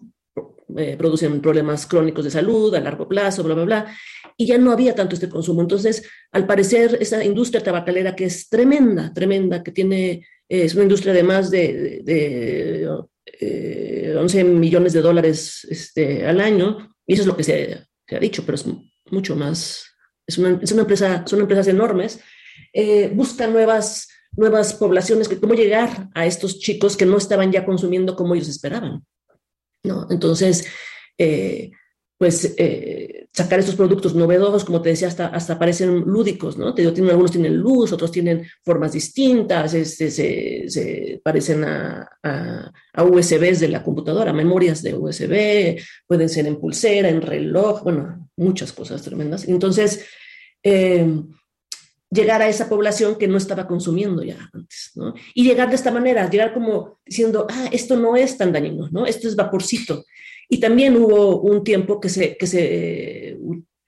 eh, producen problemas crónicos de salud a largo plazo, bla, bla, bla, y ya no había tanto este consumo. Entonces, al parecer, esa industria tabacalera que es tremenda, tremenda, que tiene, eh, es una industria de más de, de, de 11 millones de dólares este, al año, y eso es lo que se, ha dicho, pero es mucho más, es una, es una empresa, son empresas enormes, buscan nuevas nuevas poblaciones, cómo llegar a estos chicos que no estaban ya consumiendo como ellos esperaban. ¿No? Entonces, eh, pues eh, sacar estos productos novedosos, como te decía, hasta, hasta parecen lúdicos, ¿no? Algunos tienen luz, otros tienen formas distintas, este, se, parecen a, a, a, USBs de la computadora, memorias de USB, pueden ser en pulsera, en reloj, bueno, muchas cosas tremendas. Entonces, eh, llegar a esa población que no estaba consumiendo ya antes, ¿no? Y llegar de esta manera, llegar como diciendo, ah, esto no es tan dañino, ¿no? Esto es vaporcito. Y también hubo un tiempo que se, que se,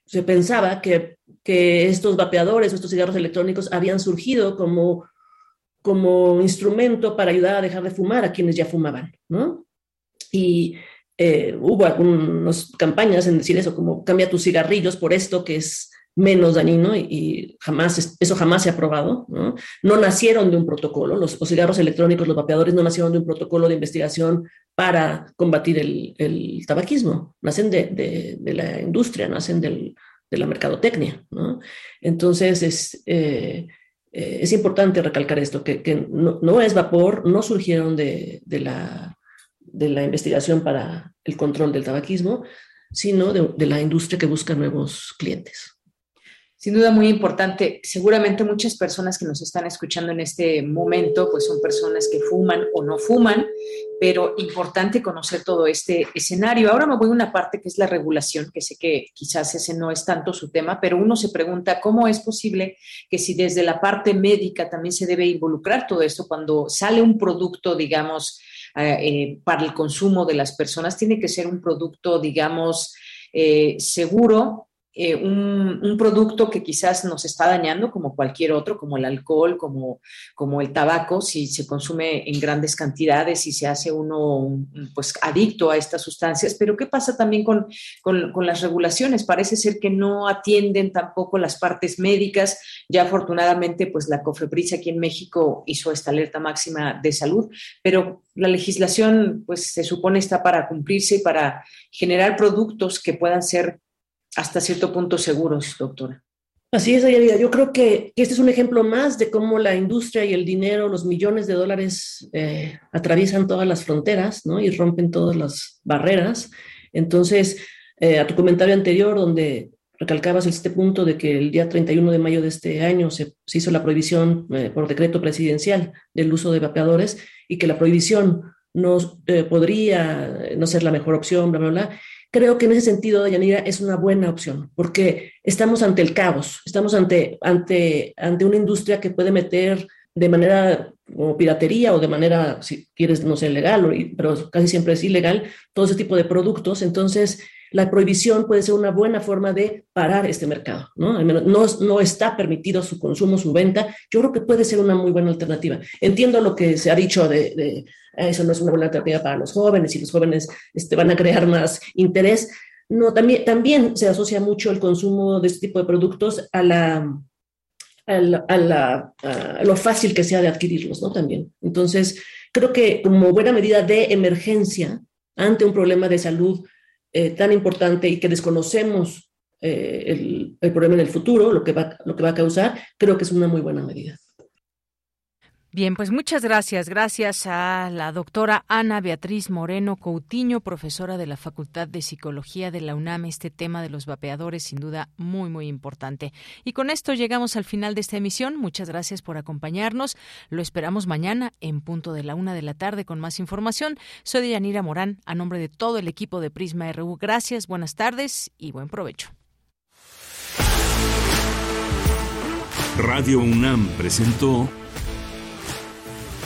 se pensaba que, que estos vapeadores, estos cigarros electrónicos habían surgido como, como instrumento para ayudar a dejar de fumar a quienes ya fumaban, ¿no? Y eh, hubo algunas campañas en decir eso, como cambia tus cigarrillos por esto que es menos dañino y, jamás, eso jamás se ha probado. ¿no? no nacieron de un protocolo, los, cigarros electrónicos, los vapeadores no nacieron de un protocolo de investigación para combatir el, tabaquismo, nacen de, la industria, nacen de la mercadotecnia. ¿no? Entonces, es, eh, eh, es importante recalcar esto, que, no, no, es vapor, no surgieron de, de, la, de la investigación para el control del tabaquismo, sino de, de la industria que busca nuevos clientes sin duda muy importante. Seguramente muchas personas que nos están escuchando en este momento, pues son personas que fuman o no fuman, pero importante conocer todo este escenario. Ahora me voy a una parte que es la regulación, que sé que quizás ese no es tanto su tema, pero uno se pregunta cómo es posible que si desde la parte médica también se debe involucrar todo esto cuando sale un producto, digamos, eh, eh, para el consumo de las personas, tiene que ser un producto, digamos, eh, seguro eh, un, producto que quizás nos está dañando como cualquier otro, como el alcohol, como, como el tabaco, si se consume en grandes cantidades y se hace uno pues adicto a estas sustancias. Pero ¿qué pasa también con, con, las regulaciones? Parece ser que no atienden tampoco las partes médicas. Ya afortunadamente pues la COFEPRIS aquí en México hizo esta alerta máxima de salud, pero la legislación pues se supone está para cumplirse y para generar productos que puedan ser hasta cierto punto seguros, doctora. Así es, Ayarida. Yo creo que este es un ejemplo más de cómo la industria y el dinero, los millones de dólares, eh, atraviesan todas las fronteras ¿no? y rompen todas las barreras. Entonces, eh, a tu comentario anterior, donde recalcabas este punto de que el día 31 de mayo de este año se, hizo la prohibición eh, por decreto presidencial del uso de vapeadores y que la prohibición no podría no ser la mejor opción, bla, bla, bla. Creo que en ese sentido, Yanira, es una buena opción, porque estamos ante el caos, estamos ante, ante, ante una industria que puede meter de manera como piratería o de manera, si quieres, no sé, legal, pero casi siempre es ilegal, todo ese tipo de productos. Entonces, la prohibición puede ser una buena forma de parar este mercado, ¿no? no, no está permitido su consumo, su venta. Yo creo que puede ser una muy buena alternativa. Entiendo lo que se ha dicho de, de eso no es una buena alternativa para los jóvenes y los jóvenes este, van a crear más interés. No, también, también se asocia mucho el consumo de este tipo de productos a la, a, la, a, lo fácil que sea de adquirirlos, ¿no? También. Entonces, creo que como buena medida de emergencia ante un problema de salud eh, tan importante y que desconocemos eh, el, el, problema en el futuro, lo que, va, lo que va a causar, creo que es una muy buena medida. Bien, pues muchas gracias. Gracias a la doctora Ana Beatriz Moreno Coutinho, profesora de la Facultad de Psicología de la UNAM. Este tema de los vapeadores, sin duda, muy, muy importante. Y con esto llegamos al final de esta emisión. Muchas gracias por acompañarnos. Lo esperamos mañana en punto de la una de la tarde con más información. Soy Yanira Morán, a nombre de todo el equipo de Prisma RU. Gracias, buenas tardes y buen provecho. Radio UNAM presentó.